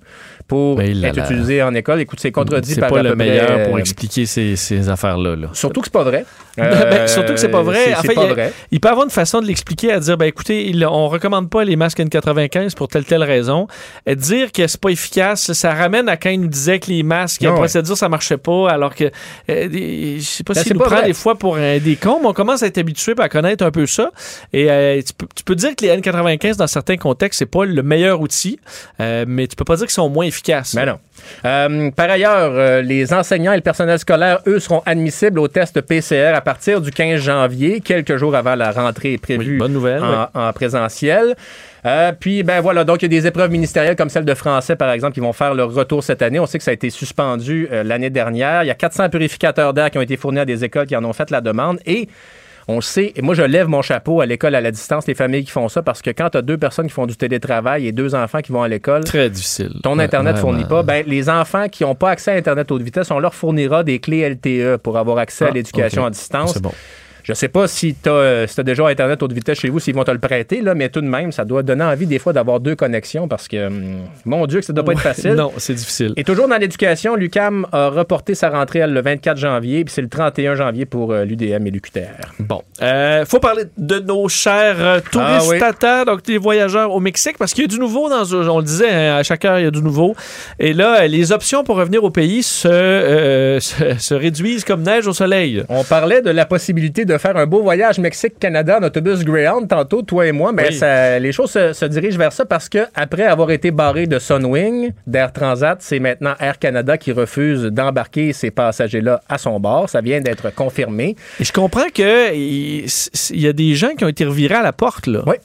pour là, être là. utilisés en école. Écoute, c'est contredit C'est par pas à le peu près, meilleur pour expliquer ces, ces affaires-là. là. Surtout que c'est pas vrai. Ben, Euh, surtout que c'est pas vrai. c'est- En c'est fait, pas il, vrai. peut avoir une façon de l'expliquer à dire ben écoutez, il- on recommande pas les masques N95 pour telle telle raison. Et dire que c'est pas efficace, ça ramène à quand il nous disait que les masques, Non, la procédure, ça marchait pas, alors que euh, je sais pas Ben, s'il nous pas prend vrai. des fois pour euh, des cons, mais on commence à être habitué à connaître un peu ça. Et euh, tu, peux, tu peux dire que les N95 dans certains contextes c'est pas le meilleur outil, euh, mais tu peux pas dire qu'ils sont moins efficaces. Ben non. Euh, par ailleurs, euh, les enseignants et le personnel scolaire, eux, seront admissibles au test PCR à partir du 15 janvier, quelques jours avant la rentrée prévue bonne nouvelle, en, en présentiel. Euh, puis, ben voilà, donc il y a des épreuves ministérielles comme celle de français, par exemple, qui vont faire leur retour cette année. On sait que ça a été suspendu euh, l'année dernière. Il y a 400 purificateurs d'air qui ont été fournis à des écoles qui en ont fait la demande. Et on sait, et moi je lève mon chapeau à l'école à la distance, les familles qui font ça, parce que quand tu as deux personnes qui font du télétravail et deux enfants qui vont à l'école, Très difficile. ton Internet fournit pas, ben, les enfants qui n'ont pas accès à Internet haute vitesse, on leur fournira des clés LTE pour avoir accès à Ah, l'éducation à distance. C'est bon. Je sais pas si tu as, déjà Internet haute vitesse chez vous, s'ils vont te le prêter, là, mais tout de même, ça doit donner envie des fois d'avoir deux connexions parce que, hum, mon Dieu, que ça doit pas être facile. Non, c'est difficile. Et toujours dans l'éducation, l'UCAM a reporté sa rentrée elle, le 24 janvier, puis c'est le 31 janvier pour euh, l'UDM et l'UQTR. Bon. Euh, faut parler de nos chers euh, touristes Ah oui. tata, donc les voyageurs au Mexique, parce qu'il y a du nouveau dans on le disait, hein, à chaque heure, il y a du nouveau. Et là, euh, les options pour revenir au pays se, euh, se, se réduisent comme neige au soleil. On parlait de la possibilité de faire un beau voyage Mexique-Canada en autobus Greyhound tantôt, toi et moi, mais Oui. ça- les choses se, se dirigent vers ça parce que après avoir été barré de Sunwing, d'Air Transat, c'est maintenant Air Canada qui refuse d'embarquer ces passagers-là à son bord. Ça vient d'être confirmé. Et je comprends que il il y a des gens qui ont été revirés à la porte, là. Oui.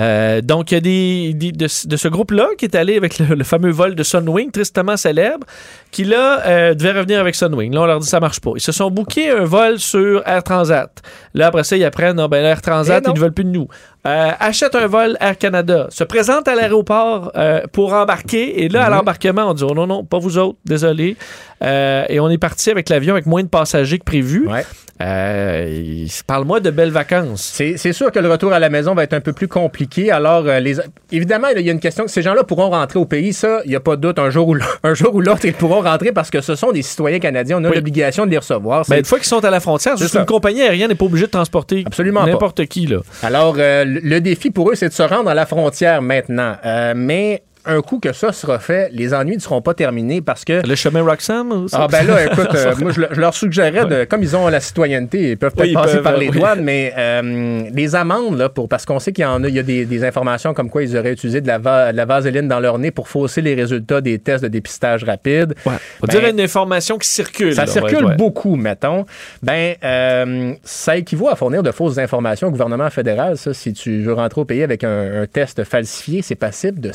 Euh, donc, il y a des, des- de, de ce groupe-là qui est allé avec le, le fameux vol de Sunwing, tristement célèbre, qui là euh, devait revenir avec Sunwing. Là, on leur dit ça marche pas. Ils se sont bookés un vol sur Air Transat. Là, après ça, ils apprennent, non, ben, Air Transat, Eh ils ne veulent plus de nous. Euh, achète un vol Air Canada, se présente à l'aéroport euh, pour embarquer, et là, à Mhm. l'embarquement, on dit, oh non, non, pas vous autres, désolé. Euh, et on est parti avec l'avion avec moins de passagers que prévu. Ouais. Euh, Parle-moi de belles vacances. C'est sûr que le retour à la maison va être un peu plus compliqué. Alors, euh, les, évidemment, il y a une question que ces gens-là pourront rentrer au pays. Ça, il n'y a pas de doute. Un jour ou l'autre, ils pourront rentrer parce que ce sont des citoyens canadiens. On a Oui. l'obligation de les recevoir. Ben, C'est- une fois qu'ils sont à la frontière, juste une compagnie aérienne n'est pas obligée de transporter Absolument n'importe qui. Là. Alors, euh, le défi pour eux, c'est de se rendre à la frontière maintenant. Mais un coup que ça sera fait, les ennuis ne seront pas terminés parce que. Le chemin Roxham? ça? Ah ben là, écoute, euh, moi je, le- je leur suggérerais de, comme ils ont la citoyenneté, ils peuvent peut-être Oui, passer peuvent, par les oui. douanes, mais euh, les amendes là, pour parce qu'on sait qu'il y en a, il y a des, des informations comme quoi ils auraient utilisé de la, va- de la vaseline dans leur nez pour fausser les résultats des tests de dépistage rapide. On Ben, dirait une information qui circule. ça là, circule ouais, beaucoup, mettons. Ben, euh, ça équivaut à fournir de fausses informations au gouvernement fédéral. Ça, si tu veux rentrer au pays avec un, un test falsifié, c'est passible de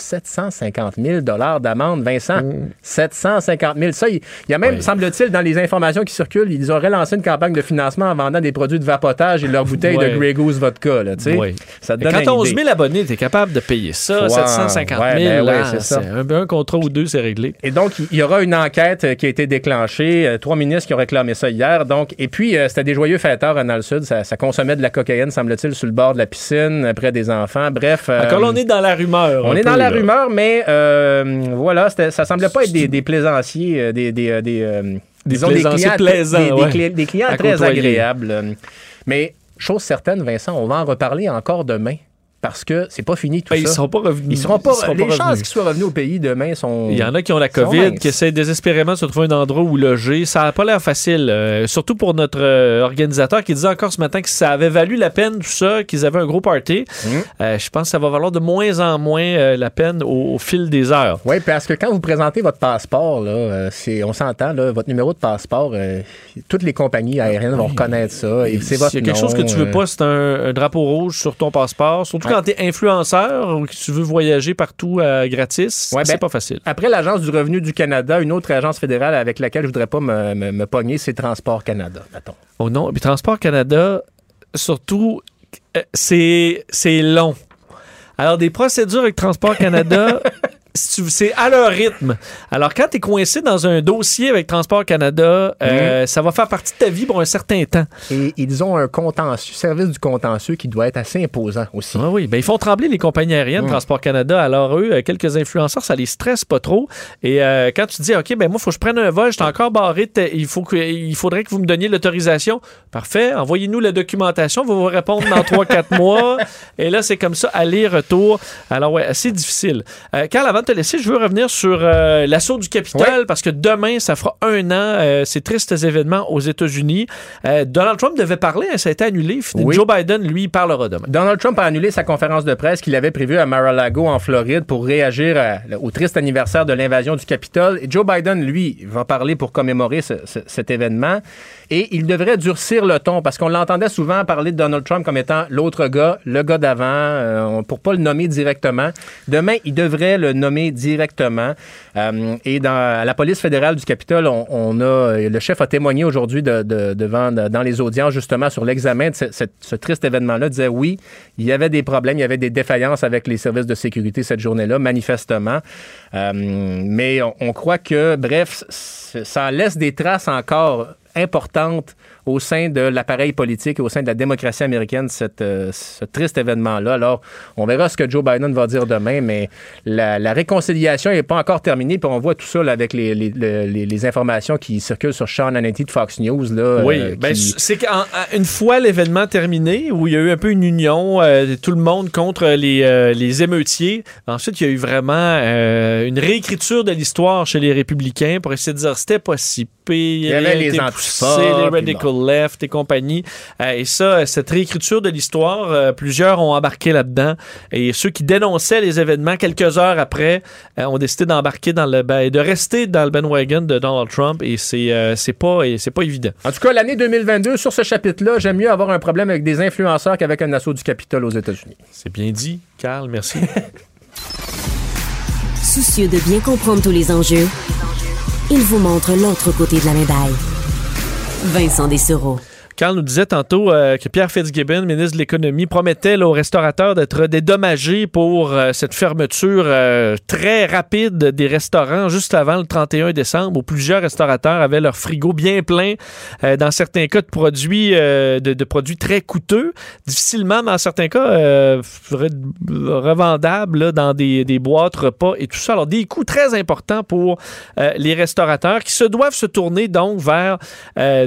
750 000 d'amende. Vincent, 750 000. Ça, il y a même, semble-t-il, dans les informations qui circulent, ils auraient lancé une campagne de financement en vendant des produits de vapotage et leurs bouteilles de Grey Goose vodka. Là. Oui. Ça te donne Quand une 11 idée. 000 abonnés, tu es capable de payer ça, Ouais, 750 000. ouais, ben là, c'est ça. un, un contrat ou deux, c'est réglé. Et donc, il y aura une enquête euh, qui a été déclenchée. Euh, Trois ministres qui ont réclamé ça hier. Donc, et puis, euh, c'était des joyeux fêteurs dans le Sud. Ça, ça consommait de la cocaïne, semble-t-il, sur le bord de la piscine, près des enfants. Bref. Encore là, on est dans la rumeur. on est peu, dans la là. rumeur, mais euh, voilà, ça semblait pas être des, des plaisanciers, euh, des, des, euh, des, disons, des plaisanciers clients, plaisants, des, des ouais. cli- des clients très agréables. Mais chose certaine, Vincent, on va en reparler encore demain. Parce que c'est pas fini tout Ben, ils ça. seront pas revenus. Ils seront pas, Ils seront pas les chances qu'ils soient revenus au pays demain sont. Il y en a qui ont la COVID, qui essaient désespérément de se trouver un endroit où loger. Ça n'a pas l'air facile, euh, surtout pour notre euh, organisateur qui disait encore ce matin que ça avait valu la peine, tout ça, qu'ils avaient un gros party. Mhm. Euh, je pense que ça va valoir de moins en moins la peine au, au fil des heures. Oui, parce que quand vous présentez votre passeport, là, c'est, on s'entend, là, votre numéro de passeport, toutes les compagnies aériennes vont reconnaître ça. Et c'est votre S'il y a quelque nom, chose que tu veux pas, c'est un, un drapeau rouge sur ton passeport. Surtout Ouais. quand tu es influenceur ou que tu veux voyager partout euh, gratis. Ouais, c'est ben, pas facile. Après l'Agence du revenu du Canada, une autre agence fédérale avec laquelle je voudrais pas me, me, me pogner, c'est Transport Canada, mettons. Oh non, puis Transport Canada, surtout, euh, c'est long. Alors, des procédures avec Transport Canada, c'est à leur rythme. Alors, quand tu es coincé dans un dossier avec Transport Canada, euh, ça va faire partie de ta vie pour un certain temps. Et ils ont un contentieux, service du contentieux qui doit être assez imposant aussi. Ah oui, ben ils font trembler les compagnies aériennes, Mm. Transport Canada. Alors eux, euh, quelques influenceurs, ça les stresse pas trop. Et euh, quand tu dis, OK, ben moi, il faut que je prenne un vol, je suis encore barré, il, faut que, il faudrait que vous me donniez l'autorisation. Parfait, envoyez-nous la documentation, on va vous répondre dans 3-4 mois. Et là, c'est comme ça, aller-retour. Alors ouais, assez difficile. Euh, Carl, avant de te laisser, je veux revenir sur euh, l'assaut du Capitole, parce que demain, ça fera un an, euh, ces tristes événements aux États-Unis. Euh, Donald Trump devait parler, hein, ça a été annulé. Oui. Joe Biden, lui, parlera demain. Donald Trump a annulé sa conférence de presse qu'il avait prévue à Mar-a-Lago en Floride pour réagir à- au triste anniversaire de l'invasion du Capitole. Et Joe Biden, lui, va parler pour commémorer ce- ce- cet événement. Et il devrait durcir le ton parce qu'on l'entendait souvent parler de Donald Trump comme étant l'autre gars, le gars d'avant, pour pas le nommer directement. Demain, il devrait le nommer directement. Euh, et dans la police fédérale du Capitole, on, a le chef a témoigné aujourd'hui de- de- devant dans les audiences justement sur l'examen de ce, triste événement-là. Disait oui, il y avait des problèmes, il y avait des défaillances avec les services de sécurité cette journée-là, manifestement. Euh, mais on, croit que, bref, ça laisse des traces encore importantes au sein de l'appareil politique et au sein de la démocratie américaine, cette, euh, ce triste événement-là. Alors, on verra ce que Joe Biden va dire demain, mais la, la réconciliation n'est pas encore terminée. Puis on voit tout ça là, avec les, les, les- les informations qui circulent sur Sean Hannity de Fox News. Là, Oui, euh, ben, qui- c'est qu'une fois l'événement terminé, où il y a eu un peu une union, euh, tout le monde contre les, euh, les émeutiers, ensuite il y a eu vraiment une réécriture de l'histoire chez les républicains pour essayer de dire c'était pas si pire, Il y avait les antifas, les puis radical Left et compagnie. Euh, et ça, cette réécriture de l'histoire, euh, plusieurs ont embarqué là-dedans. Et ceux qui dénonçaient les événements quelques heures après euh, ont décidé d'embarquer dans le ben, de rester dans le bandwagon de Donald Trump. Et c'est c'est pas et c'est pas évident. En tout cas, l'année 2022, sur ce chapitre-là, j'aime mieux avoir un problème avec des influenceurs qu'avec un assaut du Capitole aux États-Unis. C'est bien dit, Carl. Merci. Soucieux de bien comprendre tous les enjeux, il vous montre l'autre côté de la médaille. Vincent Dessereau. Nous disait tantôt euh, que Pierre Fitzgibbon, ministre de l'Économie, promettait aux restaurateurs d'être dédommagés pour euh, cette fermeture euh, très rapide des restaurants juste avant le 31 décembre, où plusieurs restaurateurs avaient leur frigo bien plein, dans certains cas de produits, de, produits très coûteux, difficilement, dans certains cas, re- revendables dans des, boîtes repas et tout ça. Alors, des coûts très importants pour les restaurateurs qui se doivent se tourner donc vers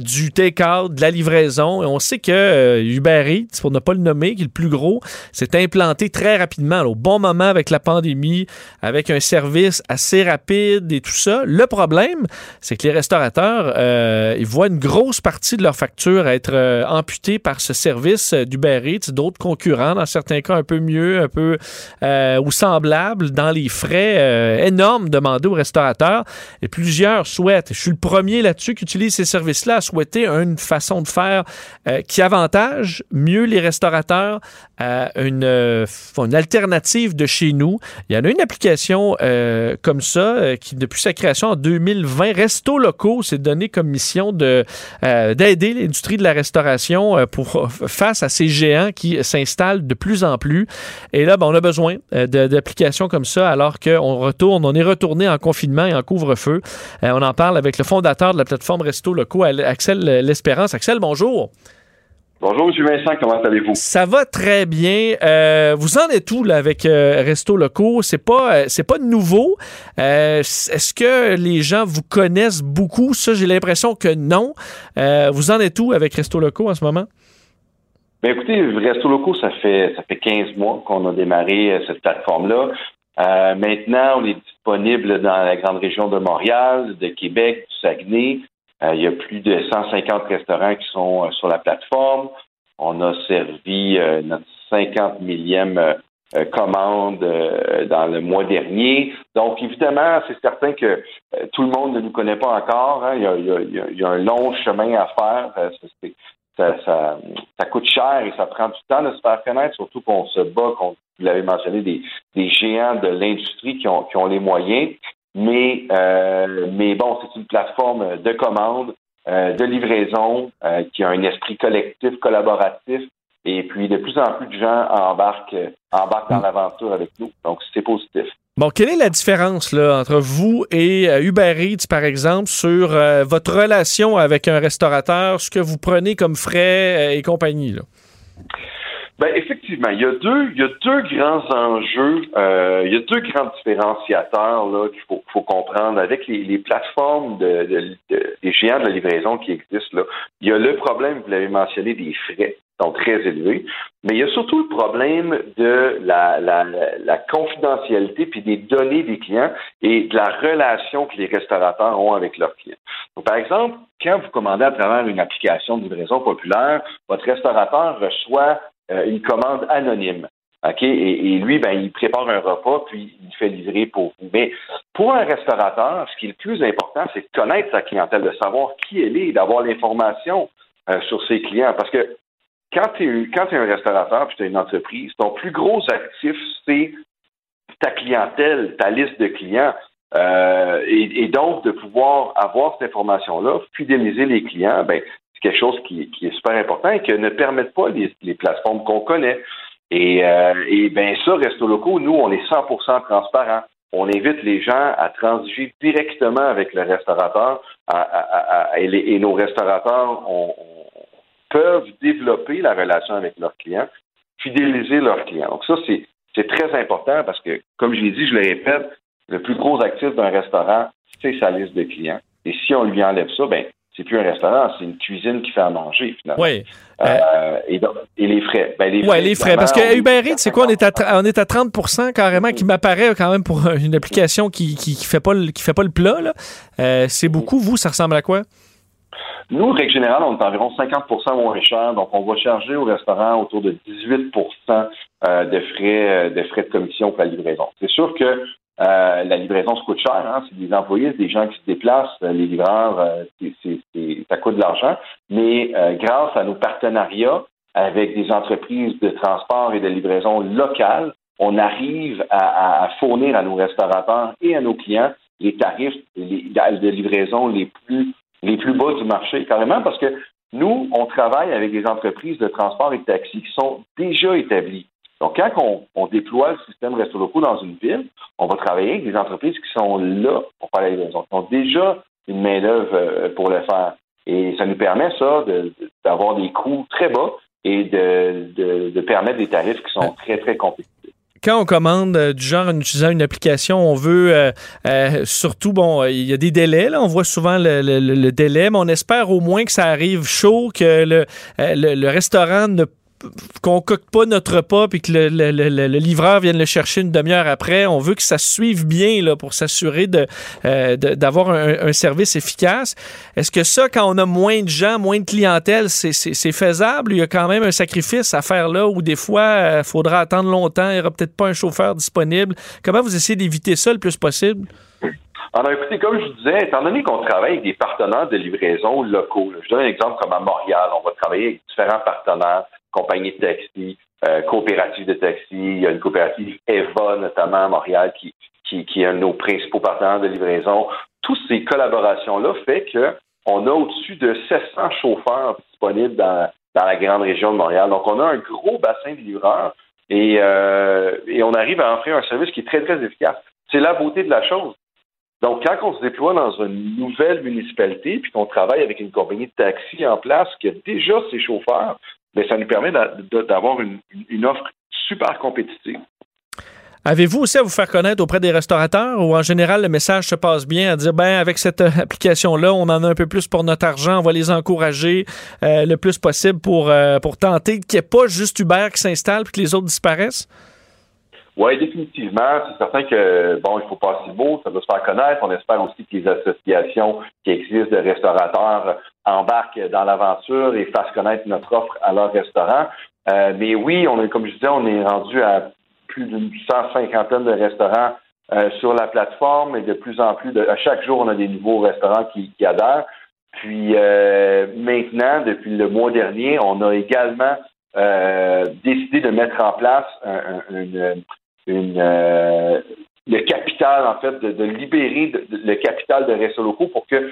du take-out, de la livraison. On sait que euh, Uber Eats, pour ne pas le nommer, qui est le plus gros, s'est implanté très rapidement, au bon moment avec la pandémie, avec un service assez rapide et tout ça. Le problème, c'est que les restaurateurs, euh, ils voient une grosse partie de leur facture être euh, amputée par ce service d'Uber Eats, d'autres concurrents, dans certains cas un peu mieux, un peu ou semblables, dans les frais énormes demandés aux restaurateurs. Et plusieurs souhaitent, je suis le premier là-dessus qui utilise ces services-là, à souhaiter une façon de faire euh, qui avantage mieux les restaurateurs à une, euh, une alternative de chez nous. Il y en a une application euh, comme ça euh, qui, depuis sa création en 2020, Resto Locaux s'est donné comme mission de, euh, d'aider l'industrie de la restauration euh, pour, face à ces géants qui s'installent de plus en plus. Et là, ben, on a besoin euh, d'applications comme ça alors qu'on retourne, on est retourné en confinement et en couvre-feu. Euh, on en parle avec le fondateur de la plateforme Resto Locaux, Axel L'Espérance. Axel, bonjour. Bonjour, M. Vincent, comment allez-vous? Ça va très bien. Euh, vous en êtes où là, avec euh, Resto Locaux? C'est pas, euh, c'est pas nouveau. Est-ce que les gens vous connaissent beaucoup? Ça, j'ai l'impression que non. Vous en êtes où avec Resto Locaux en ce moment? Ben écoutez, Resto Locaux, ça fait ça fait 15 mois qu'on a démarré cette plateforme-là. Maintenant, on est disponible dans la grande région de Montréal, de Québec, du Saguenay. Euh, il y a plus de 150 restaurants qui sont euh, sur la plateforme. On a servi euh, notre 50 millième commande dans le mois dernier. Donc, évidemment, c'est certain que tout le monde ne nous connaît pas encore. Il, y a, un long chemin à faire. Ça, coûte cher et ça prend du temps de se faire connaître, surtout qu'on se bat contre, vous l'avez mentionné, des, géants de l'industrie qui ont les moyens. Mais, euh, mais bon, c'est une plateforme de commande, euh, de livraison, euh, qui a un esprit collectif, collaboratif. Et puis, de plus en plus de gens embarquent, embarquent dans l'aventure avec nous. Donc, c'est positif. Bon, quelle est la différence là, entre vous et euh, Uber Eats, par exemple, sur euh, votre relation avec un restaurateur, ce que vous prenez comme frais euh, et compagnie? Là? Ben, effectivement, il y a deux, il y a deux grands enjeux, euh, il y a deux grands différenciateurs là qu'il faut, faut comprendre avec les, les plateformes de, de- de- des géants de la livraison qui existent là. Il y a le problème, vous l'avez mentionné, des frais sont très élevés, mais il y a surtout le problème de la, la, la- confidentialité puis des données des clients et de la relation que les restaurateurs ont avec leurs clients. Donc, par exemple, quand vous commandez à travers une application de livraison populaire, votre restaurateur reçoit une commande anonyme. OK? Et, lui, ben, il prépare un repas, puis il fait livrer pour vous. Mais pour un restaurateur, ce qui est le plus important, c'est de connaître sa clientèle, de savoir qui elle est, d'avoir l'information euh, sur ses clients. Parce que quand tu es, un restaurateur, puis tu as une entreprise, ton plus gros actif, c'est ta clientèle, ta liste de clients. Euh, et, et donc, de pouvoir avoir cette information-là, fidéliser les clients, ben, quelque chose qui, est super important et que ne permettent pas les, plateformes qu'on connaît. Et, euh, et bien ça, Resto Locaux, nous, on est 100% transparent. On invite les gens à transiger directement avec le restaurateur à- et, nos restaurateurs peuvent développer la relation avec leurs clients, fidéliser leurs clients. Donc ça, c'est c'est très important parce que, comme je l'ai dit, je le répète, le plus gros actif d'un restaurant, c'est sa liste de clients. Et si on lui enlève ça, ben c'est plus un restaurant, c'est une cuisine qui fait à manger, finalement. Oui. Euh, et, donc- et les frais. Ben, les Oui, les frais. Parce que Uber Eats, c'est quoi? On est, à, on est à 30% carrément qui m'apparaît quand même pour une application qui qui, qui fait pas le, qui fait pas le plat. Euh, c'est beaucoup. Vous, ça ressemble à quoi? Nous, règle générale, on est environ 50% moins cher, donc on va charger au restaurant autour de 18 euh, de frais euh, de frais de commission pour la livraison. C'est sûr que euh, la livraison se coûte cher, hein, c'est des employés, c'est des gens qui se déplacent, les livreurs, ça coûte de l'argent, mais grâce à nos partenariats avec des entreprises de transport et de livraison locales, on arrive à, fournir à nos restaurateurs et à nos clients les tarifs de livraison les plus les plus bas du marché, carrément, parce que nous, on travaille avec des entreprises de transport et de taxi qui sont déjà établies. Donc, quand on, déploie le système Resto Locaux dans une ville, on va travailler avec des entreprises qui sont là pour faire la livraison, qui ont déjà une main-d'œuvre euh, pour le faire. Et ça nous permet, ça, d'avoir des coûts très bas et de, permettre des tarifs qui sont très, très compétitifs. Quand on commande euh, du genre en utilisant une application, on veut euh, surtout, bon, il y a des délais, là, on voit souvent le, délai, mais on espère au moins que ça arrive chaud, que le, le restaurant ne concocte pas notre repas puis que le, livreur vienne le chercher une demi-heure après. On veut que ça suive bien là, pour s'assurer euh, d'avoir un, service efficace. Est-ce que ça, quand on a moins de gens, moins de clientèle, c'est, faisable? Il y a quand même un sacrifice à faire là où des fois, il euh, faudra attendre longtemps, il n'y aura peut-être pas un chauffeur disponible? Comment vous essayez d'éviter ça le plus possible? Alors, écoutez, comme je disais, étant donné qu'on travaille avec des partenaires de livraison locaux, je donne un exemple comme à Montréal, on va travailler avec différents partenaires compagnies de taxi, euh, coopératives de taxi. Il y a une coopérative EVA, notamment à Montréal, qui, qui, est un de nos principaux partenaires de livraison. Toutes ces collaborations-là fait que on a au-dessus de 700 chauffeurs disponibles dans, dans la grande région de Montréal. Donc, on a un gros bassin de livreurs et, euh, et on arrive à offrir un service qui est très, très efficace. C'est la beauté de la chose. Donc, quand on se déploie dans une nouvelle municipalité, puis qu'on travaille avec une compagnie de taxi en place qui a déjà ses chauffeurs, mais ça nous permet d'avoir une, offre super compétitive. Avez-vous aussi à vous faire connaître auprès des restaurateurs ou en général le message se passe bien à dire ben avec cette euh, application-là, on en a un peu plus pour notre argent, on va les encourager euh, le plus possible pour, euh, pour tenter qu'il n'y ait pas juste Uber qui s'installe et que les autres disparaissent? Oui, définitivement. C'est certain que, bon, il faut pas si beau, ça doit se faire connaître. On espère aussi que les associations qui existent de restaurateurs embarquent dans l'aventure et fassent connaître notre offre à leurs restaurants. Euh, mais oui, on est, comme je disais, on est rendu à plus d'une cent cinquantaine de restaurants euh, sur la plateforme et de plus en plus, de, à chaque jour, on a des nouveaux restaurants qui, adhèrent. Puis euh, maintenant, depuis le mois dernier, on a également décidé de mettre en place une, une, euh, le capital, en fait, de, libérer le capital de restos locaux pour que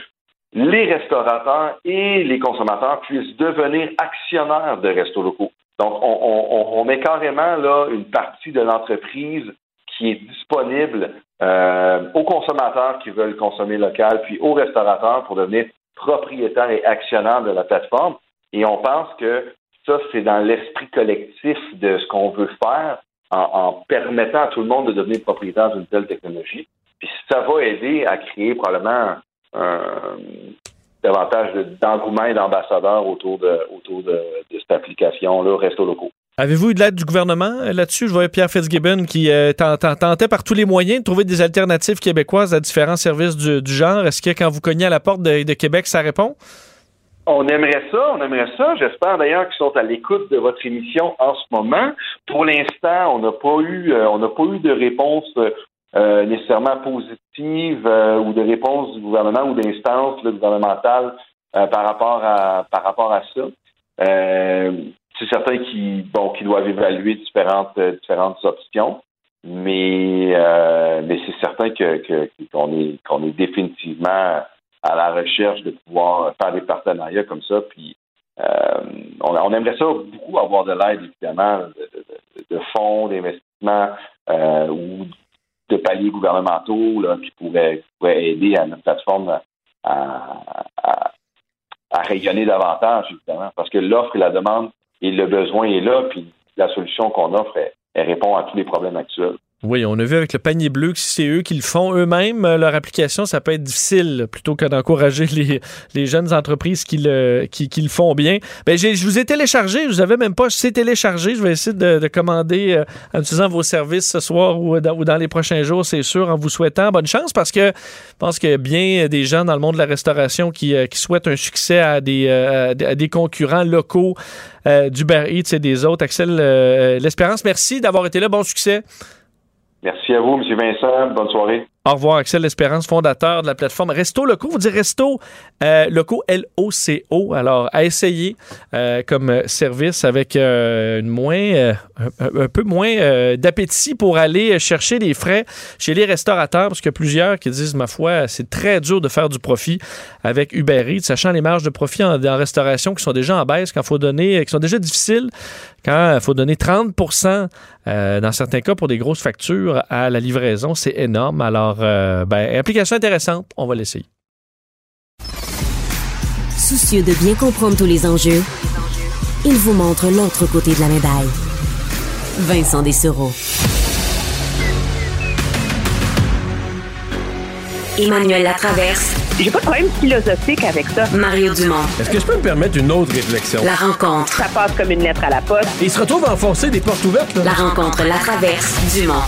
les restaurateurs et les consommateurs puissent devenir actionnaires de restos locaux. Donc, on, met carrément là une partie de l'entreprise qui est disponible euh, aux consommateurs qui veulent consommer local, puis aux restaurateurs pour devenir propriétaires et actionnaires de la plateforme. Et on pense que ça, c'est dans l'esprit collectif de ce qu'on veut faire en, permettant à tout le monde de devenir propriétaire d'une telle technologie. Puis ça va aider à créer probablement davantage d'engouement et d'ambassadeurs autour de, autour de, cette application-là, Resto Locaux. Avez-vous eu de l'aide du gouvernement euh, là-dessus? Je voyais Pierre Fitzgibbon qui euh, tentait par tous les moyens de trouver des alternatives québécoises à différents services du, genre. Est-ce que quand vous cognez à la porte de Québec, ça répond? On aimerait ça, on aimerait ça. J'espère d'ailleurs qu'ils sont à l'écoute de votre émission en ce moment. Pour l'instant, on n'a pas eu, euh, on n'a pas eu de réponse euh, nécessairement positive euh, ou de réponse du gouvernement ou d'instance gouvernementale par rapport à par rapport à ça. c'est certain qu'ils bon doivent évaluer différentes différentes options, mais mais c'est certain que qu'on est qu'on est définitivement à la recherche de pouvoir faire des partenariats comme ça. Puis euh, on, aimerait ça beaucoup avoir de l'aide, évidemment, de, fonds, d'investissement euh, ou de paliers gouvernementaux là, qui pourraient, aider à notre plateforme à, rayonner davantage, évidemment, parce que l'offre et la demande et le besoin est là, puis la solution qu'on offre, elle répond à tous les problèmes actuels. Oui, on a vu avec le panier bleu que si c'est eux qui le font eux-mêmes, euh, leur application, ça peut être difficile plutôt que d'encourager les, jeunes entreprises qui le, font bien. Ben, je vous ai téléchargé, je vous avais même pas, je sais télécharger. Je vais essayer de, de commander euh, en utilisant vos services ce soir ou dans, ou dans les prochains jours, c'est sûr, en vous souhaitant bonne chance parce que je pense qu'il y a bien des gens dans le monde de la restauration qui, euh, souhaitent un succès à des, euh, à des- concurrents locaux euh, d'Uber Eats et des autres. Axel euh, L'Espérance, merci d'avoir été là. Bon succès. Merci à vous, M. Vincent. Bonne soirée. Au revoir, Axel L'Espérance, fondateur de la plateforme Resto Locaux. Vous dites Resto euh, Locaux, L-O-C-O. Alors, à essayer euh, comme euh, service avec moins, un, peu moins d'appétit pour aller chercher les frais chez les restaurateurs, parce qu'il y a plusieurs qui disent, ma foi, c'est très dur de faire du profit avec Uber Eats, sachant les marges de profit en, restauration qui sont déjà en baisse, quand faut donner, qui sont déjà difficiles, quand il faut donner 30% euh, dans certains cas pour des grosses factures à la livraison, c'est énorme. Alors, euh, ben, implication intéressante, on va l'essayer. Soucieux de bien comprendre tous les enjeux, il vous montre l'autre côté de la médaille. Vincent Dessereau. Emmanuel Latraverse. J'ai pas de problème philosophique avec ça. Mario Dumont. Est-ce que je peux me permettre une autre réflexion? La rencontre. Ça passe comme une lettre à la poste. Il se retrouve à enfoncer des portes ouvertes. là. La rencontre Latraverse. Dumont.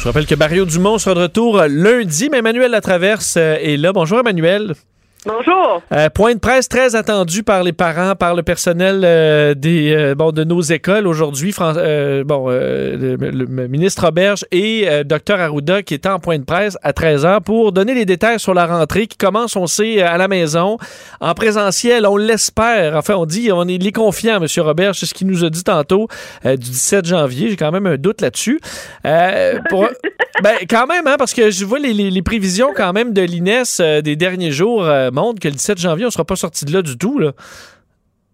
Je rappelle que Mario Dumont sera de retour euh, lundi, mais Emmanuel Latraverse euh, est là. Bonjour Emmanuel. Bonjour. Euh, point de presse très attendu par les parents, par le personnel euh, des, euh, bon, de nos écoles aujourd'hui. Fran- bon, le, le ministre Roberge et Dr Arruda qui étaient en point de presse à 13 h pour donner les détails sur la rentrée qui commence, on sait, à la maison, en présentiel. On l'espère. Enfin, on dit, on est les confiants, M. Roberge, c'est ce qu'il nous a dit tantôt du 17 janvier. J'ai quand même un doute là-dessus. Pour- ben, quand même, hein, parce que je vois les, les- prévisions quand même de l'INES euh, des derniers jours euh, montrent que le 17 janvier, on ne sera pas sorti de là du tout. Là.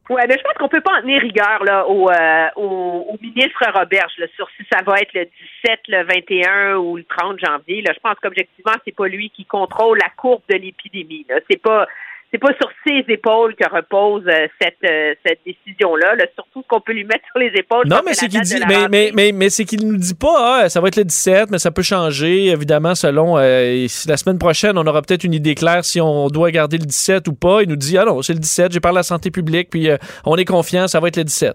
Ouais, mais je pense qu'on peut pas en tenir rigueur là, au, euh, au, au ministre Roberge là, sur si ça va être le 17, le 21 ou le 30 janvier. Là. Je pense qu'objectivement, c'est pas lui qui contrôle la courbe de l'épidémie. C'est pas c'est pas sur ses épaules que repose euh, cette, euh, cette décision-là. Là. Surtout ce qu'on peut lui mettre sur les épaules. Non, mais c'est qu'il dit, mais, mais, mais, mais c'est qu'il nous dit pas, ah, ça va être le 17, mais ça peut changer, évidemment, selon euh, si la semaine prochaine, on aura peut-être une idée claire si on doit garder le 17 ou pas. Il nous dit, ah non, c'est le 17, j'ai parlé à la santé publique, puis euh, on est confiant, ça va être le 17.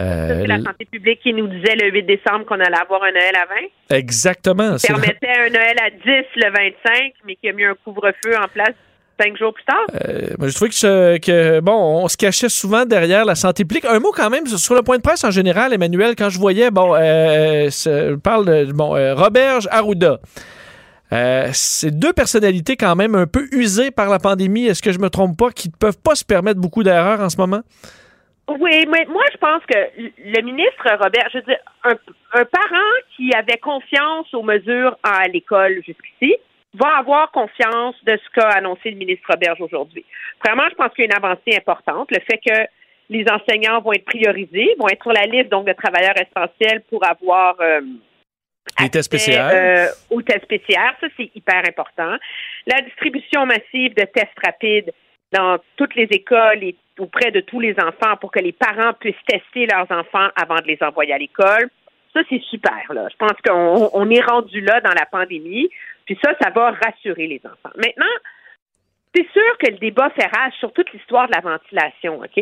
Euh, C'est la santé publique qui nous disait le 8 décembre qu'on allait avoir un Noël à 20. exactement. c'est- permettait un Noël à 10 le 25, mais qui a mis un couvre-feu en place cinq jours plus tard. Euh, moi, je trouvais que, que, bon, on se cachait souvent derrière la santé publique. Un mot quand même sur le point de presse en général, Emmanuel, quand je voyais, bon, euh, je parle de, bon, euh, Roberge Arruda. Euh, c'est deux personnalités quand même un peu usées par la pandémie. Est-ce que je me trompe pas, qui ne peuvent pas se permettre beaucoup d'erreurs en ce moment? Oui, mais moi, je pense que le ministre Robert, je veux dire, un, un parent qui avait confiance aux mesures à l'école jusqu'ici va avoir confiance de ce qu'a annoncé le ministre Roberge aujourd'hui. Vraiment, je pense qu'il y a une avancée importante. Le fait que les enseignants vont être priorisés, vont être sur la liste donc de travailleurs essentiels pour avoir euh, Les tests PCR. euh, aux tests PCR, ça c'est hyper important. La distribution massive de tests rapides dans toutes les écoles et auprès de tous les enfants pour que les parents puissent tester leurs enfants avant de les envoyer à l'école. Ça, c'est super. Là. Je pense qu'on on est rendu là dans la pandémie. Puis ça, ça va rassurer les enfants. Maintenant, c'est sûr que le débat fait rage sur toute l'histoire de la ventilation, OK?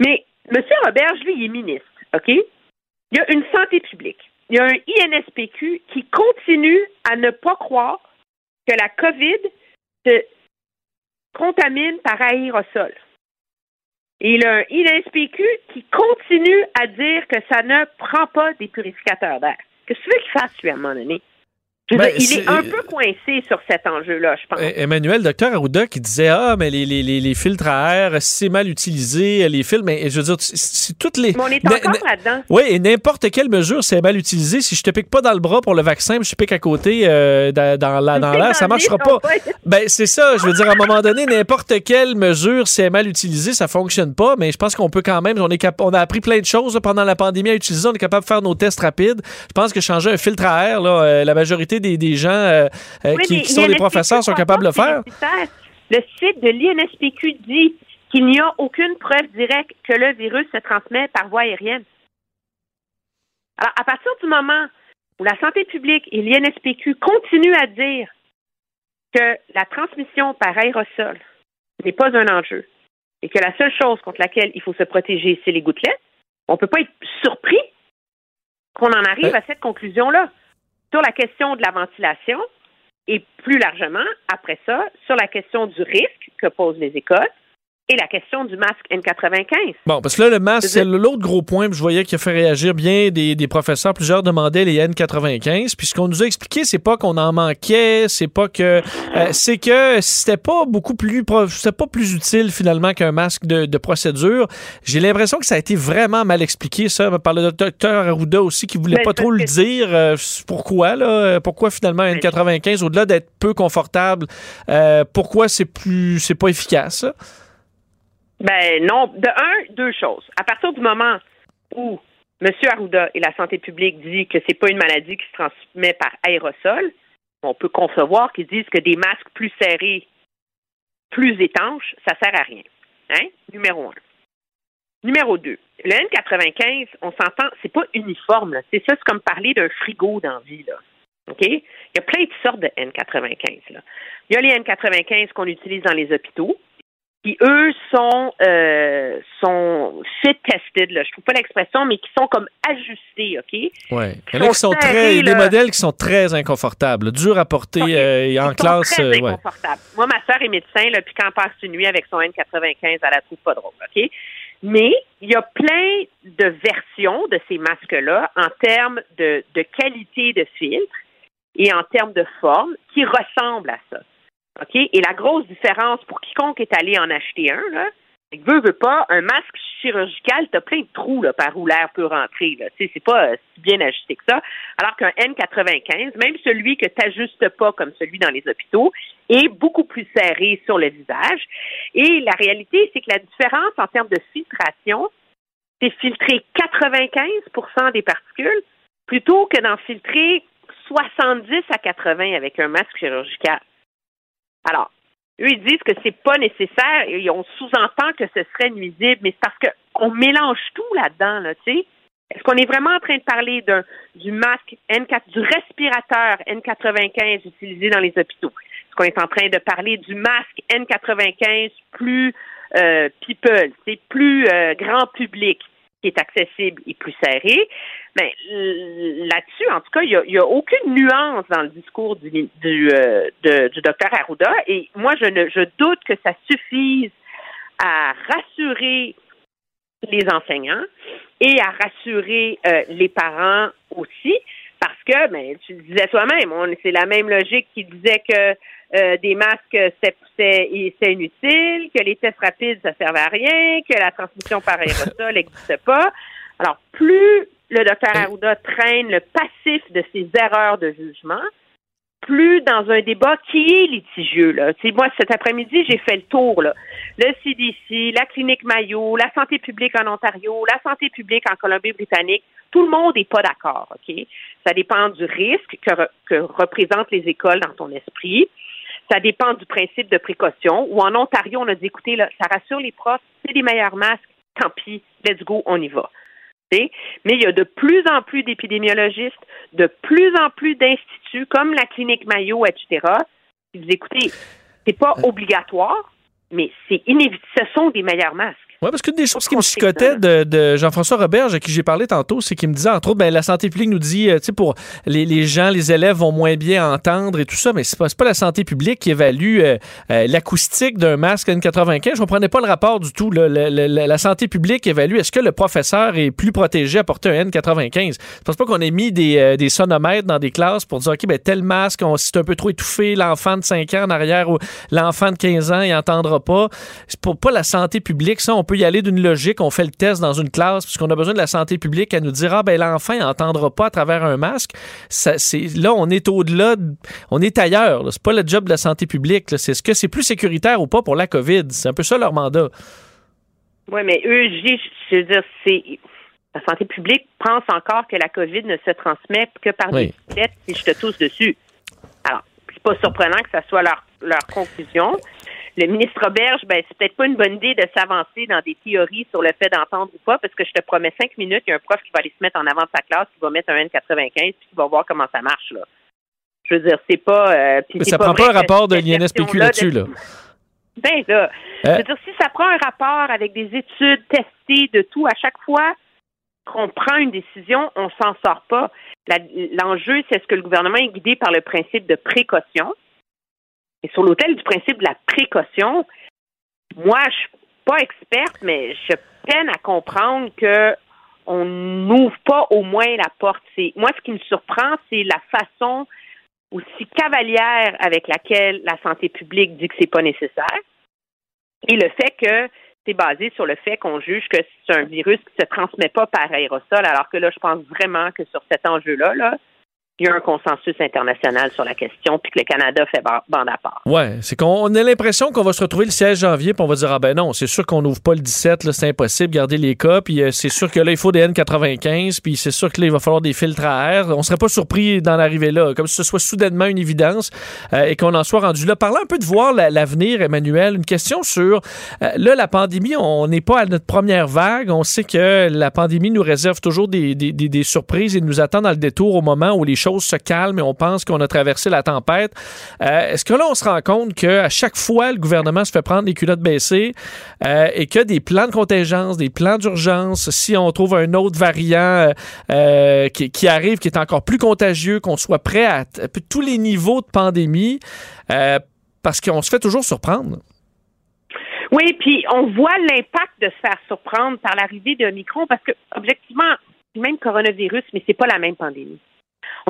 Mais M. Roberge, lui, il est ministre, OK? Il y a une santé publique. Il y a un INSPQ qui continue à ne pas croire que la COVID se contamine par aérosol. Et il y a un INSPQ qui continue à dire que ça ne prend pas des purificateurs d'air. Qu'est-ce que tu veux qu'il fasse, lui, à un moment donné? Ben, dire, il est c'est- un peu coincé sur cet enjeu-là, je pense. Eh, Emmanuel, docteur Arruda, qui disait Ah, mais les, les, les, les filtres à air, si c'est mal utilisé, les filtres, mais je veux dire, c'est- c'est toutes les. Mais on est encore là-dedans. Oui, et n'importe quelle mesure, c'est mal utilisé. Si je te pique pas dans le bras pour le vaccin, je te pique à côté euh, dans, dans la- dans l'air, ça marchera pas. Ben, c'est ça. Je veux dire, à un moment donné, n'importe quelle mesure, si elle est mal utilisée, ça fonctionne pas. Mais je pense qu'on peut quand même, on, est cap- on a appris plein de choses là, pendant la pandémie à utiliser. On est capable de faire nos tests rapides. Je pense que changer un filtre à air, là, euh, la majorité des, des gens euh, euh, Oui, qui, qui sont des professeurs sont capables de le faire. Le site de l'INSPQ dit qu'il n'y a aucune preuve directe que le virus se transmet par voie aérienne. Alors, à partir du moment où la santé publique et l'INSPQ continuent à dire que la transmission par aérosol n'est pas un enjeu et que la seule chose contre laquelle il faut se protéger, c'est les gouttelettes, on ne peut pas être surpris qu'on en arrive à cette conclusion-là. Sur la question de la ventilation et plus largement, après ça, sur la question du risque que posent les écoles et la question du masque N95. Bon, parce que là, le masque, c'est l'autre gros point. Je voyais qui a fait réagir bien des, des professeurs. Plusieurs demandaient les N95. Puis ce qu'on nous a expliqué, c'est pas qu'on en manquait, c'est pas que. euh, c'est que c'était pas beaucoup plus. C'était pas plus utile finalement qu'un masque de, de procédure. J'ai l'impression que ça a été vraiment mal expliqué, ça, par le docteur Arruda aussi, qui voulait Ben, pas trop le dire. Euh, pourquoi, là? Pourquoi finalement un N95, au-delà d'être peu confortable, euh, pourquoi c'est plus. C'est pas efficace, ça? Ben non. De un, deux choses. À partir du moment où M. Arruda et la santé publique disent que c'est pas une maladie qui se transmet par aérosol, on peut concevoir qu'ils disent que des masques plus serrés, plus étanches, ça sert à rien. Hein? Numéro un. Numéro deux, le N95, on s'entend, c'est pas uniforme. C'est ça, c'est comme parler d'un frigo dans la vie. Là. OK? Il y a plein de sortes de N95. Là. Il y a les N95 qu'on utilise dans les hôpitaux, qui eux sont euh, sont fit tested. Là. Je trouve pas l'expression, mais qui sont comme ajustés. OK? Ouais. En sont qui sont très, serrés, des là. modèles qui sont très inconfortables, durs à porter euh, et en Ils sont classe. très euh, ouais. Moi, ma soeur est médecin, là, puis quand elle passe une nuit avec son N95, elle la trouve pas drôle, OK? Mais il y a plein de versions de ces masques-là en termes de, de qualité de filtre et en termes de forme qui ressemblent à ça. OK? Et la grosse différence pour quiconque est allé en acheter un, là, c'est veut, veut pas, un masque chirurgical, t'as plein de trous là, par où l'air peut rentrer. Là. Sais, C'est pas euh, si bien ajusté que ça. Alors qu'un N95, même celui que tu n'ajustes pas comme celui dans les hôpitaux, est beaucoup plus serré sur le visage. Et la réalité, c'est que la différence en termes de filtration, c'est filtrer 95% des particules plutôt que d'en filtrer 70 à 80 avec un masque chirurgical. Alors, eux, ils disent que c'est pas nécessaire et on sous-entend que ce serait nuisible, mais c'est parce qu'on mélange tout là-dedans, là, tu sais. Est-ce qu'on est vraiment en train de parler d'un, du masque N4, du respirateur N95 utilisé dans les hôpitaux? Est-ce qu'on est en train de parler du masque N95 plus euh, people, c'est plus euh, grand public, qui est accessible et plus serré? Mais l- là-dessus, en tout cas, il n'y a, aucune nuance dans le discours du, du, euh, docteur Arruda. Et moi, je, doute que ça suffise à rassurer les enseignants et à rassurer euh, les parents aussi, parce que, ben, tu le disais toi-même, c'est la même logique qui disait que euh, des masques, c'est inutile, que les tests rapides, ça servait à rien, que la transmission par aérosol n'existe pas. Alors, plus le docteur Arruda traîne le passif de ses erreurs de jugement, plus dans un débat qui est litigieux. Là. Moi, cet après-midi, j'ai fait le tour. Là. Le CDC, la clinique Mayo, la santé publique en Ontario, la santé publique en Colombie-Britannique, tout le monde n'est pas d'accord. OK? Ça dépend du risque que, re- que représentent les écoles dans ton esprit. Ça dépend du principe de précaution. Ou en Ontario, on a dit, écoutez, là, ça rassure les profs, c'est des meilleurs masques, tant pis, let's go, on y va. Mais il y a de plus en plus d'épidémiologistes, de plus en plus d'instituts comme la clinique Mayo, etc. qui disent, écoutez, c'est pas obligatoire, mais c'est inévitable. Ce sont des meilleurs masques. Oui, parce qu'une des choses qui me chicotait de, de Jean-François Roberge, à qui j'ai parlé tantôt, c'est qu'il me disait, entre autres, ben, la santé publique nous dit, euh, tu sais, pour les, les gens, les élèves vont moins bien entendre et tout ça, mais c'est pas, pas la santé publique qui évalue euh, euh, l'acoustique d'un masque N95. Je comprenais pas le rapport du tout. là. Le- le- la, la santé publique évalue est-ce que le professeur est plus protégé à porter un N95? Je pense pas qu'on ait mis des, euh, des sonomètres dans des classes pour dire, OK, ben, tel masque, on, si c'est un peu trop étouffé, l'enfant de 5 ans en arrière ou l'enfant de 15 ans, il entendra pas. C'est pour pas la santé publique. Ça, on peut y aller d'une logique. On fait le test dans une classe puisqu'on a besoin de la santé publique à nous dire, ah, ben, l'enfant, il entendra pas à travers un masque. Ça, là, on est au-delà, de- on est ailleurs. C'est pas le job de la santé publique. C'est ce que c'est plus sécuritaire ou pas pour la COVID. C'est un peu ça leur mandat. Oui, mais eux, je je veux dire, c'est. La santé publique pense encore que la COVID ne se transmet que par Oui. des biciclettes si je te tousse dessus. Alors, c'est pas surprenant que ça soit leur, leur conclusion. Le ministre Roberge, ben, c'est peut-être pas une bonne idée de s'avancer dans des théories sur le fait d'entendre ou pas, parce que je te promets cinq minutes, il y a un prof qui va aller se mettre en avant de sa classe, qui va mettre un N95, puis qui va voir comment ça marche, là. Je veux dire, c'est pas. euh, ça prend pas un rapport de l'INSPQ là-dessus, de- là. Ben là, je Euh. veux dire, si ça prend un rapport avec des études testées de tout, à chaque fois qu'on prend une décision, on s'en sort pas. L'enjeu, c'est est-ce que le gouvernement est guidé par le principe de précaution? Et sur l'autel du principe de la précaution, moi, je suis pas experte, mais je peine à comprendre que on n'ouvre pas au moins la porte. Moi, ce qui me surprend, c'est la façon aussi cavalière avec laquelle la santé publique dit que c'est pas nécessaire et le fait que c'est basé sur le fait qu'on juge que c'est un virus qui se transmet pas par aérosol, alors que là, je pense vraiment que sur cet enjeu-là, là, il y a un consensus international sur la question, puis que le Canada fait ba- bande à part. Ouais, c'est qu'on a l'impression qu'on va se retrouver le 16 janvier, puis on va dire ah ben non, c'est sûr qu'on n'ouvre pas le 17, là, c'est impossible, garder les cas, puis euh, c'est sûr que là il faut des N95, puis c'est sûr que là il va falloir des filtres à air. On serait pas surpris d'en arriver là, comme si ce soit soudainement une évidence euh, et qu'on en soit rendu là. Parlant un peu de voir la- l'avenir, Emmanuel, une question sur euh, là la pandémie, on n'est pas à notre première vague, on sait que la pandémie nous réserve toujours des, des- des- des surprises et nous attend dans le détour au moment où les se calment et on pense qu'on a traversé la tempête. Euh, Est-ce que là, on se rend compte qu'à chaque fois, le gouvernement se fait prendre les culottes baissées euh, et que des plans de contingence, des plans d'urgence, si on trouve un autre variant euh, qui, arrive, qui est encore plus contagieux, qu'on soit prêt à tous les niveaux de pandémie, parce qu'on se fait toujours surprendre? Oui, puis on voit l'impact de se faire surprendre par l'arrivée de Micron parce que, objectivement, même coronavirus, mais c'est pas la même pandémie.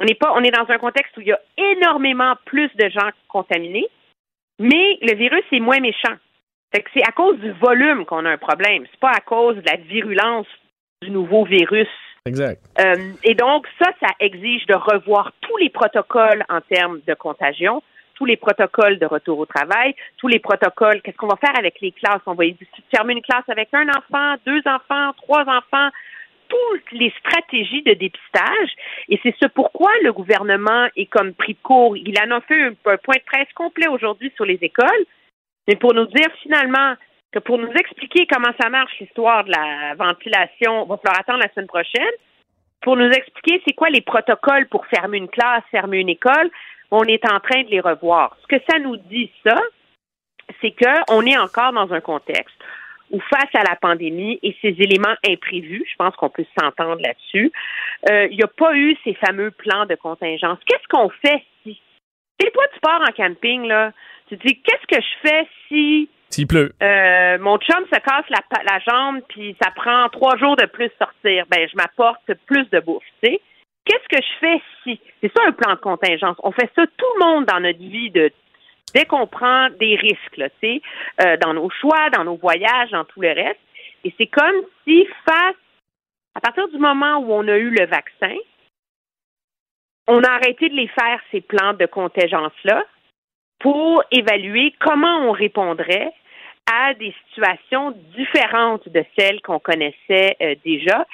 On n'est pas, on est dans un contexte où il y a énormément plus de gens contaminés, mais le virus est moins méchant. Fait que c'est à cause du volume qu'on a un problème. C'est pas à cause de la virulence du nouveau virus. Exact. Euh, et donc, ça, ça exige de revoir tous les protocoles en termes de contagion, tous les protocoles de retour au travail, tous les protocoles. Qu'est-ce qu'on va faire avec les classes? On va fermer une classe avec un enfant, deux enfants, trois enfants, toutes les stratégies de dépistage. Et c'est ce pourquoi le gouvernement est comme pris de court. Il en a fait un, un point de presse complet aujourd'hui sur les écoles, mais pour nous dire finalement que pour nous expliquer comment ça marche l'histoire de la ventilation, il va falloir attendre la semaine prochaine. Pour nous expliquer c'est quoi les protocoles pour fermer une classe, fermer une école, on est en train de les revoir. Ce que ça nous dit, ça, c'est qu'on est encore dans un contexte où face à la pandémie et ces éléments imprévus, je pense qu'on peut s'entendre là-dessus, euh, il n'y a pas eu ces fameux plans de contingence. Qu'est-ce qu'on fait si... Tu sais, toi, tu pars en camping, là, tu te dis, qu'est-ce que je fais si S'il pleut. euh, mon chum se casse la, la jambe, puis ça prend trois jours de plus sortir. Ben, je m'apporte plus de bouffe, tu sais. Qu'est-ce que je fais si... C'est ça un plan de contingence. On fait ça tout le monde dans notre vie de dès qu'on prend des risques, là, euh, dans nos choix, dans nos voyages, dans tout le reste. Et c'est comme si face, à partir du moment où on a eu le vaccin, on a arrêté de les faire, ces plans de contingence-là, pour évaluer comment on répondrait à des situations différentes de celles qu'on connaissait euh, déjà.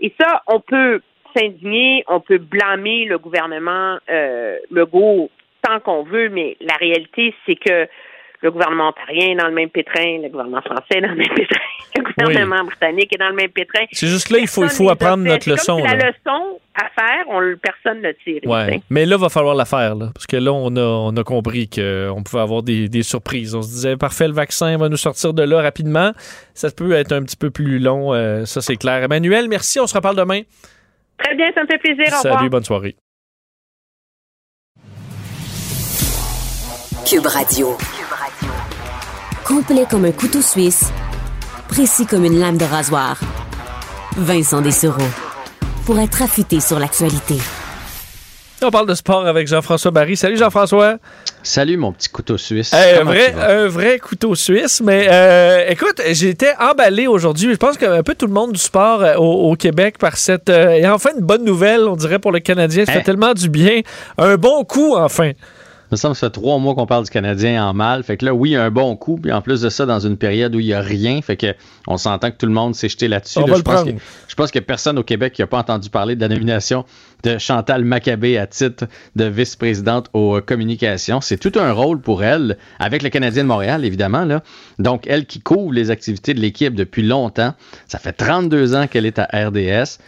Et ça, on peut s'indigner, on peut blâmer le gouvernement euh, Legault tant qu'on veut, mais la réalité, c'est que le gouvernement ontarien est dans le même pétrin, le gouvernement français est dans le même pétrin, le gouvernement britannique est dans le même pétrin. C'est juste là, il faut, il faut apprendre notre leçon. Comme si là. la leçon à faire, on, personne ne tire. Ouais. Mais là, va falloir la faire, là, parce que là, on a, on a compris qu'on pouvait avoir des, des surprises. On se disait, parfait, le vaccin va nous sortir de là rapidement. Ça peut être un petit peu plus long, euh, ça c'est clair. Emmanuel, merci, on se reparle demain. Très bien, ça me fait plaisir. Au revoir. Salut, bonne soirée. Cube Radio. Complet comme un couteau suisse, précis comme une lame de rasoir. Vincent Dessereau. Pour être affûté sur l'actualité. On parle de sport avec Jean-François Barry. Salut Jean-François. Salut mon petit couteau suisse. Un, Comment vrai, un vrai couteau suisse, mais euh, écoute, j'étais emballé aujourd'hui. Je pense qu'un peu tout le monde du sport euh, au, au Québec par cette... euh, et enfin, une bonne nouvelle, on dirait, pour le Canadien. Ça Hein? fait tellement du bien. Un bon coup, enfin. Me semble que ça fait trois mois qu'on parle du Canadien en mal. Fait que là, oui, il y a un bon coup. Puis en plus de ça, dans une période où il n'y a rien, fait que on s'entend que tout le monde s'est jeté là-dessus. Là, je, pense que, je pense a personne au Québec qui n'a pas entendu parler de la nomination de Chantal Maccabé à titre de vice-présidente aux communications. C'est tout un rôle pour elle, avec le Canadien de Montréal, évidemment. Là. Donc, elle qui couvre les activités de l'équipe depuis longtemps. Ça fait 32 ans qu'elle est à RDS.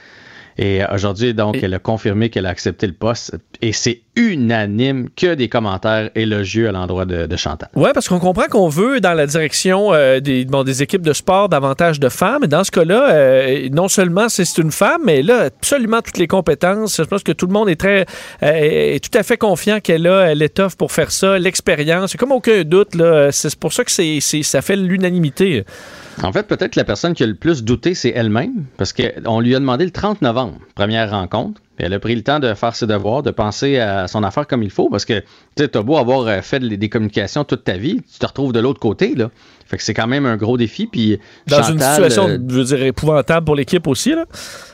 Et aujourd'hui, donc, elle a confirmé qu'elle a accepté le poste. Et c'est unanime que des commentaires élogieux à l'endroit de, de Chantal. Oui, parce qu'on comprend qu'on veut, dans la direction euh, des, bon, des équipes de sport, davantage de femmes. Et dans ce cas-là, euh, non seulement c'est une femme, mais là, absolument toutes les compétences. Je pense que tout le monde est très euh, est tout à fait confiant qu'elle a l'étoffe pour faire ça, l'expérience. Comme aucun doute. là. C'est pour ça que c'est c'est- ça fait l'unanimité. En fait, peut-être la personne qui a le plus douté, c'est elle-même, parce qu'on lui a demandé le 30 novembre, première rencontre. Elle a pris le temps de faire ses devoirs, de penser à son affaire comme il faut, parce que tu as beau avoir euh, fait de- des communications toute ta vie, tu te retrouves de l'autre côté. Là. Fait que c'est quand même un gros défi. Puis Dans une situation, euh, je veux dire, épouvantable pour l'équipe aussi. Là.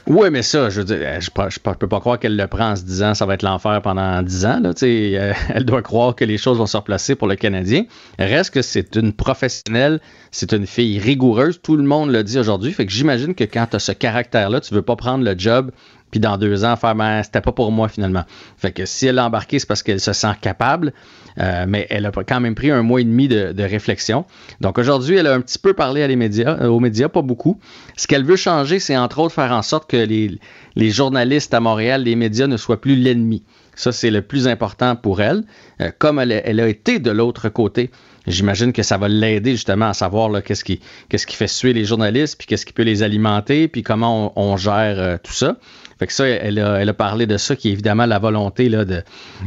oui, mais ça, je veux dire, je, peux- je peux pas croire qu'elle le prend en se disant ça va être l'enfer pendant 10 ans. Là, euh, elle doit croire que les choses vont se replacer pour le Canadien. Reste que c'est une professionnelle, c'est une fille rigoureuse. Tout le monde le dit aujourd'hui. Fait que j'imagine que quand tu as ce caractère-là, tu veux pas prendre le job puis dans deux ans faire ben, c'était pas pour moi finalement. Fait que si elle a embarqué, c'est parce qu'elle se sent capable, euh, mais elle a quand même pris un mois et demi de, de réflexion. Donc aujourd'hui, elle a un petit peu parlé à les médias, euh, aux médias, pas beaucoup. Ce qu'elle veut changer, c'est entre autres faire en sorte que les, les journalistes à Montréal, les médias ne soient plus l'ennemi. Ça, c'est le plus important pour elle. Euh, comme elle, a- elle a été de l'autre côté, j'imagine que ça va l'aider justement à savoir qu'est-ce qui, qui fait suer les journalistes, puis qu'est-ce qui peut les alimenter, puis comment on, on gère euh, tout ça. Fait que ça, elle a, elle a parlé de ça, qui est évidemment la volonté là, de,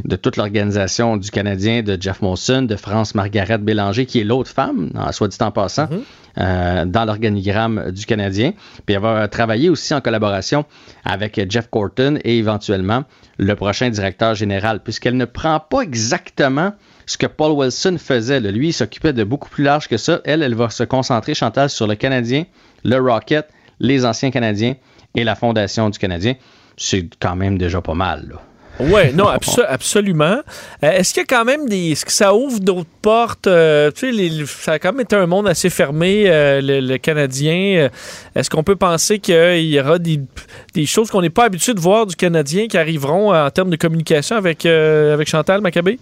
de toute l'organisation du Canadien, de Jeff Molson, de France Margaret Bélanger, qui est l'autre femme, soit dit en passant, euh, dans l'organigramme du Canadien. Puis elle va travailler aussi en collaboration avec Jeff Corton et éventuellement le prochain directeur général, puisqu'elle ne prend pas exactement ce que Paul Wilson faisait. là. Lui, il s'occupait de beaucoup plus large que ça. Elle, elle va se concentrer, Chantal, sur le Canadien, le Rocket, les anciens Canadiens et la Fondation du Canadien. C'est quand même déjà pas mal. Là. Oui, non, abso- absolument. Euh, Est-ce qu'il y a quand même des. Est-ce que ça ouvre d'autres portes? Euh, tu sais, les- ça a quand même été un monde assez fermé, euh, le, le Canadien. Est-ce qu'on peut penser qu'il y aura des, des choses qu'on n'est pas habitué de voir du Canadien qui arriveront en termes de communication avec, avec Chantal Maccabé?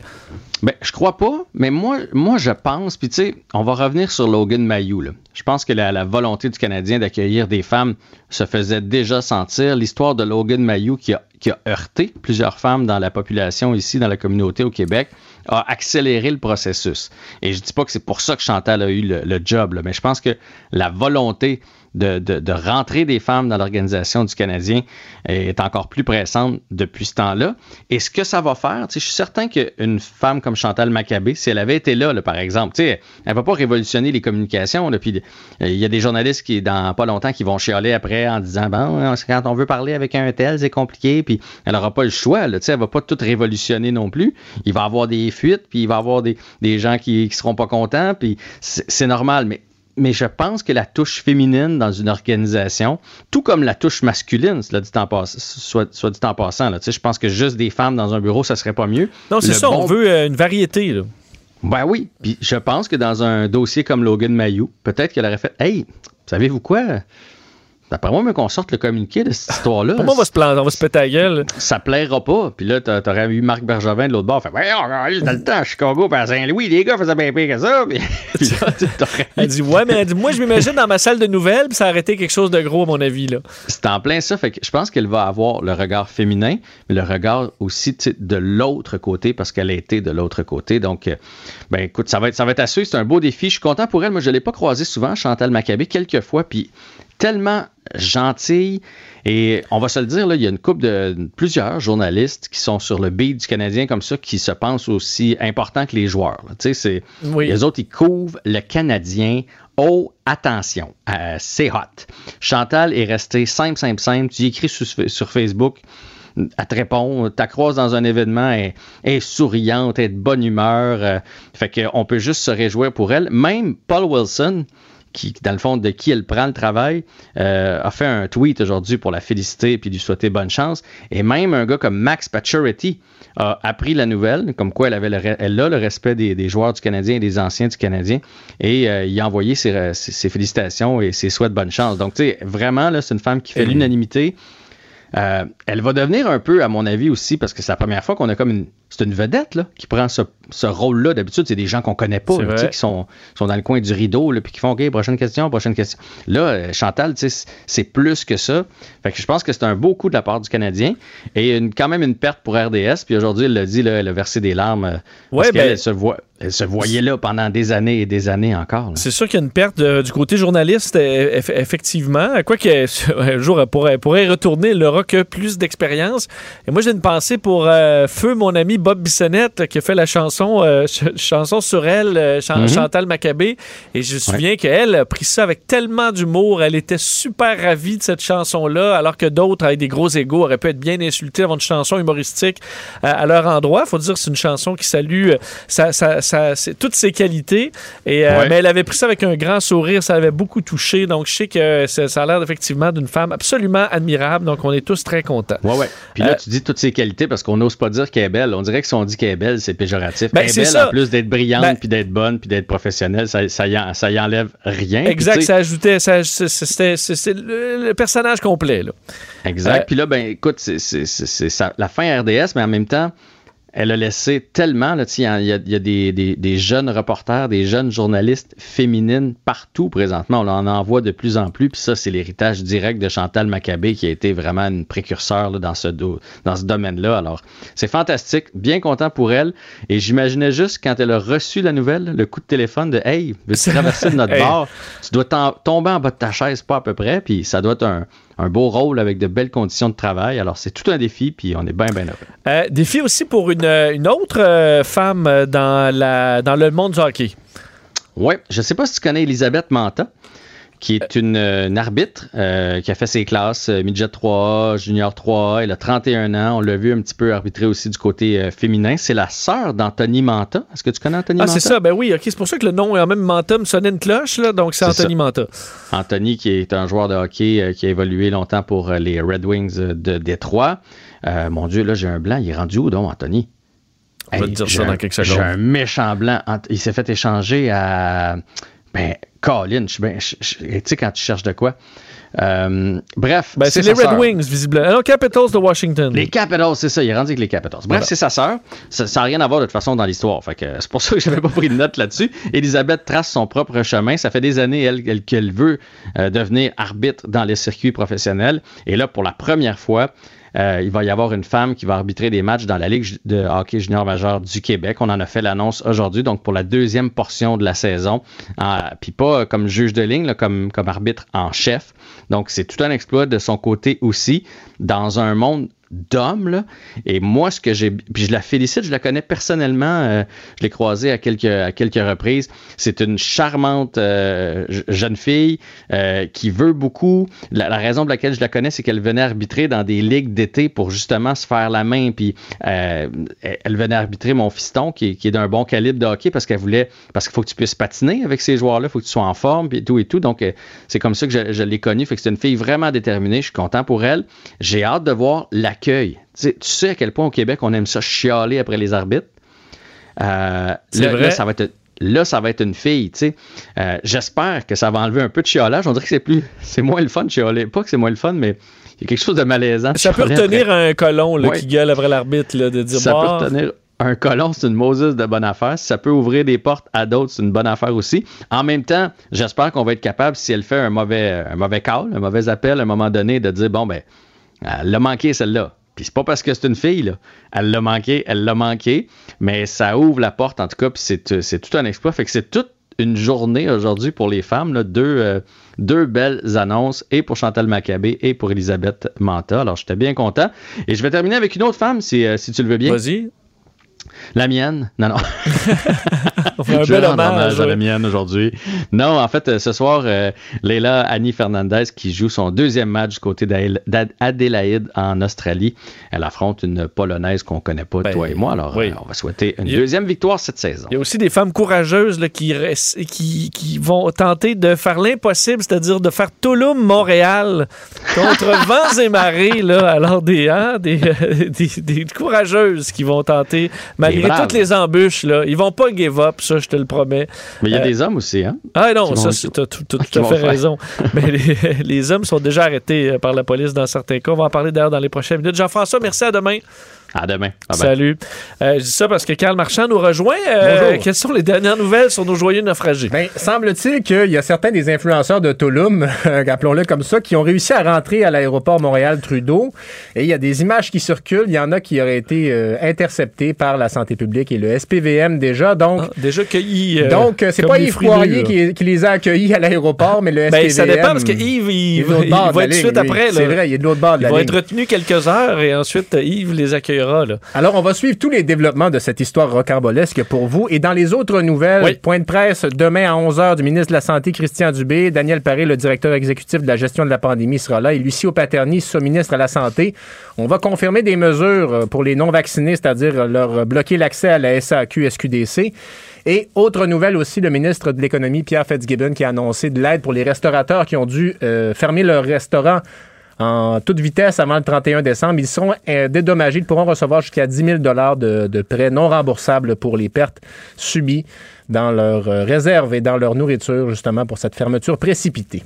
Ben, je crois pas, mais moi, je pense, puis tu sais, on va revenir sur Logan Mayou. Je pense que la, volonté du Canadien d'accueillir des femmes se faisait déjà sentir. L'histoire de Logan Mayou qui a, heurté plusieurs femmes dans la population ici, dans la communauté au Québec, a accéléré le processus. Et je dis pas que c'est pour ça que Chantal a eu le, job, mais je pense que la volonté de, de, de rentrer des femmes dans l'organisation du Canadien est encore plus pressante depuis ce temps-là. Et ce que ça va faire, je suis certain qu'une femme comme Chantal Maccabé, si elle avait été là, là, par exemple, elle va pas révolutionner les communications. Euh, il y a des journalistes qui, dans pas longtemps, qui vont chialer après en disant bon, quand on veut parler avec un tel, c'est compliqué. Puis elle aura pas le choix. Là, elle va pas tout révolutionner non plus. Il va y avoir des fuites, puis il va y avoir des, gens qui, qui seront pas contents. Puis c'est normal, mais mais je pense que la touche féminine dans une organisation, tout comme la touche masculine, cela dit en pass- soit, soit dit en passant, là, je pense que juste des femmes dans un bureau, ça serait pas mieux. Non, c'est ça, on veut euh, une variété. Là. Ben oui, puis je pense que dans un dossier comme Logan Mayou, peut-être qu'elle aurait fait Hey, savez-vous quoi? D'après moi, mais qu'on sorte le communiqué de cette histoire-là. Comment on va se planter? On va se péter la gueule. Ça plaira pas. Puis là, t'a- t'aurais eu Marc Bergevin de l'autre bord. Fait, voyons, regardez, dans le temps, à Chicago, puis à Saint-Louis, les gars faisaient bien pire que ça. Puis, puis là, t'aurais Elle dit Ouais, mais elle dit, moi, je m'imagine dans ma salle de nouvelles, puis ça aurait été quelque chose de gros, à mon avis. Là. C'est en plein ça. Fait que je pense qu'elle va avoir le regard féminin, mais le regard aussi de l'autre côté parce qu'elle a été de l'autre côté. Donc, euh, ben écoute, ça va être, ça va être à suivre. C'est un beau défi. Je suis content pour elle. Moi, je ne l'ai pas croisée souvent, Chantal Maccabé, quelques fois. Puis tellement gentille. Et on va se le dire, là, il y a une couple de plusieurs journalistes qui sont sur le beat du Canadien comme ça, qui se pensent aussi importants que les joueurs. Tu sais, Oui. les autres, ils couvrent le Canadien. Oh, attention, euh, c'est hot. Chantal est restée simple, simple, simple. Tu y écris sur, sur Facebook, elle te répond, tu croises dans un événement, elle, elle est souriante, elle est de bonne humeur. euh, fait qu'on peut juste se réjouir pour elle. Même Paul Wilson, qui, dans le fond, de qui elle prend le travail, euh, a fait un tweet aujourd'hui pour la féliciter puis lui souhaiter bonne chance. Et même un gars comme Max Pacioretty a appris la nouvelle, comme quoi elle, avait le, elle a le respect des, joueurs du Canadien et des anciens du Canadien. Et euh, il a envoyé ses, ses, félicitations et ses souhaits de bonne chance. Donc, tu sais, vraiment, là, c'est une femme qui fait l'unanimité. Euh, elle va devenir un peu, à mon avis aussi, parce que c'est la première fois qu'on a comme une. C'est une vedette là, qui prend ce, ce rôle-là. D'habitude, c'est des gens qu'on connaît pas, là, qui sont, sont dans le coin du rideau, là, puis qui font OK, prochaine question, prochaine question. Là, euh, Chantal, c'est plus que ça. Fait que je pense que c'est un beau coup de la part du Canadien et une, quand même une perte pour RDS. Puis aujourd'hui, elle l'a dit, là, elle a versé des larmes. Euh, parce ben, qu'elle se voit elle se voyait là pendant des années et des années encore. C'est sûr qu'il y a une perte du côté journaliste, effectivement. Quoique, un jour, elle pourrait, pourrait retourner, elle n'aura que plus d'expérience. Et moi, j'ai une pensée pour euh, Feu, mon ami Bob Bissonnette, qui a fait la chanson, euh, chanson sur elle, euh, mm-hmm. Chantal Maccabé. Et je me souviens qu'elle a pris ça avec tellement d'humour. Elle était super ravie de cette chanson-là, alors que d'autres, avec des gros égaux, auraient pu être bien insultés avant une chanson humoristique à leur endroit. Il faut dire que c'est une chanson qui salue ça toutes ses qualités. Et, euh, Mais elle avait pris ça avec un grand sourire, ça avait beaucoup touché. Donc, je sais que ça, a l'air effectivement d'une femme absolument admirable. Donc, on est tous très contents. Ouais, ouais. Puis là, euh, tu dis toutes ses qualités parce qu'on n'ose pas dire qu'elle est belle. On dirait que si on dit qu'elle est belle, c'est péjoratif. Ben, elle est belle en plus d'être brillante, ben puis d'être bonne, puis d'être professionnelle. Ça, ça, y, ça y enlève rien. Exact, ça ajoutait. C'est le, personnage complet. Là. Exact. Euh, puis là, ben écoute, c'est la fin RDS, mais en même temps, elle a laissé tellement, là, il y a, y a des, des, des, jeunes reporters, des jeunes journalistes féminines partout présentement. On en envoie de plus en plus. Puis ça, c'est l'héritage direct de Chantal Maccabé qui a été vraiment une précurseur là, dans ce, dans ce domaine-là. Alors, c'est fantastique. Bien content pour elle. Et j'imaginais juste quand elle a reçu la nouvelle, le coup de téléphone de Hey, veux-tu traverser de notre bord? Tu dois tomber en bas de ta chaise, pas à peu près. Puis ça doit être un, un beau rôle avec de belles conditions de travail. Alors, c'est tout un défi, puis on est bien, bien heureux. Euh, défi aussi pour une, une autre euh, femme dans, la, dans le monde du hockey. Oui, je ne sais pas si tu connais Elisabeth Manta qui est une, arbitre euh, qui a fait ses classes euh, Midget 3 Junior 3 Elle a 31 ans. On l'a vu un petit peu arbitrer aussi du côté euh, féminin. C'est la sœur d'Anthony Manta. Est-ce que tu connais Anthony Manta? Ah, c'est ça. Ben oui, OK. C'est pour ça que le nom est même Manta me sonnait une cloche. Là, donc, c'est Anthony Manta. Anthony, qui est un joueur de hockey qui a évolué longtemps pour les Red Wings de Détroit. mon Dieu, là, j'ai un blanc. Il est rendu où, donc, Anthony? On va te dire ça dans quelques secondes. J'ai un méchant blanc. Il s'est fait échanger à. Ben, Colin, tu sais, quand tu cherches de quoi. Euh, bref. Ben, c'est les Red Wings, visiblement. Non, Capitals de Washington. Les Capitals, c'est ça. Il est rendu avec les Capitals. Bref, c'est sa sœur. Ça n'a rien à voir de toute façon dans l'histoire. c'est pour ça que je n'avais pas pris de note là-dessus. Elisabeth trace son propre chemin. Ça fait des années, elle, qu'elle veut euh, devenir arbitre dans les circuits professionnels. Et là, pour la première fois, euh, il va y avoir une femme qui va arbitrer des matchs dans la Ligue de hockey junior majeur du Québec. On en a fait l'annonce aujourd'hui, donc pour la deuxième portion de la saison. Euh, puis pas comme juge de ligne, comme, comme arbitre en chef. Donc c'est tout un exploit de son côté aussi, dans un monde d'homme. Et moi, ce que j'ai. Puis je la félicite, je la connais personnellement. Euh, je l'ai croisée à quelques, à quelques reprises. C'est une charmante euh, jeune fille euh, qui veut beaucoup. La, raison pour laquelle je la connais, c'est qu'elle venait arbitrer dans des ligues d'été pour justement se faire la main. Puis elle venait arbitrer mon fiston qui, qui est d'un bon calibre de hockey parce qu'elle voulait. Parce qu'il faut que tu puisses patiner avec ces joueurs-là, il faut que tu sois en forme, puis tout et tout. Donc, c'est comme ça que je, je l'ai connue. Fait que c'est une fille vraiment déterminée. Je suis content pour elle. J'ai hâte de voir la tu sais, à quel point au Québec on aime ça chialer après les arbitres. Euh, là, ça va être là, ça va être une fille, tu sais. Euh, j'espère que ça va enlever un peu de chialage. On dirait que c'est plus, c'est moins le fun de chialer. Pas que c'est moins le fun, mais il y a quelque chose de malaisant. ça peut retenir un colon qui gueule après l'arbitre, de dire Ça peut bah, retenir un colon, c'est une Moses de bonne affaire. Si ça peut ouvrir des portes à d'autres, c'est une bonne affaire aussi. En même temps, j'espère qu'on va être capable, si elle fait un mauvais, un mauvais call, un mauvais appel à un moment donné, de dire bon, ben, elle l'a manqué celle-là puis c'est pas parce que c'est une fille, là. Elle l'a manqué, elle l'a manqué, mais ça ouvre la porte en tout cas, puis c'est, euh, tout un exploit. Fait que c'est toute une journée aujourd'hui pour les femmes, euh, deux belles annonces, et pour Chantal Maccabé et pour Elisabeth Manta. Alors j'étais bien content. Et je vais terminer avec une autre femme, si, euh, si tu le veux bien. Vas-y. La mienne? Non, non. On fait un Je bel hommage. à la mienne aujourd'hui. Non, en fait, euh, ce soir, euh, Leila Annie Fernandez qui joue son deuxième match du côté d'Adé- d'Adélaïde en Australie. Elle affronte une Polonaise qu'on connaît pas, toi et moi. Alors, Ben, oui. euh, on va souhaiter une a- deuxième victoire cette saison. Il y a aussi des femmes courageuses là, qui, restent- qui, qui vont tenter de faire l'impossible, c'est-à-dire de faire Toulouse-Montréal contre vents et marées. Là. Alors, des, hein, des, euh, des, des courageuses qui vont tenter, malgré braves. toutes les embûches. Là. Ils vont pas give up, ça, je te le promets. Mais il y a Euh, des hommes aussi, hein? Ah non, ça, c'est- t'as tout, tout- qui tout à fait raison. Mais les, les hommes sont déjà arrêtés euh, par la police dans certains cas. On va en parler d'ailleurs dans les prochaines minutes. Jean-François, merci à demain. À demain. Bye bye. Salut. Euh, je dis ça parce que Karl Marchand nous rejoint. Euh, Bonjour. quelles sont les dernières nouvelles sur nos joyeux naufragés? Ben, semble-t-il qu'il y a certains des influenceurs de Tulum, appelons-le comme ça, qui ont réussi à rentrer à l'aéroport Montréal-Trudeau. Et il y a des images qui circulent. Il y en a qui auraient été euh, interceptées par la santé publique et le SPVM déjà. Donc, déjà cueillis. euh, donc c'est pas Yves Poirier qui, qui les a accueillis à l'aéroport, mais le SPVM. Ben, ça dépend parce que Yves, il, va- il être tout de ligne, suite après. C'est vrai, il est de l'autre bord de Il la va ligne. être retenu quelques heures et ensuite Yves les accueillera. Là. Alors, on va suivre tous les développements de cette histoire rocambolesque pour vous. Et dans les autres nouvelles, point de presse demain à 11h du ministre de la Santé, Christian Dubé. Daniel Paré, le directeur exécutif de la gestion de la pandémie, sera là. Et Lucie Paterny, sous-ministre à la Santé. On va confirmer des mesures euh, pour les non-vaccinés, c'est-à-dire euh, leur bloquer l'accès à la SAQ, SQDC. Et autre nouvelle aussi, le ministre de l'Économie, Pierre Fitzgibbon, qui a annoncé de l'aide pour les restaurateurs qui ont dû euh, fermer leur restaurant en toute vitesse avant le 31 décembre. Ils seront euh, dédommagés. Ils pourront recevoir jusqu'à 10 000 de, de prêts non remboursables pour les pertes subies dans leurs euh, réserves et dans leur nourriture, justement, pour cette fermeture précipitée.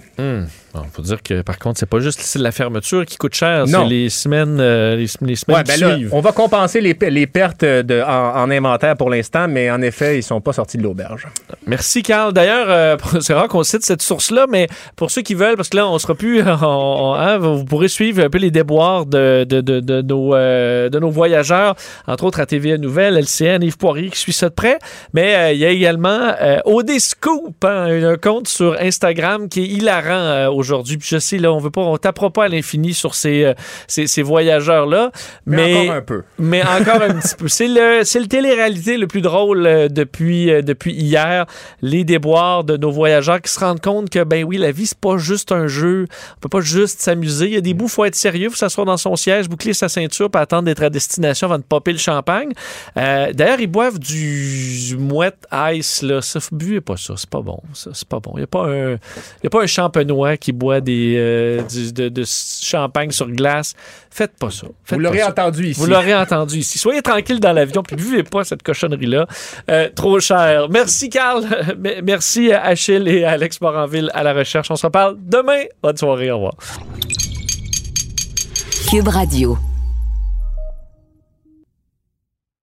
Il faut dire que, par contre, c'est pas juste la fermeture qui coûte cher, c'est les semaines, euh, les, les semaines Ouais, qui ben là, suivent. on va compenser les, pe- les pertes de- en, en inventaire pour l'instant, mais en effet, ils sont pas sortis de l'auberge. Merci, Carl. D'ailleurs, euh, c'est rare qu'on cite cette source-là, mais pour ceux qui veulent, parce que là, on sera plus. on- on- hein, vous pourrez suivre un peu les déboires de, de, de, de nos, euh, de nos voyageurs, entre autres à TVA Nouvelle, LCN, Yves Poirier qui suit ça de près. Mais euh, il y a également euh, OD Scoop, hein, un compte sur Instagram qui est hilarant euh, aujourd'hui. Puis je sais, là, on veut pas, on tapera pas à l'infini sur ces, euh, ces, ces voyageurs-là. Mais encore un peu. Mais encore un petit peu. C'est le, c'est le télé-réalité le plus drôle euh, depuis, euh, depuis hier. Les déboires de nos voyageurs qui se rendent compte que, ben oui, la vie, c'est pas juste un jeu. On peut pas juste s'amuser. Il y a des bouts, faut être sérieux, faut s'asseoir dans son siège, boucler sa ceinture, puis attendre d'être à destination avant de popper le champagne. D'ailleurs, ils boivent du mouette ice, là. Ça, buvez pas ça. C'est pas bon. Ça, c'est pas bon. Il y a pas un, il y a pas un champenois qui boit des, euh, du- de, de champagne sur glace. Faites pas ça. Faites Vous l'aurez entendu ici. Vous l'aurez entendu ici. Soyez tranquille dans l'avion, puis buvez pas cette cochonnerie-là. Euh, trop cher. Merci, Carl. Merci à Achille et à Alex Moranville à la recherche. On se reparle demain. Bonne soirée. Au revoir. Cube Radio.